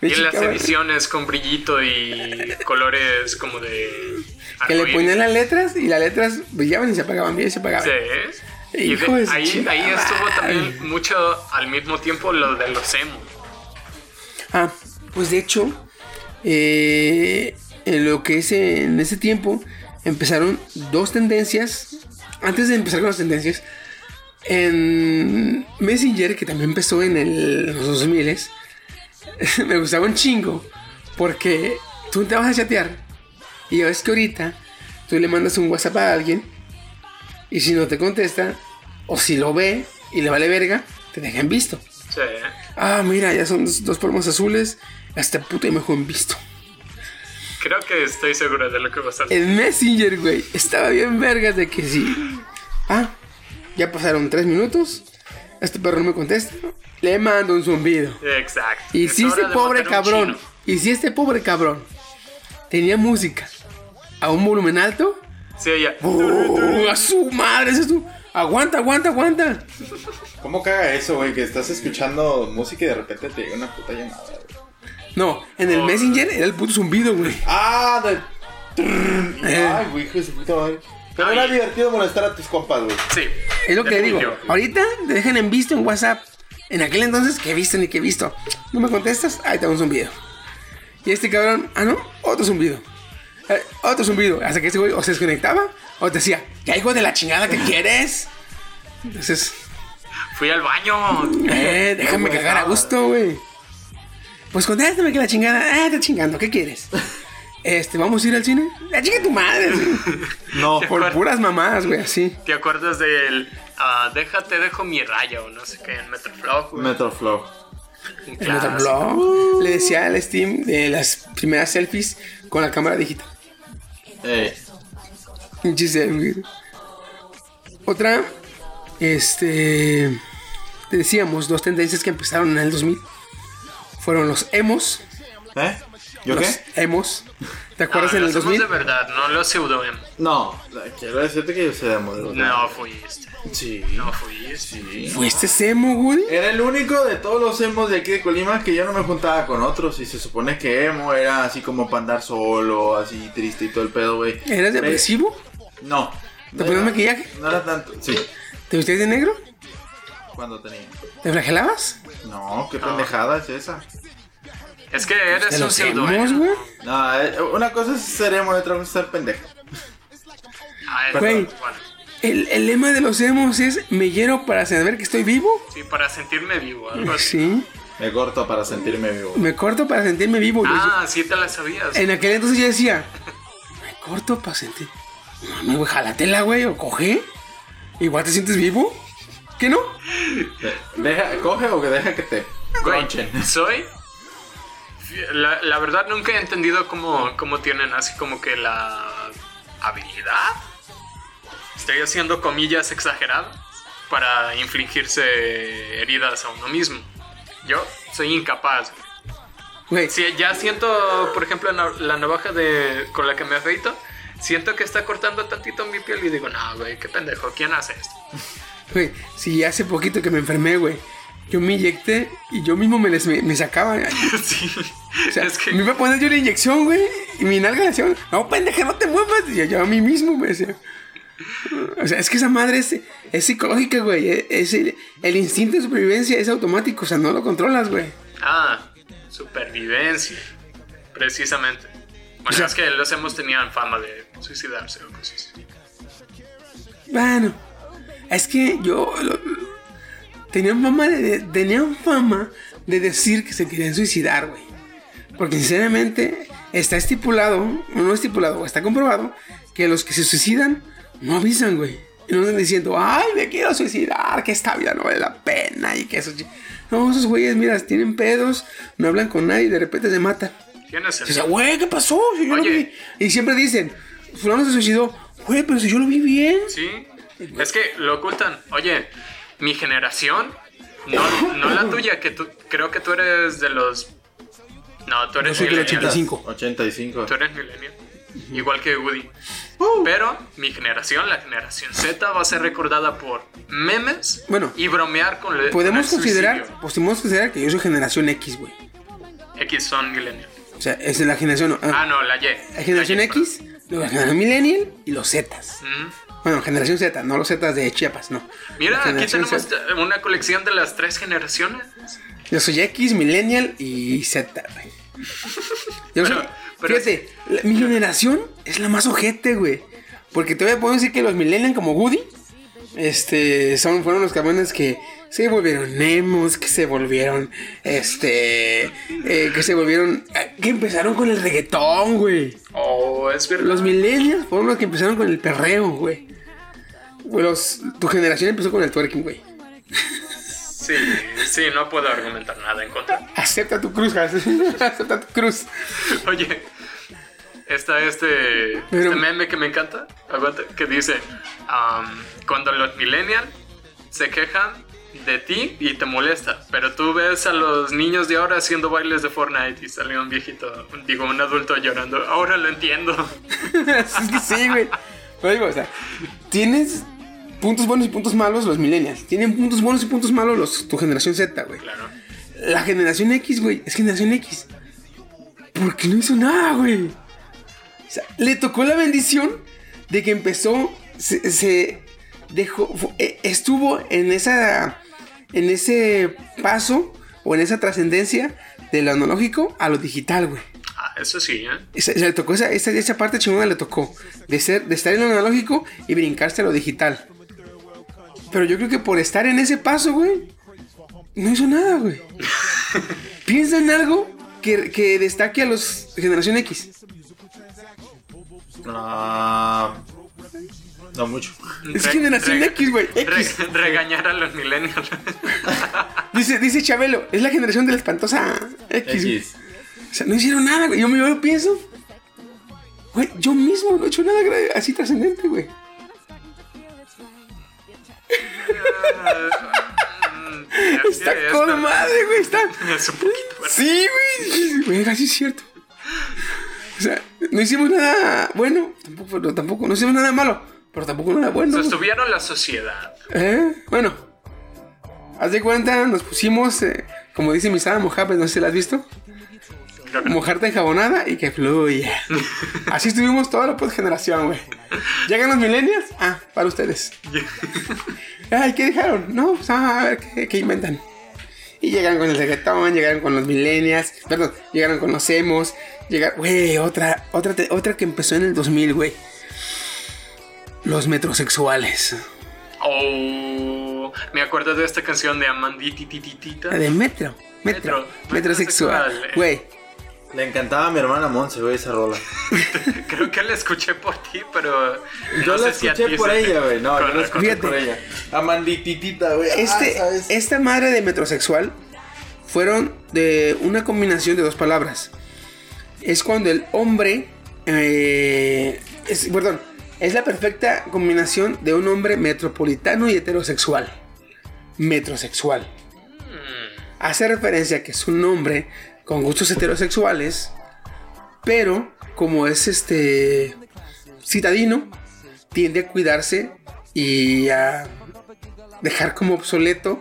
Me
Y las
chicaba.
ediciones con brillito y colores como de.
Que le ponían las letras y las letras brillaban y se apagaban, bien y se apagaban.
Sí. Y de- ahí, estuvo también mucho al mismo tiempo lo de los emo.
Ah, pues de hecho, eh, en lo que es en ese tiempo empezaron dos tendencias. Antes de empezar con las tendencias, en Messenger, que también empezó en el, los 2000 me gustaba un chingo. Porque tú te vas a chatear y ves que ahorita tú le mandas un WhatsApp a alguien y si no te contesta, o si lo ve y le vale verga, te dejan visto.
Sí.
Ah, mira, ya son dos, dos palmas azules. Hasta puta y mejor visto.
Creo que estoy seguro de lo que decir.
El Messenger, güey, estaba bien vergas de que sí. Ah, ya pasaron tres minutos. Este perro no me contesta. Le mando un zumbido.
Exacto.
Y
Es
si este pobre cabrón, y si este pobre cabrón tenía música a un volumen alto,
Sí, ya.
¡uh, a su madre, ese es tu. Aguanta, aguanta, aguanta.
¿Cómo caga eso, güey? Que estás escuchando música y de repente te llega una puta llamada, güey.
No, en el
Oh.
Messenger era el puto zumbido, güey.
Ah, de...
Eh.
Ay, güey, hijo de su puta madre. Pero era divertido molestar a tus compas, güey.
Sí.
Es lo que digo.
Definitivo.
Ahorita te dejan en visto en WhatsApp. En aquel entonces, que he visto ni que he visto. No me contestas, ahí te va un zumbido. Y este cabrón, ah, no, otro zumbido. Eh, otro zumbido. Hasta que este güey o se desconectaba o te decía, ya hijo de la chingada que quieres. Entonces,
Fui al baño.
eh, déjame cagar a gusto, güey. Pues contéstame que la chingada, eh, está chingando, ¿qué quieres? Este, ¿vamos a ir al cine? ¡La chica tu madre! güey.
No,
Por puras mamás, güey, así.
¿Te acuerdas del ah, déjate dejo mi raya o no sé qué en Metroflow? güey? Clásico.
blog le decía al Steam de las primeras selfies con la cámara digital.
Eh.
Otra, este. Te decíamos, dos tendencias que empezaron en el 2000 fueron los emos.
¿Eh? ¿Yo
los
qué?
emos. ¿Te acuerdas
Ah,
en el
los emos
2000?
de verdad, no los pseudo emo.
No, quiero decirte que yo soy de modelo.
No fuiste.
Sí.
No fuiste.
Sí.
¿Fuiste emo, Woody?
Era el único de todos los emos de aquí de Colima que yo no me juntaba con otros. Y se supone que emo era así como para andar solo, así triste y todo el pedo, güey.
¿Eras depresivo?
No.
¿Te ponías maquillaje?
No era tanto. Sí.
¿Te vestías de negro?
Cuando tenía.
¿Te flagelabas?
No, qué pendejada es esa.
Es que eres
¿De
un pseudo
güey?
No, eh, una cosa es ser emo y otra cosa es ser pendejo.
Ah, es-
Güey.
bueno,
El, el lema de los emos es me hiero para saber que estoy vivo.
sí, para sentirme vivo, algo así.
Sí.
Me corto para sentirme vivo.
Me corto para sentirme vivo. Yo
Ah, sí te la sabías.
en aquel entonces yo decía, me corto para sentir. Mami, güey, jalatela, güey, o coge. Igual te sientes vivo. ¿Qué no?
De- Deja, coge o que deja que te conchen.
soy. La, la verdad nunca he entendido cómo, cómo tienen así como que la habilidad. Estoy haciendo comillas exageradas para infligirse heridas a uno mismo. Yo soy incapaz.
Güey,
Si ya siento, por ejemplo, la, navaja de, con la que me afeito, siento que está cortando tantito mi piel y digo, no, güey, qué pendejo, ¿quién hace esto?
güey, si hace poquito que me enfermé, güey. Yo me inyecté y yo mismo me, les, me, me sacaba.
sí.
O sea,
es que.
me iba a poner yo la inyección, güey. Y mi nalga decía, no, pendeja, no te muevas. Y yo, yo a mí mismo me decía. O sea, es que esa madre es, es psicológica, güey. Es, el, el instinto de supervivencia es automático. O sea, no lo controlas, güey.
Ah, supervivencia. Precisamente. Bueno,
O sea-
es que los hemos tenían fama de suicidarse o cosas.
Bueno, es que yo. lo- tenían fama de, tenían fama de decir que se querían suicidar, güey. Porque sinceramente está estipulado, o no estipulado, está comprobado que los que se suicidan no avisan, güey. Y no andan diciendo, ay, me quiero suicidar, que esta vida no vale la pena y que eso. chi-". No, esos güeyes, mira, tienen pedos, no hablan con nadie y de repente se matan. Y dice,
sentido.
güey, ¿qué pasó? Si yo lo
Oye.
vi". Y siempre dicen, fulano se suicidó. Güey, pero si yo lo vi bien.
Sí. Es que lo ocultan. Oye, mi generación, no, no la tuya, que tú, creo que tú eres de los. No, tú
Yo
eres
soy del
millennial.
85.
85.
Tú eres millennial. Igual que Woody. Pero mi generación, la generación Z, va a ser recordada por memes
Bueno,
y bromear con el.
Podemos
con el
considerar, pues, podemos considerar que yo soy generación X, güey.
X son millennial.
O sea, es la generación.
Ah,
ah,
no, la Y.
la generación
La Y, perdón.
X, la generación Millennial y los Zetas. Bueno, generación Z, no los Zetas de Chiapas, no.
Mira, aquí tenemos
Z.
una colección de las tres generaciones.
Yo soy X, Millennial y Z, güey. Yo soy.
Pero-
fíjate, la- mi generación es la más ojete, güey. Porque todavía puedo decir que los Millennial como Woody. Este, son, fueron los cabrones que se volvieron Nemos, que se volvieron, este, eh, que se volvieron, eh, que empezaron con el reggaetón, güey.
Oh, es verdad.
Los millennials fueron los que empezaron con el perreo, güey. Güey, los- tu generación empezó con el twerking, güey.
Sí, sí, no puedo argumentar nada en contra.
Acepta tu cruz, acepta tu cruz.
Oye, está este,
Pero-
este meme que me encanta, aguanta, que dice, cuando los millennials se quejan de ti y te molesta, pero tú ves a los niños de ahora haciendo bailes de Fortnite y sale un viejito, digo, un adulto llorando, ahora lo entiendo.
sí, güey. Pero digo, o sea, tienes puntos buenos y puntos malos los millennials. Tienen puntos buenos y puntos malos los, tu generación Z, güey.
Claro.
La generación X, güey, es generación X. Porque no hizo nada, güey. O sea, le tocó la bendición de que empezó, se, se dejó, eh, estuvo en esa, en ese paso o en esa trascendencia de lo analógico a lo digital, güey.
Ah, eso sí, ¿eh?
Esa, le tocó esa, esa, esa parte chingona le tocó. De ser, de estar en lo analógico y brincarse a lo digital. Pero yo creo que por estar en ese paso, güey, no hizo nada, güey. Piensa en algo que, que destaque a los generación X.
Ah, no mucho.
Es
Re-
generación
re-
X, güey.
re-
X.
regañar a los millennials.
Dice, dice Chabelo, es la generación de la espantosa X. O sea, no hicieron nada, güey. Yo me yo pienso. Güey, yo mismo no he hecho nada así trascendente, güey. Está con madre, güey. Está.
Es un poquito. ¿verdad?
Sí, güey. Güey, así es cierto. O sea, no hicimos nada bueno, tampoco, pero tampoco, no hicimos nada malo, pero tampoco nada bueno.
Sostuvieron la sociedad.
¿Eh? Bueno, haz de cuenta, nos pusimos, eh, como dice mi Sara Mojaves, no sé si la has visto.
No.
Mojarte enjabonada y que fluya. Así estuvimos toda la generación, güey. ¿Llegan los millennials? Ah, para ustedes. Ay, ¿qué dejaron? No, pues ah, a ver qué, qué inventan. Y llegan con el reggaetón, llegaron con los millennials, perdón, llegaron con los emos, llegaron, güey, otra, otra, otra que empezó en el 2000, güey. Los metrosexuales.
Oh, me acuerdo de esta canción de Amanditititita.
La de metro, metro,
Metro,
metrosexual. Güey,
Le encantaba a mi hermana Monse, güey, esa rola.
Creo que la escuché por ti, pero.
Yo
no
la
sé
escuché por
se
ella, güey. No, yo la escuché
Fíjate.
por ella. Amandititita, güey.
este,
Ah, ¿sabes?
esta madre de metrosexual fueron de una combinación de dos palabras. Es cuando el hombre, eh, es, perdón, es la perfecta combinación de un hombre metropolitano y heterosexual. Metrosexual. Hace referencia a que es un hombre con gustos heterosexuales, pero como es este citadino, tiende a cuidarse y a dejar como obsoleto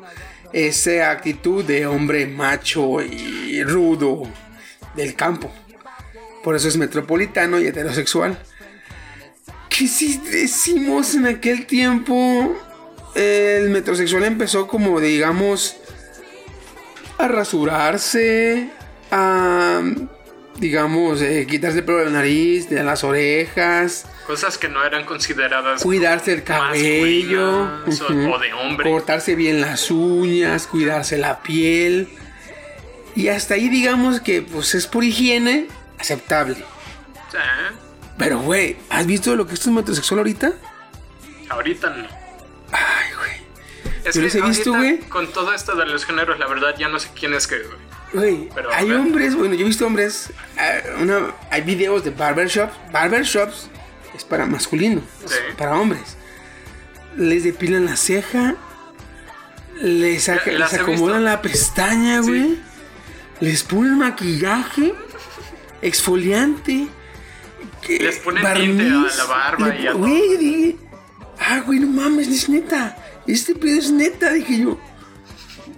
esa actitud de hombre macho y rudo del campo. Por eso es metropolitano y heterosexual. ¿Qué si decimos en aquel tiempo? El metrosexual empezó como, digamos, a rasurarse, a, digamos, eh, quitarse el pelo de la nariz, de las orejas,
Cosas que no eran consideradas.
cuidarse el cabello,
o- de hombre.
cortarse bien las uñas, cuidarse la piel. Y hasta ahí digamos que pues es por higiene aceptable.
Sí,
Pero güey, ¿has visto lo que es un metrosexual ahorita?
ahorita no.
Ay, güey.
Es
Yo
que
los he visto, güey.
Con todo esto de los géneros, la verdad ya no sé quién es que. güey.
Güey, hay
ver.
hombres, bueno, yo he visto hombres, eh, una- hay videos de barbershops. Barbershops es para masculino, es para hombres. Les depilan la ceja, les,
Ya,
acomodan la pestaña, güey. Les ponen maquillaje, exfoliante. que-
Les ponen tinte a la barba y a todo.
Güey, dije, ah, güey, no mames, es neta. Este pedo es neta, dije yo.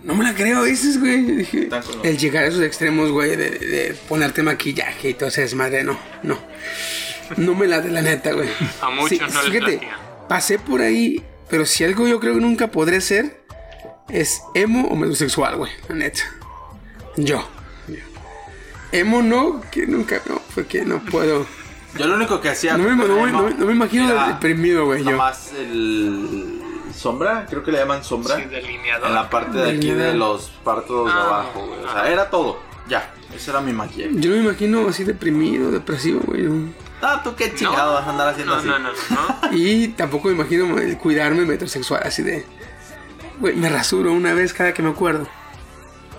No me la creo a veces, güey. Dije, el llegar a esos extremos, güey, de, de ponerte maquillaje y todo ese desmadre, no, no. No me la de la neta, güey.
A muchos no les
fíjate, pasé por ahí, pero si algo yo creo que nunca podré ser, es emo o metrosexual, güey, la neta. Yo. yo. Emo no, que nunca, no, porque no puedo.
Yo lo único que hacía.
No me- no no me- no me imagino
era
deprimido, güey, yo.
El. Sombra, creo que le llaman sombra.
Sí, delineador.
en la parte de aquí de los partos de
Ah,
abajo, güey. O sea,
ah.
era todo. Ya, ese era mi maquillaje.
Yo me imagino así deprimido, depresivo, güey.
Ah, tú qué chingado
No,
vas a andar haciendo
no,
así.
no, no, no.
Y tampoco me imagino el cuidarme metrosexual, así de. Güey, me rasuro una vez cada que me acuerdo.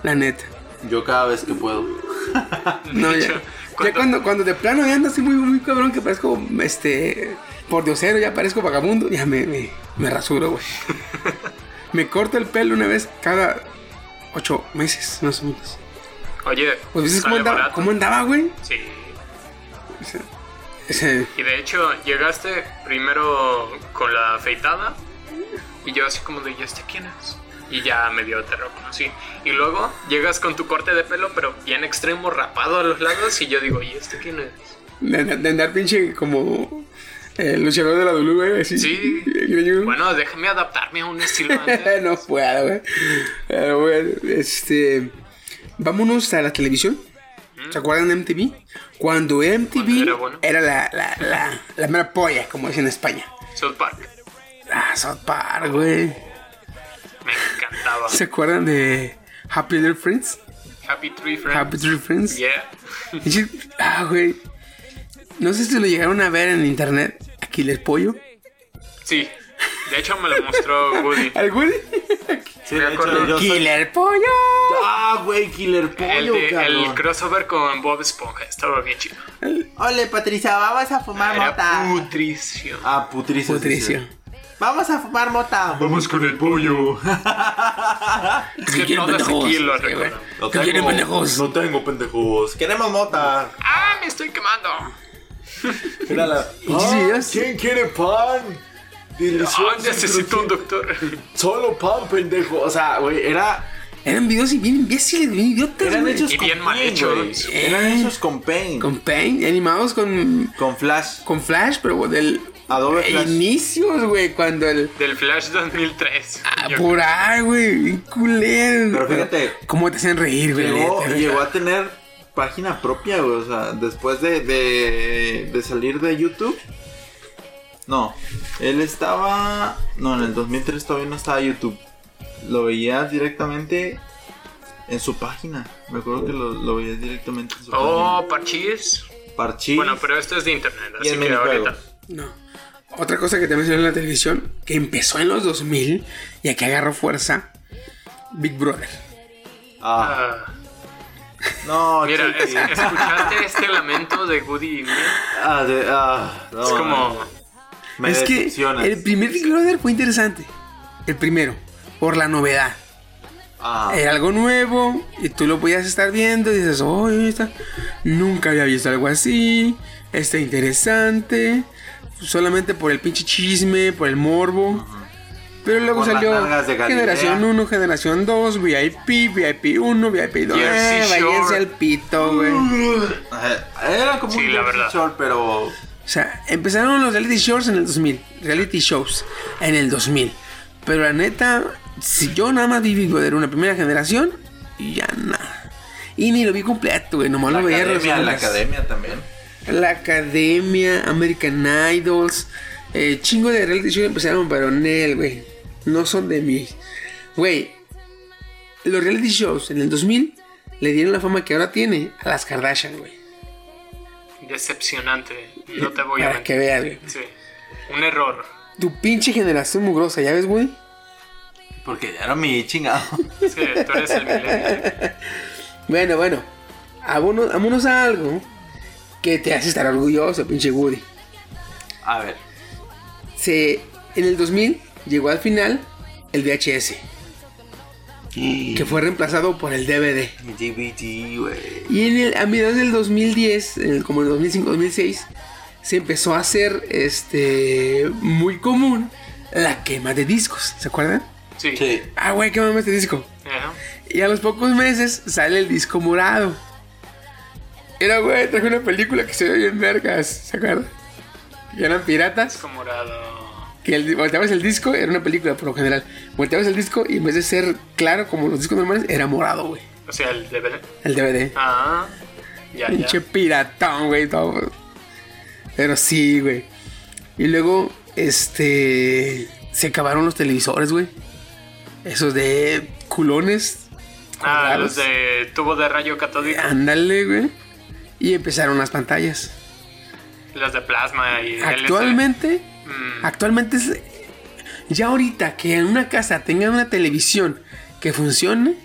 La neta.
Yo cada vez que puedo.
No, ya.
hecho,
Ya
cuando-
cuando, cuando de plano ya ando así muy, muy cabrón que parezco, este, por diosero, ya parezco vagabundo, ya me, me, me rasuro, güey. me corto el pelo una vez cada ocho meses, más o menos.
Oye,
Pues cómo andaba,
barato.
cómo andaba, güey.
Sí.
Ese-
Y de hecho, llegaste primero con la afeitada. Y yo así como de, ¿y este quién es? Y ya medio te reconocí. Y luego llegas con tu corte de pelo, pero bien extremo, rapado a los lados. Y yo digo, ¿y este quién es?
de, de andar pinche como el luchador de la W, güey, así.
Sí.
greñudo.
Bueno, déjame adaptarme a un estilo antes.
no puedo, güey. Pero bueno, este. Vámonos a la televisión. ¿Se acuerdan de MTV? Cuando MTV
Cuando era bueno.
era la, la, la, la mera polla, como dicen en España.
South Park.
Ah, South Park, güey.
Me encantaba.
¿Se acuerdan de Happy Little Friends?
Happy Tree Friends.
Happy Tree Friends.
Yeah.
Sí, Ah, güey. No sé si lo llegaron a ver en internet. Aquiles Pollo.
Sí. De hecho, me lo mostró Woody.
¿Al Woody?
Sí,
Me
hecho, soy-
Killer Pollo.
Ah, güey, Killer
El,
Pollo,
de- el crossover con Bob Esponja. Estaba bien chido.
Ole, Patricia, vamos a fumar
Era putricio.
Ah, putricio.
Putricio.
sí. Vamos a fumar mota.
Vamos con el pollo.
Es que todos aquí lo.
No
¿Qué quieren, pendejos?
No tengo pendejos. Queremos mota.
¡Ah, me estoy quemando!
Mírala.
Pinches
Ah. ¿Quién quiere pan? Delicioso.
¡Ah, necesito un doctor!
Solo pan, pendejo. O sea, güey, era.
Eran videos bien imbéciles, bien idiotas,
Eran hechos
Y
con
bien mal hechos.
Eran hechos con Paint.
Con Paint, animados con,
Con Flash.
con Flash, pero del...
Adobe Flash.
Inicios, güey, cuando el...
Del Flash 2003.
Ah, por ahí, güey, bien culero.
Pero fíjate,
¿Cómo te hacen reír, güey?
Llegó, llegó a tener página propia, güey. O sea, después de, de, de salir de YouTube. No, él estaba. No, en el 2003 todavía no estaba YouTube. Lo veías directamente en su página. Me acuerdo que lo, lo veías directamente en su
Oh, parchís.
página. Parchís.
Bueno, pero esto es de internet, así que ahorita.
No. Otra cosa que también salió en la televisión, que empezó en los 2000 y aquí agarró fuerza, Big Brother.
Ah,
Ah,
no,
mira, es- ¿escuchaste este lamento de Woody y Mia?
Ah, de- ah, no,
Es como.
me
es que el primer Big Brother fue interesante. El primero, por la novedad.
Ah,
Era algo nuevo y tú lo podías estar viendo y dices, oh, está. nunca había visto algo así, está interesante, solamente por el pinche chisme, por el morbo. Pero luego salió generación 1, generación 2, VIP, VIP 1, VIP 2.
Jersey
Eh, váyanse al pito, güey. O
eh, era como
Sí,
un
la verdad.
Shore, pero
sea, empezaron los reality shows en el 2000, reality shows en el 2000. Pero la neta, si yo nada más vi Big Brother una primera generación, y ya nada. Y ni lo vi completo, güey, nomás
la
lo veía
academia, la academia también.
La Academia, American Idols, eh, chingo de reality shows empezaron, pero Nel, güey, no son de mí. Güey, los reality shows en el 2000 le dieron la fama que ahora tiene a las Kardashian, güey.
Decepcionante. No te voy a
Para que veas, güey.
Sí. Un error.
Tu pinche generación mugrosa, ¿ya ves, güey?
Porque ya era mi chingado.
Sí, tú eres el.
Bueno, bueno, vámonos, vámonos a algo que te hace estar orgulloso, pinche Woody.
A ver.
Se, en el 2000 llegó al final el VHS, que fue reemplazado por el DVD.
DVD, güey.
Y en el, a mediados del 2010, en el- como en el 2005-2006, se empezó a hacer este muy común la quema de discos, ¿se acuerdan?
Sí.
Sí.
Ah, güey, quemame este disco.
Ajá.
Y a los pocos meses sale el disco morado. Era, güey, traje una película que se ve bien vergas, ¿se acuerdan? Que eran piratas.
Como morado.
Que el, volteabas el disco, era una película por lo general. Volteabas el disco y en vez de ser claro como los discos normales, era morado, güey.
O sea, el DVD.
El DVD.
Ah. Ya,
Pinche
ya.
piratón, güey, todo. Pero sí, güey. Y luego, este. Se acabaron los televisores, güey. Esos de culones.
Ah,
raros.
los de tubo de rayo catódico.
Ándale, güey. Y empezaron las pantallas.
Los de plasma y.
Actualmente,
Mm.
actualmente es. Ya ahorita que en una casa tengan una televisión que funcione,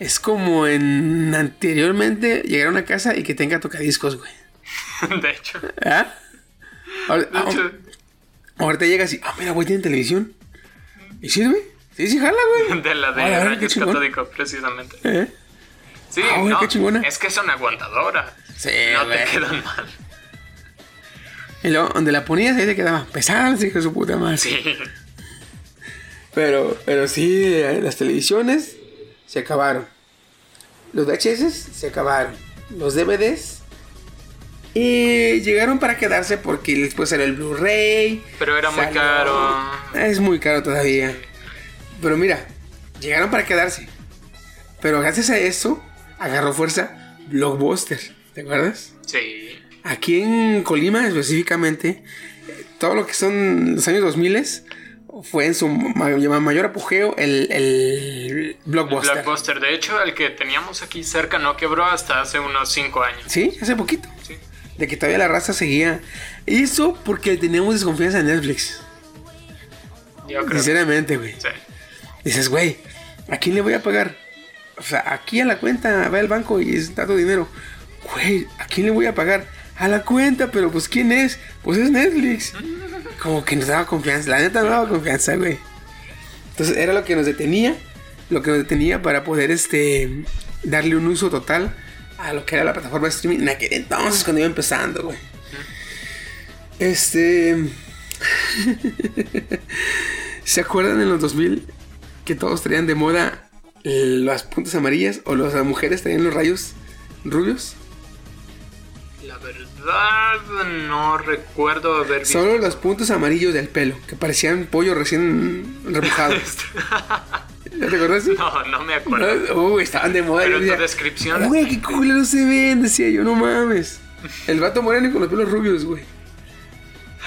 es como en anteriormente llegar a una casa y que tenga tocadiscos, güey.
de hecho.
¿Ah? Ahora-
De hecho.
Ahorita llegas y, ah, mira, güey, tiene televisión. ¿Y sirve? Sí, sí, jala, güey.
De la de
Ah, la
rayos catódicos, precisamente.
¿Eh?
Sí,
Ah, güey,
no,
qué chingona.
es que son aguantadoras.
Sí,
no
güey.
te quedan mal.
Y luego, donde la ponías, ahí te quedaba pesada, hijo de su puta madre.
Sí.
Pero, pero sí, eh, las televisiones se acabaron. Los VHS se acabaron. Los DVDs. Y llegaron para quedarse porque después salió el Blu-ray.
Pero era muy caro.
Es muy caro todavía. Pero mira, llegaron para quedarse. Pero gracias a eso, agarró fuerza Blockbuster. ¿Te acuerdas?
Sí.
Aquí en Colima específicamente, todo lo que son los años 2000 fue en su ma- mayor apogeo el, el Blockbuster.
Blockbuster. De hecho, el que teníamos aquí cerca no quebró hasta hace unos 5 años.
Sí, hace poquito.
Sí.
de que todavía la raza seguía. Eso porque teníamos desconfianza en Netflix.
Yo creo.
Sinceramente, güey.
Sí.
Dices, güey, ¿a quién le voy a pagar? O sea, aquí a la cuenta va el banco y está tu dinero. Güey, ¿a quién le voy a pagar? A la cuenta, pero pues ¿quién es? Pues es Netflix. Como que nos daba confianza. La neta no daba confianza, güey. Entonces era lo que nos detenía. Lo que nos detenía para poder este darle un uso total a lo que era la plataforma de streaming en aquel entonces cuando iba empezando, güey. Este. ¿Se acuerdan en los 2000 que todos traían de moda las puntas amarillas o las mujeres traían los rayos rubios?
La verdad, no recuerdo haber visto.
Solo los puntos amarillos del pelo, que parecían pollo recién remojado. ¿Ya te acuerdas?
No, no me acuerdo.
Uy, estaban de moda.
Pero
yo
tu descripción.
Güey, qué culero se ven, decía yo, no mames. El vato moreno con los pelos rubios, güey.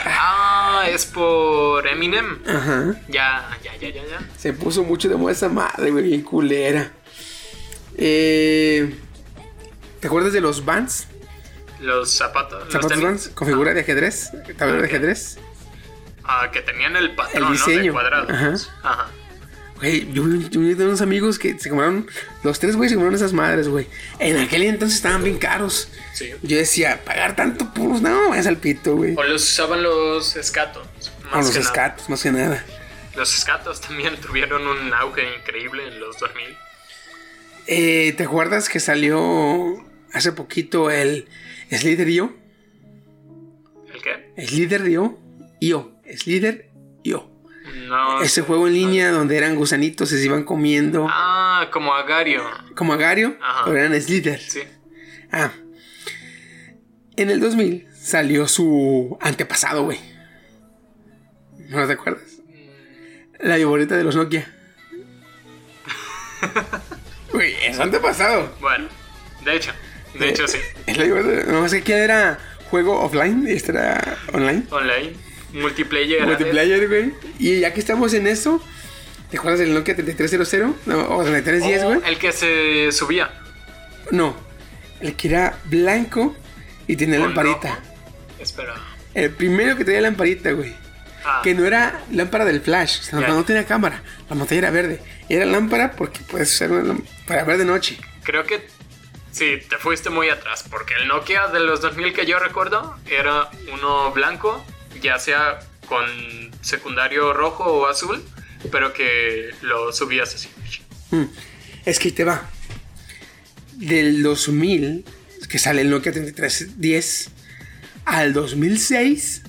Ah, es por Eminem.
Ajá.
Ya, ya, ya, ya, ya.
Se puso mucho de moda esa madre, güey, bien culera. Eh, ¿Te acuerdas de los Vans?
Los zapatos. los
Zapatos
tenis.
Vans con figura de ajedrez, tablero de ajedrez.
Ah, que tenían el patrón,
El
¿no?
diseño.
De cuadrados. Ajá.
Güey, yo, yo vi de unos amigos que se compraron, los tres güey se compraron esas madres, güey. En aquel entonces estaban bien caros.
Sí.
Yo decía, pagar tanto, pues no, vayas al pito, güey.
O los usaban los escatos. Más
los
que nada.
escatos, más que nada.
Los escatos también tuvieron un auge increíble en los 2000.
Eh, ¿Te acuerdas que salió hace poquito el Slither IO?
¿El qué?
Slither IO. IO. Slither IO.
No.
Ese juego en línea donde eran gusanitos y se iban comiendo
Ah, como Agario.
como agario,
Ajá.
pero eran Slither.
Sí.
Ah. En el 2000 salió su antepasado, güey. ¿No te acuerdas? La viborita de los Nokia. Güey, es antepasado.
Bueno, de hecho. De hecho, sí.
Es la. No sé quién era juego offline y este era online.
Online. Multiplayer.
Multiplayer, güey. Y ya que estamos en eso, ¿te acuerdas del Nokia 3300? No, o 3310,
Oh,
güey.
el que se subía.
No. El que era blanco y tenía lamparita.
Espera.
El primero que tenía lamparita, güey.
Ah,
Que no era lámpara del flash, o sea, no tenía cámara. La pantalla era verde. Era lámpara porque puedes usar una lám- para ver de noche.
creo que sí, te fuiste muy atrás. Porque el Nokia de los 2000 que yo recuerdo era uno blanco, ya sea con secundario rojo o azul, pero que lo subías así.
Mm. Es que te va. Del 2000, que sale el Nokia 3310, al 2006,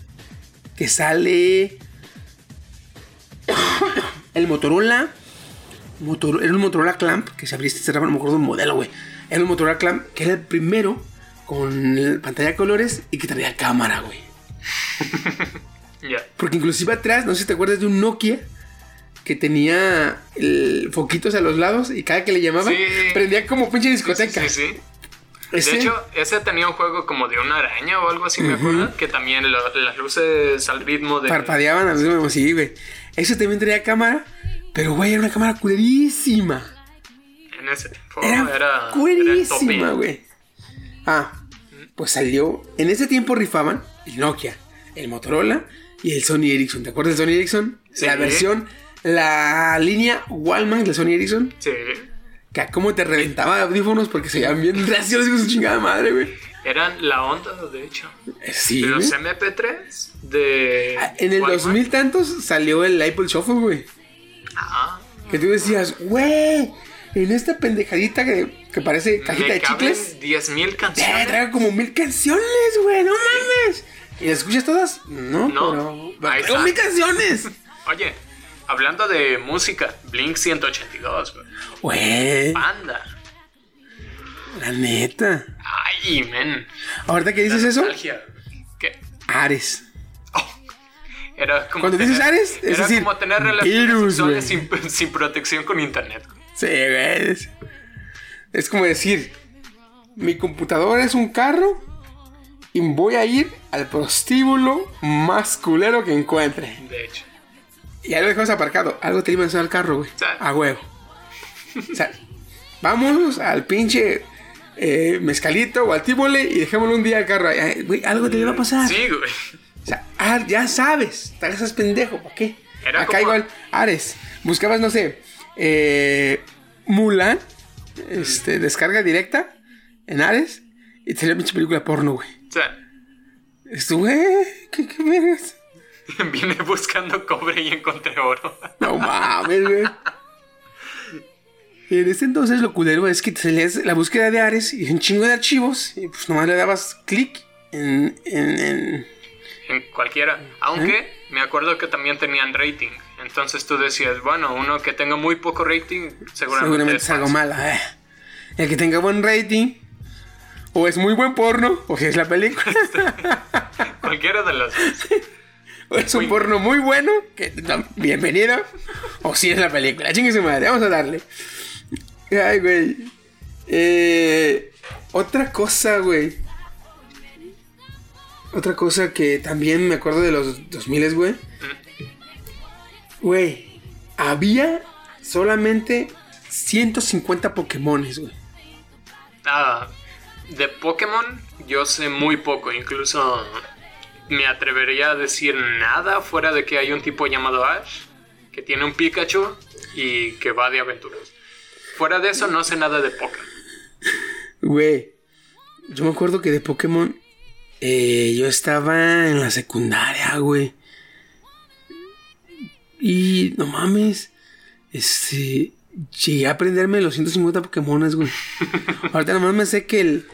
que sale el Motorola. Motor- era un Motorola Clamp que se abría y se cerraba, no me acuerdo del modelo, güey. Era un Motorola Clamp que era el primero con pantalla de colores y que traía cámara, güey.
Ya.
Porque inclusive atrás, no sé si te acuerdas de un Nokia que tenía el- foquitos a los lados y cada que le llamaba
Sí.
prendía como pinche discoteca.
sí, sí.
Ese-
De hecho, ese tenía un juego como de una araña o algo así, me acuerdo. Que también lo- las luces al ritmo de.
parpadeaban al mismo tiempo, sí, güey. Eso también traía cámara, pero güey, era una cámara culerísima.
En ese tiempo
Era,
era.
güey. Ah, pues salió. En ese tiempo rifaban el Nokia, el Motorola y el Sony Ericsson. ¿Te acuerdas del Sony Ericsson?
Sí.
La versión, la línea Wallman del Sony Ericsson.
Sí.
Que a cómo te reventaba audífonos porque se veían bien graciosos con su chingada madre, güey.
Eran la onda, de hecho.
Eh, Sí,
De los
güey.
MP3 de.
Ah, En el
Walkman.
2000 tantos salió el Apple Shuffle, güey.
Ah,
Que tú decías, güey, en esta pendejadita que, que parece cajita
me
de chicles.
10.000
Eh,
canciones.
traigo como mil canciones, güey, no mames. ¿Y las escuchas todas? No,
No.
pero.
Está.
mil canciones.
Oye, hablando de música, Blink 182, güey.
Güey,
Banda.
la neta.
Ay, men.
Ahorita que dices eso.
¿Qué?
Ares.
Era como
Cuando dices Ares, es
era
decir,
como tener relaciones
virus,
sexuales
güey.
sin, sin protección con internet.
Sí, güey. Es, es como decir, mi computadora es un carro y voy a ir al prostíbulo más culero que encuentre.
De hecho.
Y ahí lo dejamos aparcado. Algo te iba a al carro, güey. A huevo. O sea, vámonos al pinche eh, mezcalito o al tíbole y dejémoslo un día al carro. Ay, güey, algo te va a pasar.
Sí, güey.
O sea, ah, ya sabes, te hagas pendejo, ¿para qué?
Era
Acá
como-
igual, Ares, buscabas, no sé, eh, Mulan, este, descarga directa en Ares y te salió pinche película porno, güey.
O sea,
Esto, güey, ¿qué, qué vergas?
vine buscando cobre y encontré oro.
No mames, güey. Y en ese entonces lo culero es que te salías la búsqueda de Ares y un chingo de archivos y pues nomás le dabas clic en, en, en-
En cualquiera. Aunque me acuerdo que también tenían rating. Entonces tú decías, bueno, uno que tenga muy poco rating, seguramente,
seguramente
es
algo malo. eh. El que tenga buen rating o es muy buen porno o si es la película
Cualquiera de las dos.
o es un porno muy bueno que no, bienvenido o si es la película. Chingue su madre, vamos a darle. Ay, güey. Eh, otra cosa, güey. Otra cosa que también me acuerdo de los 2000, güey. Güey, había solamente 150 Pokémones, güey.
Ah, de Pokémon yo sé muy poco. Incluso me atrevería a decir nada fuera de que hay un tipo llamado Ash que tiene un Pikachu y que va de aventuras. Fuera de eso no sé nada de Pokémon.
Güey, yo me acuerdo que de Pokémon eh, yo estaba en la secundaria, güey. Y no mames, este, llegué a aprenderme los 150 Pokémones, güey. Ahorita nomás me sé que el,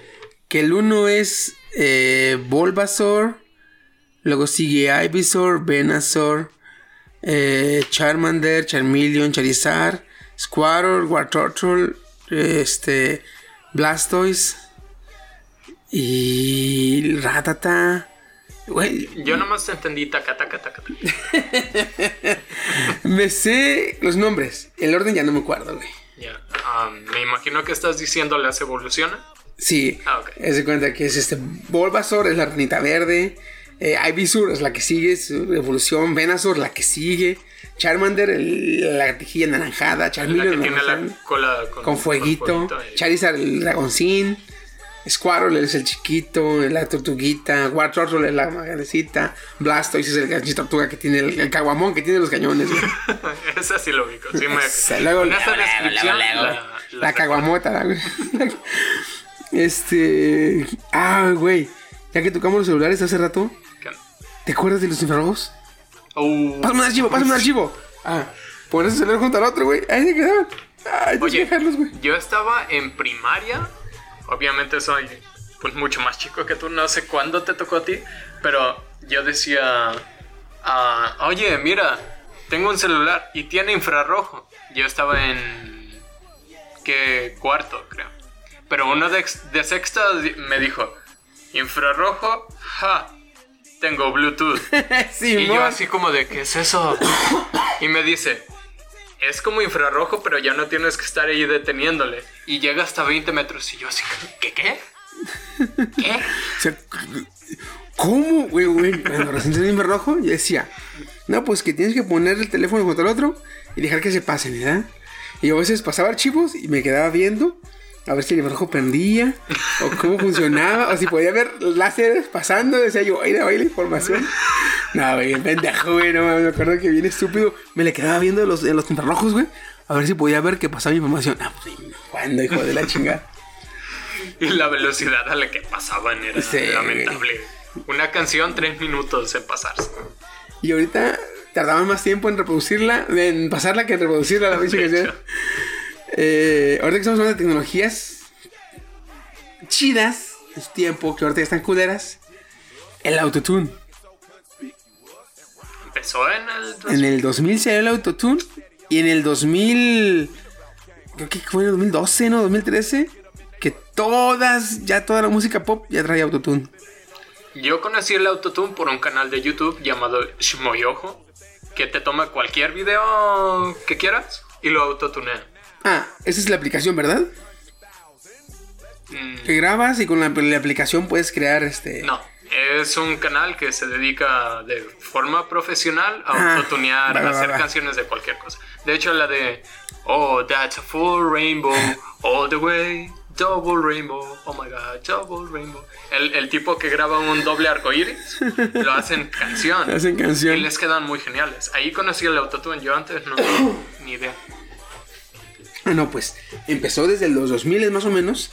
que el uno es eh, Bulbasaur, luego sigue Ivysaur, Venusaur, eh, Charmander, Charmeleon, Charizard, Squirtle, Wartortle, este, Blastoise y Ratata. Güey,
Yo nomás entendí taca taca taca. taca.
me sé los nombres. El orden ya no me acuerdo, güey.
Ya, ah, me imagino que estás diciendo las evoluciones.
Sí,
Ah, ok.
de cuenta que es este Bulbasaur, es la ranita verde. Eh, Ivysaur es la que sigue, su evolución. Venusaur, la que sigue. Charmander, el- la gatijilla naranjada.
La que
Charmeleon,
tiene la cola con,
con fueguito. Charizard, el dragoncín. Squirtle es el chiquito, la tortuguita. Wartortle es la grandecita. Blastoise es el ganchito tortuga que tiene el, el caguamón que tiene los cañones. güey.
Esa sí lo ubico. Sí me...
Esa, luego- luego, luego,
la- la
caguamota, güey. Este. Ah, güey. Ya que tocamos los celulares hace rato,
¿Qué?
¿te acuerdas de los infrarrojos?
Uh,
Pásame un archivo, pásame un archivo. Ah, pones el celular junto al otro, güey. Ahí se quedaban. Que
Oye,
dejarlos, güey.
yo estaba en primaria. Obviamente soy pues mucho más chico que tú. No sé cuándo te tocó a ti. Pero yo decía... ah, Oye, mira, tengo un celular y tiene infrarrojo. Yo estaba en... ¿Qué cuarto, creo? Pero uno de, de sexta me dijo... Infrarrojo, ja. Tengo Bluetooth.
sí,
Y yo así como de, ¿qué es eso? Y me dice, es como infrarrojo, pero ya no tienes que estar ahí deteniéndole. Y llega hasta 20 metros y yo así, ¿qué qué? ¿Qué?
O sea, ¿Cómo, güey, güey? Cuando recién el infrarrojo, yo decía, no, pues que tienes que poner el teléfono junto al otro y dejar que se pasen, ¿verdad? Y yo a veces pasaba archivos y me quedaba viendo a ver si el infrarrojo prendía o cómo funcionaba o si podía ver láseres pasando. Decía yo, oye, oye la información. No, güey, pendejo, güey, no me acuerdo que bien estúpido. Me le quedaba viendo los, en los infrarrojos, güey, a ver si podía ver que pasaba información. Ah, pues, ¿cuándo, hijo de la chingada?
Y la velocidad a la que pasaban era
Sí.
lamentable. Una canción, tres minutos en pasarse.
Y ahorita tardaban más tiempo en reproducirla, en pasarla que en reproducirla la pinche canción. Eh, ahorita que estamos hablando de tecnologías chidas, es tiempo que ahorita ya están culeras. El autotune.
Empezó en el...
En el 2000 salió el autotune y en el 2000 creo que fue en el 2012, ¿no? 2013 que todas ya toda la música pop ya traía autotune.
Yo conocí el autotune por un canal de YouTube llamado Shmoyojo, que te toma cualquier video que quieras y lo autotunea.
Ah, esa es la aplicación, ¿verdad?
Mm,
Que grabas y con la, la aplicación puedes crear este
No, es un canal que se dedica de forma profesional a
Ah,
autotunear, a hacer
va.
canciones de cualquier cosa. De hecho, la de Oh, that's a full rainbow, all the way, Double Rainbow, oh my god, Double Rainbow. El, el tipo que graba un doble arco iris lo hacen canción.
Hacen canción.
Y les quedan muy geniales. Ahí conocí el autotune, yo antes no ni idea.
Ah, no, pues empezó desde los 2000 más o menos,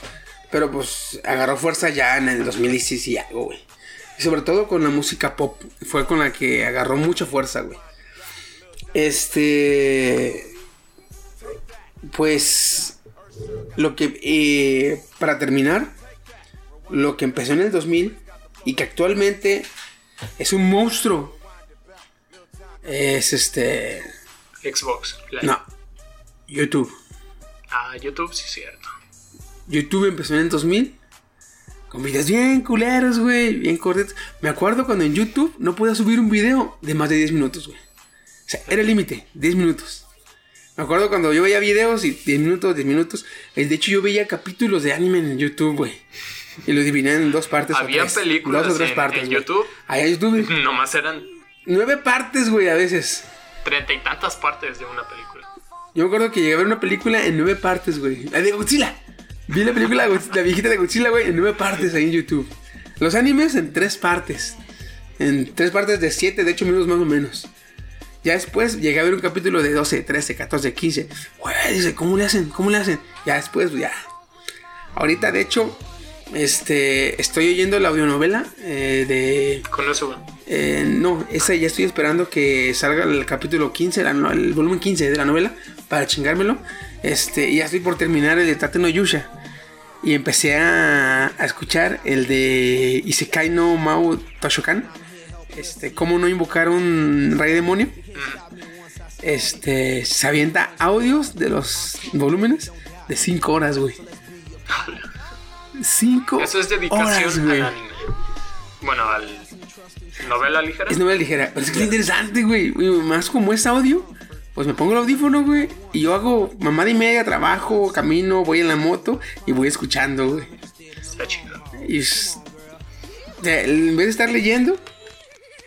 pero pues agarró fuerza ya en el 2016 y algo, güey. Y sobre todo con la música pop, fue con la que agarró mucha fuerza, güey. Este... Pues... Lo que... eh, para terminar, lo que empezó en el 2000 y que actualmente es un monstruo. Es este...
Xbox. Live.
No. YouTube.
Ah, YouTube, sí, cierto.
YouTube empezó en el 2000. Con videos bien culeros, güey. Bien cortos. Me acuerdo cuando en YouTube no podía subir un video de más de 10 minutos, güey. O sea, era el límite, 10 minutos. Me acuerdo cuando yo veía videos y 10 minutos, 10 minutos. eh, De hecho, yo veía capítulos de anime en YouTube, güey. Y lo dividían en dos partes. o
Había
tres.
películas
Dos o tres
en-
partes.
en. YouTube.
Había YouTube.
Nomás eran
Nueve partes, güey, a veces.
treinta y tantas partes de una película.
Yo me acuerdo que llegué a ver una película en nueve partes, güey. La de Godzilla. Vi la película, la viejita de Godzilla, güey, en nueve partes ahí en YouTube. Los animes en tres partes. En tres partes de siete, de ocho minutos más o menos. Ya después llegué a ver un capítulo de 12, 13, 14, 15. Güey, dice, ¿cómo le hacen? ¿Cómo le hacen? Ya después, ya. Ahorita, de hecho, este, estoy oyendo la audionovela eh, de...
Con eso,
Eh, no, esa ya estoy esperando que salga el capítulo 15, la no- el volumen 15 de la novela, para chingármelo. Este, y ya estoy por terminar el de Tate no Yusha. Y empecé a, a escuchar el de Isekai no Mau Toshokan. Este, cómo no invocar un rey demonio. Este, se avienta audios de los volúmenes de 5 horas, güey. 5
Eso es
horas,
dedicación
güey.
al anime. Bueno, al novela ligera.
Es novela ligera, pero es que es interesante. Güey, Más como es audio, pues me pongo el audífono, güey. Y yo hago mamada y media, trabajo, camino, voy en la moto y voy escuchando, güey.
Está chido.
Y es- o sea, en vez de estar leyendo,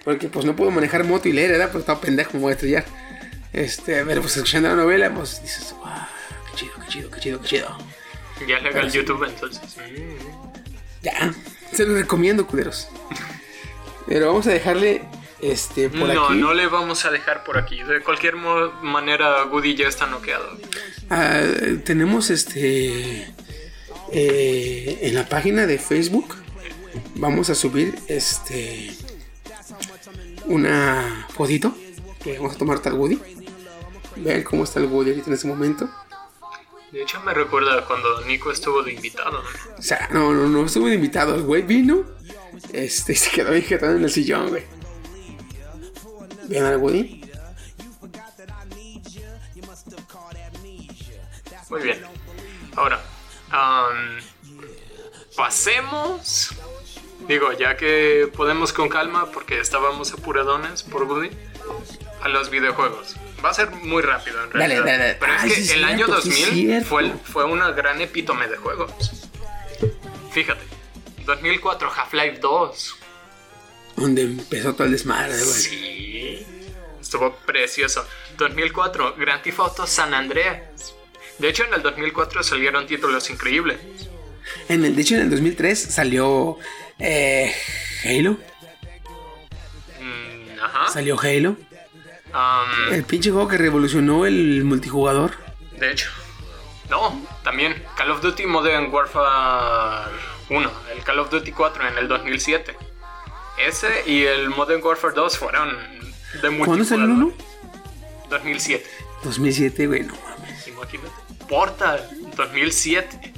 porque pues no puedo manejar moto y leer, ¿verdad? Pues estaba pendejo, me voy a estrellar. Este, pero pues escuchando la novela, pues dices, wow, qué chido, qué chido, qué chido, qué chido.
Ya es legal YouTube entonces.
Ya, se los recomiendo, culeros. Pero vamos a dejarle, este, por
no,
aquí.
no le vamos a dejar por aquí. De cualquier manera, Goody ya está noqueado.
Ah, tenemos este eh, en la página de Facebook vamos a subir este una fotito que vamos a tomar tal Woody vean cómo está el Woody ahorita en ese momento
De hecho, me recuerda cuando Nico estuvo de invitado.
o sea no no no estuvo de invitado el güey vino este se quedó jetado en el sillón güey vean al Woody
Muy bien. Ahora, am, pasemos. Digo, ya que podemos con calma, porque estábamos apuradones por Goody, a los videojuegos. Va a ser muy rápido en
Dale,
realidad.
dale, dale.
Pero es
Ay,
que
sí
el año
cierto, es
2000
cierto.
fue, el- fue una gran epítome de juegos. Fíjate, 2004 Half-Life 2.
Donde empezó todo el desmadre güey
Sí. Estuvo precioso. 2004, Grand Theft Auto San Andreas. De hecho, en el 2004 salieron títulos increíbles.
en el de hecho en el 2003 salió eh, Halo
Mm, ajá.
salió Halo
Am,
El pinche juego que revolucionó el multijugador.
de hecho. No, también Call of Duty Modern Warfare 1, el Call of Duty 4 en el 2007. Ese y el Modern Warfare 2 fueron de multijugador.
¿Cuándo salió el 1?
2007.
2007, güey, no mames.
Imagínate. Portal 2007.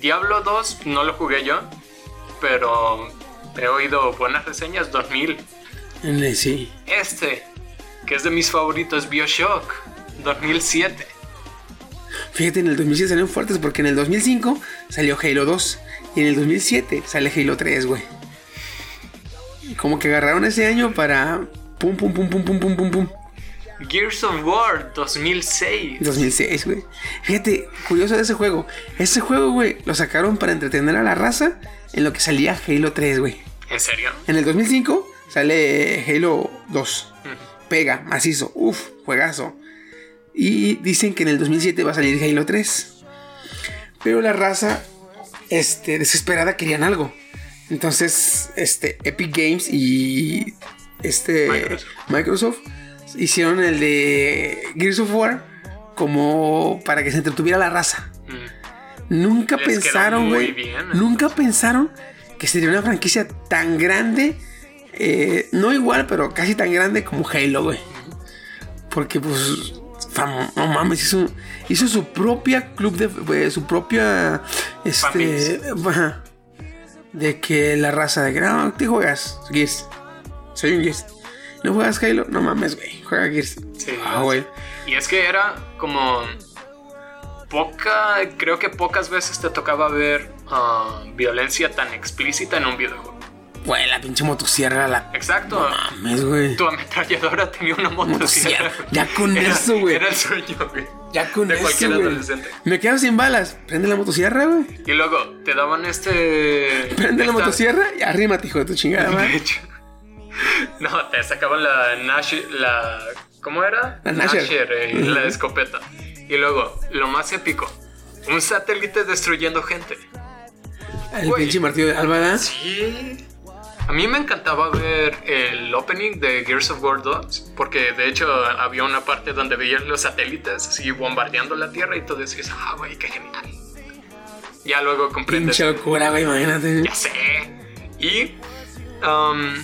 Diablo 2 no lo jugué yo, pero he oído buenas reseñas 2000.
En el- Sí.
Este, que es de mis favoritos, Bioshock 2007.
Fíjate, en el 2007 salieron fuertes porque en el 2005 salió Halo 2 y en el 2007 sale Halo 3, güey como que agarraron ese año para pum, pum, pum, pum, pum, pum, pum, pum.
Gears of War 2006.
2006, güey. Fíjate, curioso de ese juego. Ese juego, güey, lo sacaron para entretener a la raza en lo que salía Halo 3, güey.
¿En serio?
En el 2005 sale Halo 2. Mm. Pega, macizo. Uf, juegazo. Y dicen que en el 2007 va a salir Halo 3. Pero la raza, este, desesperada, querían algo. Entonces, este, Epic Games y este
Microsoft.
Microsoft hicieron el de Gears of War como para que se entretuviera la raza. Nunca
Les quedó
pensaron, güey.
bien.
Nunca pensaron que sería una franquicia tan grande. eh, no igual, pero casi tan grande como Halo, güey. Porque, pues, fam- no mames, hizo, hizo su propia club de. eh, su propia. Este. ajá, de que la raza de que no, te juegas Gears. Soy un Gears. ¿No juegas Halo? No mames, güey. Juega Gears.
Sí,
Ah, güey.
Y es que era como poca, creo que pocas veces te tocaba ver ah, violencia tan explícita en un videojuego.
Güey, la pinche motosierra, la.
Exacto.
Mames, güey.
Tu ametralladora tenía una motosierra.
Motosierra. Ya con
Era-
eso, güey.
Era el sueño, güey.
Ya con
de
eso,
cualquier
güey.
adolescente.
Me quedo sin balas. Prende la motosierra, güey.
Y luego te daban este.
Prende la motosierra y arrímate, hijo de tu chingada,
De hecho. No, te sacaban la Nash, la ¿cómo era?
La Nasher.
eh, la escopeta. Y luego, lo más épico, un satélite destruyendo gente.
El
Güey.
pinche martillo de Álvada.
Sí. A mí me encantaba ver el opening de Gears of War 2, porque de hecho había una parte donde veías los satélites así bombardeando la Tierra y tú decías, ah, güey, qué genial. Ya luego comprendes.
Pinche locura, güey, imagínate.
Ya sé. Y, um,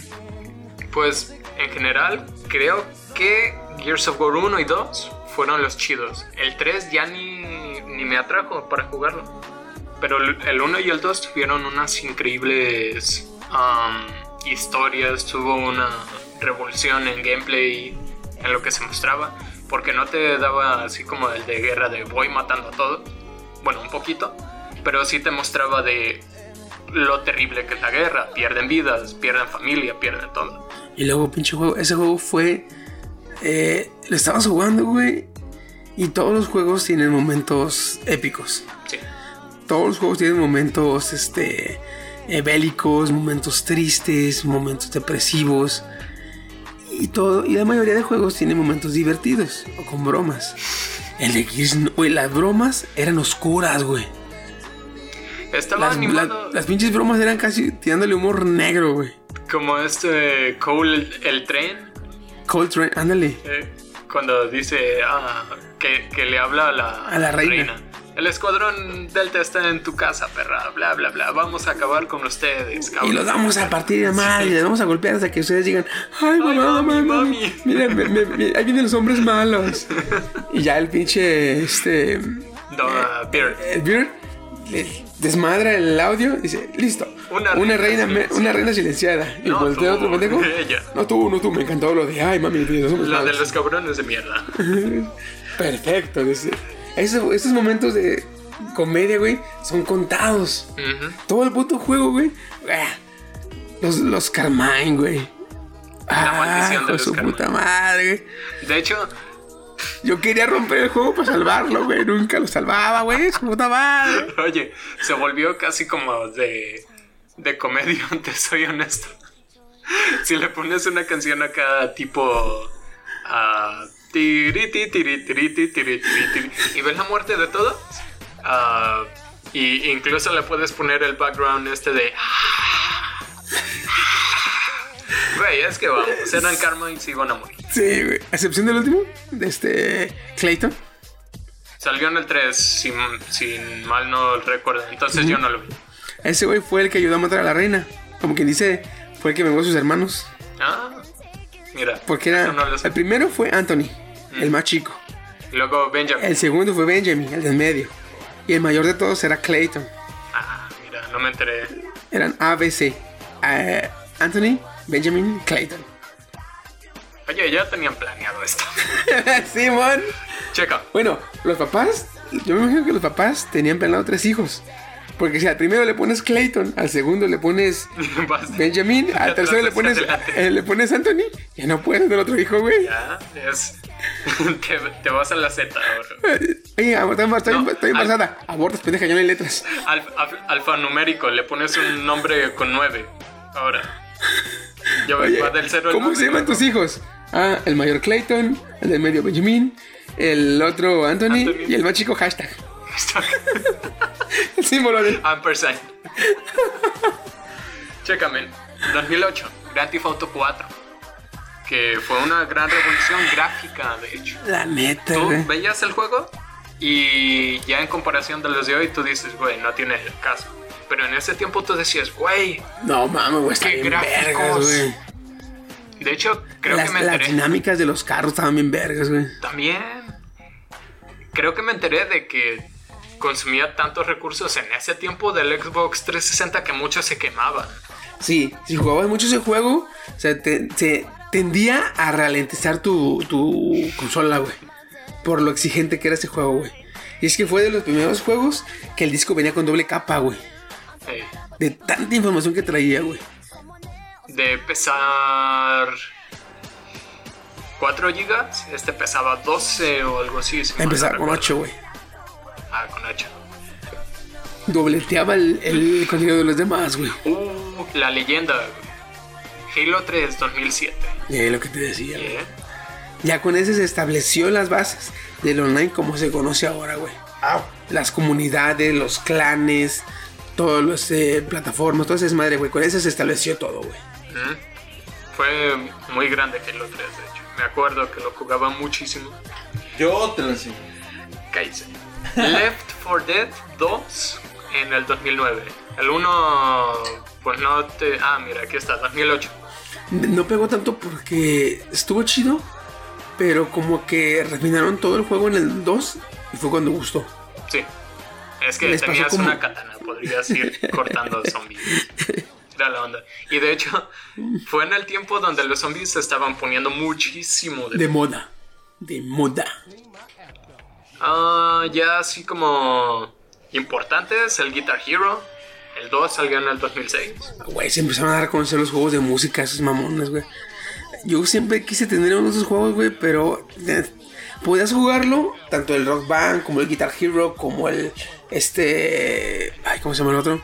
pues, en general, creo que Gears of War 1 y 2 fueron los chidos. El 3 ya ni, ni me atrajo para jugarlo. Pero el el 1 y el 2 tuvieron unas increíbles um, historias. Tuvo una revolución en gameplay, en lo que se mostraba. Porque no te daba así como el de guerra de voy matando a todo. Bueno, un poquito. Pero sí te mostraba de lo terrible que es la guerra. Pierden vidas, pierden familia, pierden todo.
Y luego, pinche juego. Ese juego fue. Eh, lo estabas jugando, güey. Y todos los juegos tienen momentos épicos.
Sí.
Todos los juegos tienen momentos, este. Eh, bélicos, momentos tristes, momentos depresivos. Y todo. Y la mayoría de juegos tienen momentos divertidos. O con bromas. El de Gears, güey, las bromas eran oscuras, güey.
Estaba
Las,
animado
la- las pinches bromas eran casi tirándole humor negro, güey.
como este Cole el, el tren.
Coltrane, ándale.
eh, cuando dice ah, que, que le habla a la,
A la reina.
El escuadrón Delta está en tu casa, perra, bla, bla, bla. Vamos a acabar con ustedes,
Y
cabrón.
los vamos a partir de mal y les vamos a golpear hasta que ustedes digan, ay, mamá,
mami,
mamá,
mami".
Mira, me- me- me- ahí vienen los hombres malos. y ya el pinche, este,
No, ah, Beard.
el Beard desmadra el audio y dice, listo.
Una
Una,
reina
una reina silenciada. Y
No,
voltea
tú,
otro pendejo.
ella.
No tú, no tú, me encantó lo de, ay, mami, los hombres
La de
malos".
los cabrones de mierda.
Perfecto. dice. Esos, momentos de comedia, güey, son contados. Todo el puto juego, güey. Ah, Los, los Carmine, güey.
La maldición de los
su
Carmine.
puta madre, güey.
De hecho,
Yo quería romper el juego para salvarlo, güey. Nunca lo salvaba, güey. Su puta madre.
Oye, se volvió casi como de, de comedia, te soy honesto. Si le pones una canción acá tipo... ah, tiri, ti, tiri, tiri, ti, tiri, tiri, tiri, y ves la muerte de todos. ah, y incluso le puedes poner el background este de... Güey, es que vamos, eran karma y iban a morir.
Sí, güey. Excepción del último, de este Clayton.
Salió en el 3, sin, sin mal no recuerdo. Entonces yo no lo vi.
Ese güey fue el que ayudó a matar a la reina. Como quien dice, fue el que vengó a sus hermanos.
Ah, mira.
Porque era. el primero fue Anthony, el más chico.
Y luego Benjamin.
El segundo fue Benjamin, el del medio. Y el mayor de todos era Clayton.
Ah, mira, no me enteré.
Eran ABC. Eh, Anthony, Benjamin, Clayton.
Oye, ya tenían planeado esto.
Simón.
Checa.
Bueno, los papás, yo me imagino que los papás tenían planeado tres hijos. Porque si al primero le pones Clayton, al segundo le pones Benjamin, al tercero le pones, eh, le pones Anthony, ya no puedes del otro hijo, güey.
Ya, es. te, te vas a la Z ahora.
Oye, estoy,
No,
estoy
al-
embarazada. Abortas, pendeja, ya no hay letras.
Alf- alf- alfanumérico, le pones un nombre con 9. Ahora. Yo
Oye,
va del 0 al
¿cómo
9,
se llaman tus hijos? Ah, el mayor Clayton, el del medio Benjamin, el otro Anthony,
Anthony.
y el más chico hashtag.
Stock.
Sí, Moroni.
Ampersand. Chécame. 2008. Grand Theft Auto 4. Que fue una gran revolución gráfica, de hecho.
La neta,
Tú veías el juego y ya en comparación de los de hoy, tú dices, güey, no tiene caso. Pero en ese tiempo tú decías, güey.
No mames, güey, está
Qué
bien vergas,
gráficos.
güey.
De hecho, creo
Las,
que me
las
enteré.
dinámicas de los carros estaban bien vergas, güey.
También. Creo que me enteré de que consumía tantos recursos en ese tiempo del Xbox 360 que muchos se quemaban.
Sí, si jugabas mucho ese juego, o sea, te, se tendía a ralentizar tu, tu consola, güey. Por lo exigente que era ese juego, güey. Y es que fue de los primeros juegos que el disco venía con doble capa, güey. De tanta información que traía, güey.
de pesar 4 gigas, este pesaba 12 o algo así. si
Empezaba con
recuerdo.
8, güey.
Ah, con 8.
Dobleteaba el, el contenido de los demás, güey.
Uh, la leyenda. Halo 3 2007.
Y ahí lo que te decía, güey.
Yeah.
Ya con ese se estableció las bases del online como se conoce ahora, güey. Las comunidades, los clanes, todas las eh, plataformas, todo ese desmadre, güey. Con ese se estableció todo, güey.
Mm. Fue muy grande Halo 3, de hecho. Me acuerdo que lo jugaba muchísimo.
Yo te lo.
Cállese. Left 4 Dead 2 en el 2009. El 1, pues no te. Ah, mira, aquí está, 2008.
No pegó tanto porque estuvo chido, pero como que refinaron todo el juego en el 2 y fue cuando gustó.
Sí. Es que
Les
tenías
como-
una katana, podrías ir cortando zombies. Era la onda. Y de hecho, fue en el tiempo donde los zombies se estaban poniendo muchísimo de.
De moda. De moda.
Ah, ya así como. Importantes, el Guitar Hero. El 2 salió en el 2006.
Güey, se empezaron a dar a conocer los juegos de música, esos mamones, güey. Yo siempre quise tener uno de esos juegos, güey, pero eh, podías jugarlo, tanto el Rock Band, como el Guitar Hero, como el. Este. Ay, ¿cómo se llama el otro?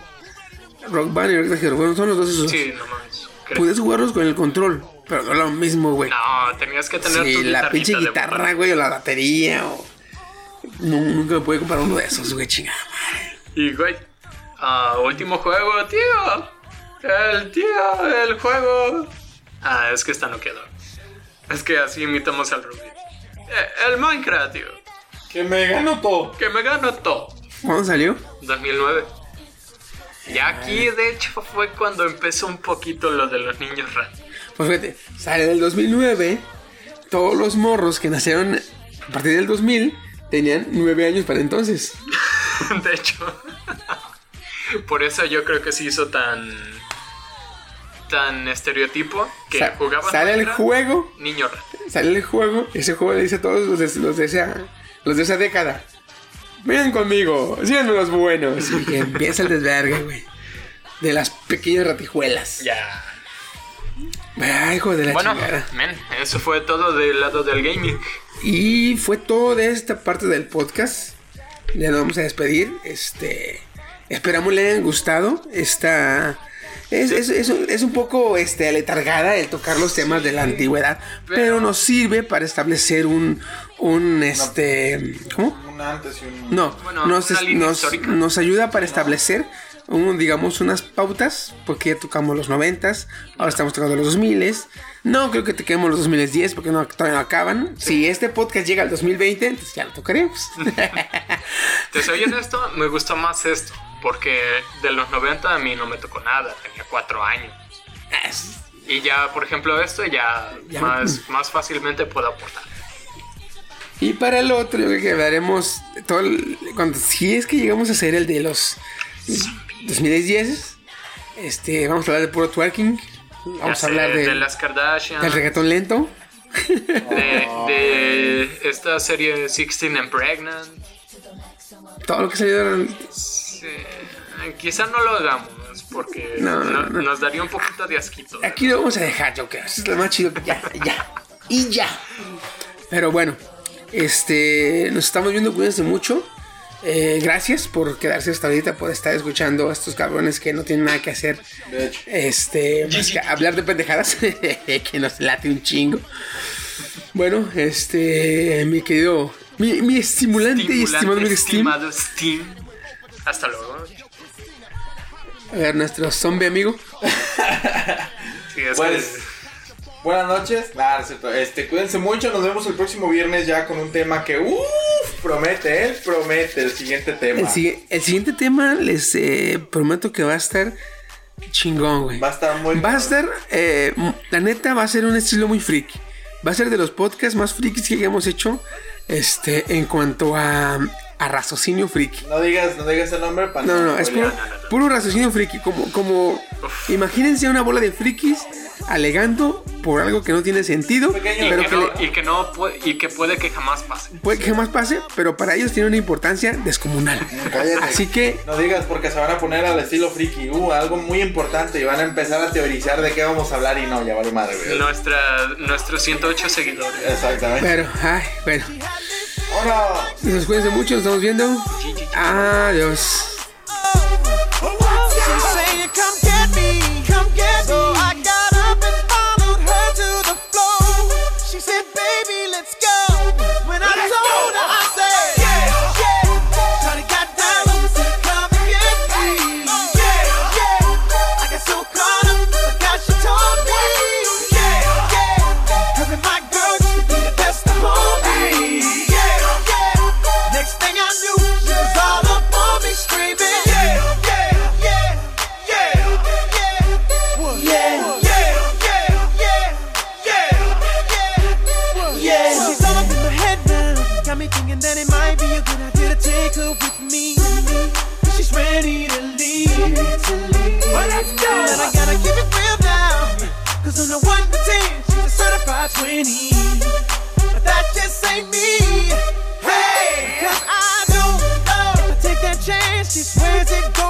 Rock Band y el Guitar Hero. Bueno, son los dos esos.
Sí, no mames. Creo-
Podías jugarlos con el control, pero no lo mismo, güey.
No, tenías que tener
Sí,
tu
la pinche
de
guitarra, güey, o la batería, o. Nu- nunca me pude comprar uno de esos, güey, chingada. madre.
Y güey, ah, último juego, tío. El tío, el juego. Ah, es que esta no quedó. Es que así imitamos al Ruby. Eh, el Minecraft, tío.
Que me gano todo.
Que me gano todo.
¿Cuándo salió?
2009. Ya aquí, de hecho, fue cuando empezó un poquito lo de los niños rat.
Pues fíjate, sale del 2009. Todos los morros que nacieron a partir del 2000 tenían 9 años para entonces.
De hecho. Por eso yo creo que se hizo tan. tan estereotipo que
Sa-
jugaban.
sale el juego,
Niño rat.
sale el juego, ese juego le dice a todos los de, los de esa, los de esa década. Ven conmigo, síganme los buenos. Y que empieza el desvergue, güey. De las pequeñas ratijuelas.
Ya.
Ay, hijo de la
Bueno,
chingada.
men, eso fue todo del lado del gaming.
Y fue todo de esta parte del podcast. Ya nos vamos a despedir. Este. Esperamos le hayan gustado. Esta. Es, es- es un- es un poco este, aletargada el tocar los temas de la antigüedad. Pero nos sirve para establecer un. un este. ¿Cómo?
Un antes y un.
No,
Bueno,
nos,
una
es-
línea
nos, nos ayuda para establecer, un, digamos, unas pautas, porque ya tocamos los noventas, ahora estamos tocando los 2000 No creo que toquemos los 2010 porque no, todavía no acaban. Si este podcast llega al 2020, entonces ya lo tocaremos.
Te soy honesto, me gustó más esto. Porque de los 90 a mí no me tocó nada, tenía 4 años. Y ya, por ejemplo, esto ya,
Ya.
Más, más fácilmente puedo aportar.
y para el otro, yo creo que hablaremos todo el- cuando, si es que llegamos a hacer el de los 2010, este, vamos a hablar de puro twerking. Vamos a hablar de,
de las Kardashian,
del reggaetón lento.
de, de esta serie 16 and Pregnant.
Todo lo que salió
Sí, quizá no lo hagamos porque
No,
no-
no.
nos daría un poquito de asquito.
Aquí lo vamos a dejar, Joker. Es lo más chido ya, ya. Y ya. Pero bueno, este, nos estamos viendo, cuídense mucho. Eh, gracias por quedarse hasta ahorita, por estar escuchando a estos cabrones que no tienen nada que hacer.
De hecho.
Este, más que hablar de pendejadas, que nos late un chingo. Bueno, este, mi querido Mi, mi estimulante y estimado amigo Steam.
estimado Steam. Hasta luego.
A ver, nuestro zombie amigo.
Sí, es
Pues,
que-
buenas noches. Es cierto. Este, cuídense mucho. Nos vemos el próximo viernes ya con un tema que, uff, promete, ¿eh? Promete el siguiente tema.
El, el siguiente tema les eh, prometo que va a estar chingón, güey.
Va a estar muy.
Va a estar, eh, la neta, va a ser un estilo muy friki. Va a ser de los podcasts más frikis que hemos hecho este, en cuanto a, a raciocinio friki.
No digas, no digas el nombre para
No, no, no, es puro, puro raciocinio friki. Como, como, imagínense una bola de frikis alegando por algo que no tiene sentido,
Pequeño.
y,
pero
que
que
no,
le-
y que no puede, y que puede que jamás pase.
puede que jamás pase, pero para ellos tiene una importancia descomunal.
Cállate.
Así que
No digas porque se van a poner al estilo friki. Uh, algo muy importante y van a empezar a teorizar de qué vamos a hablar y no, ya vale madre.
Nuestra, nuestros 108 seguidores.
Exactamente.
Pero, ay, bueno.
¡Vámonos!
Nos cuídense mucho, nos estamos viendo. Adiós.
Come get me, come get me. So I got ready to leave. Well, let's go. But I gotta keep it real now. Cause on the 1 to 10, she's a certified 20. But that just ain't me. Hey, cause I don't know. If I take that chance, she swears it's gonna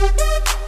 Thank you.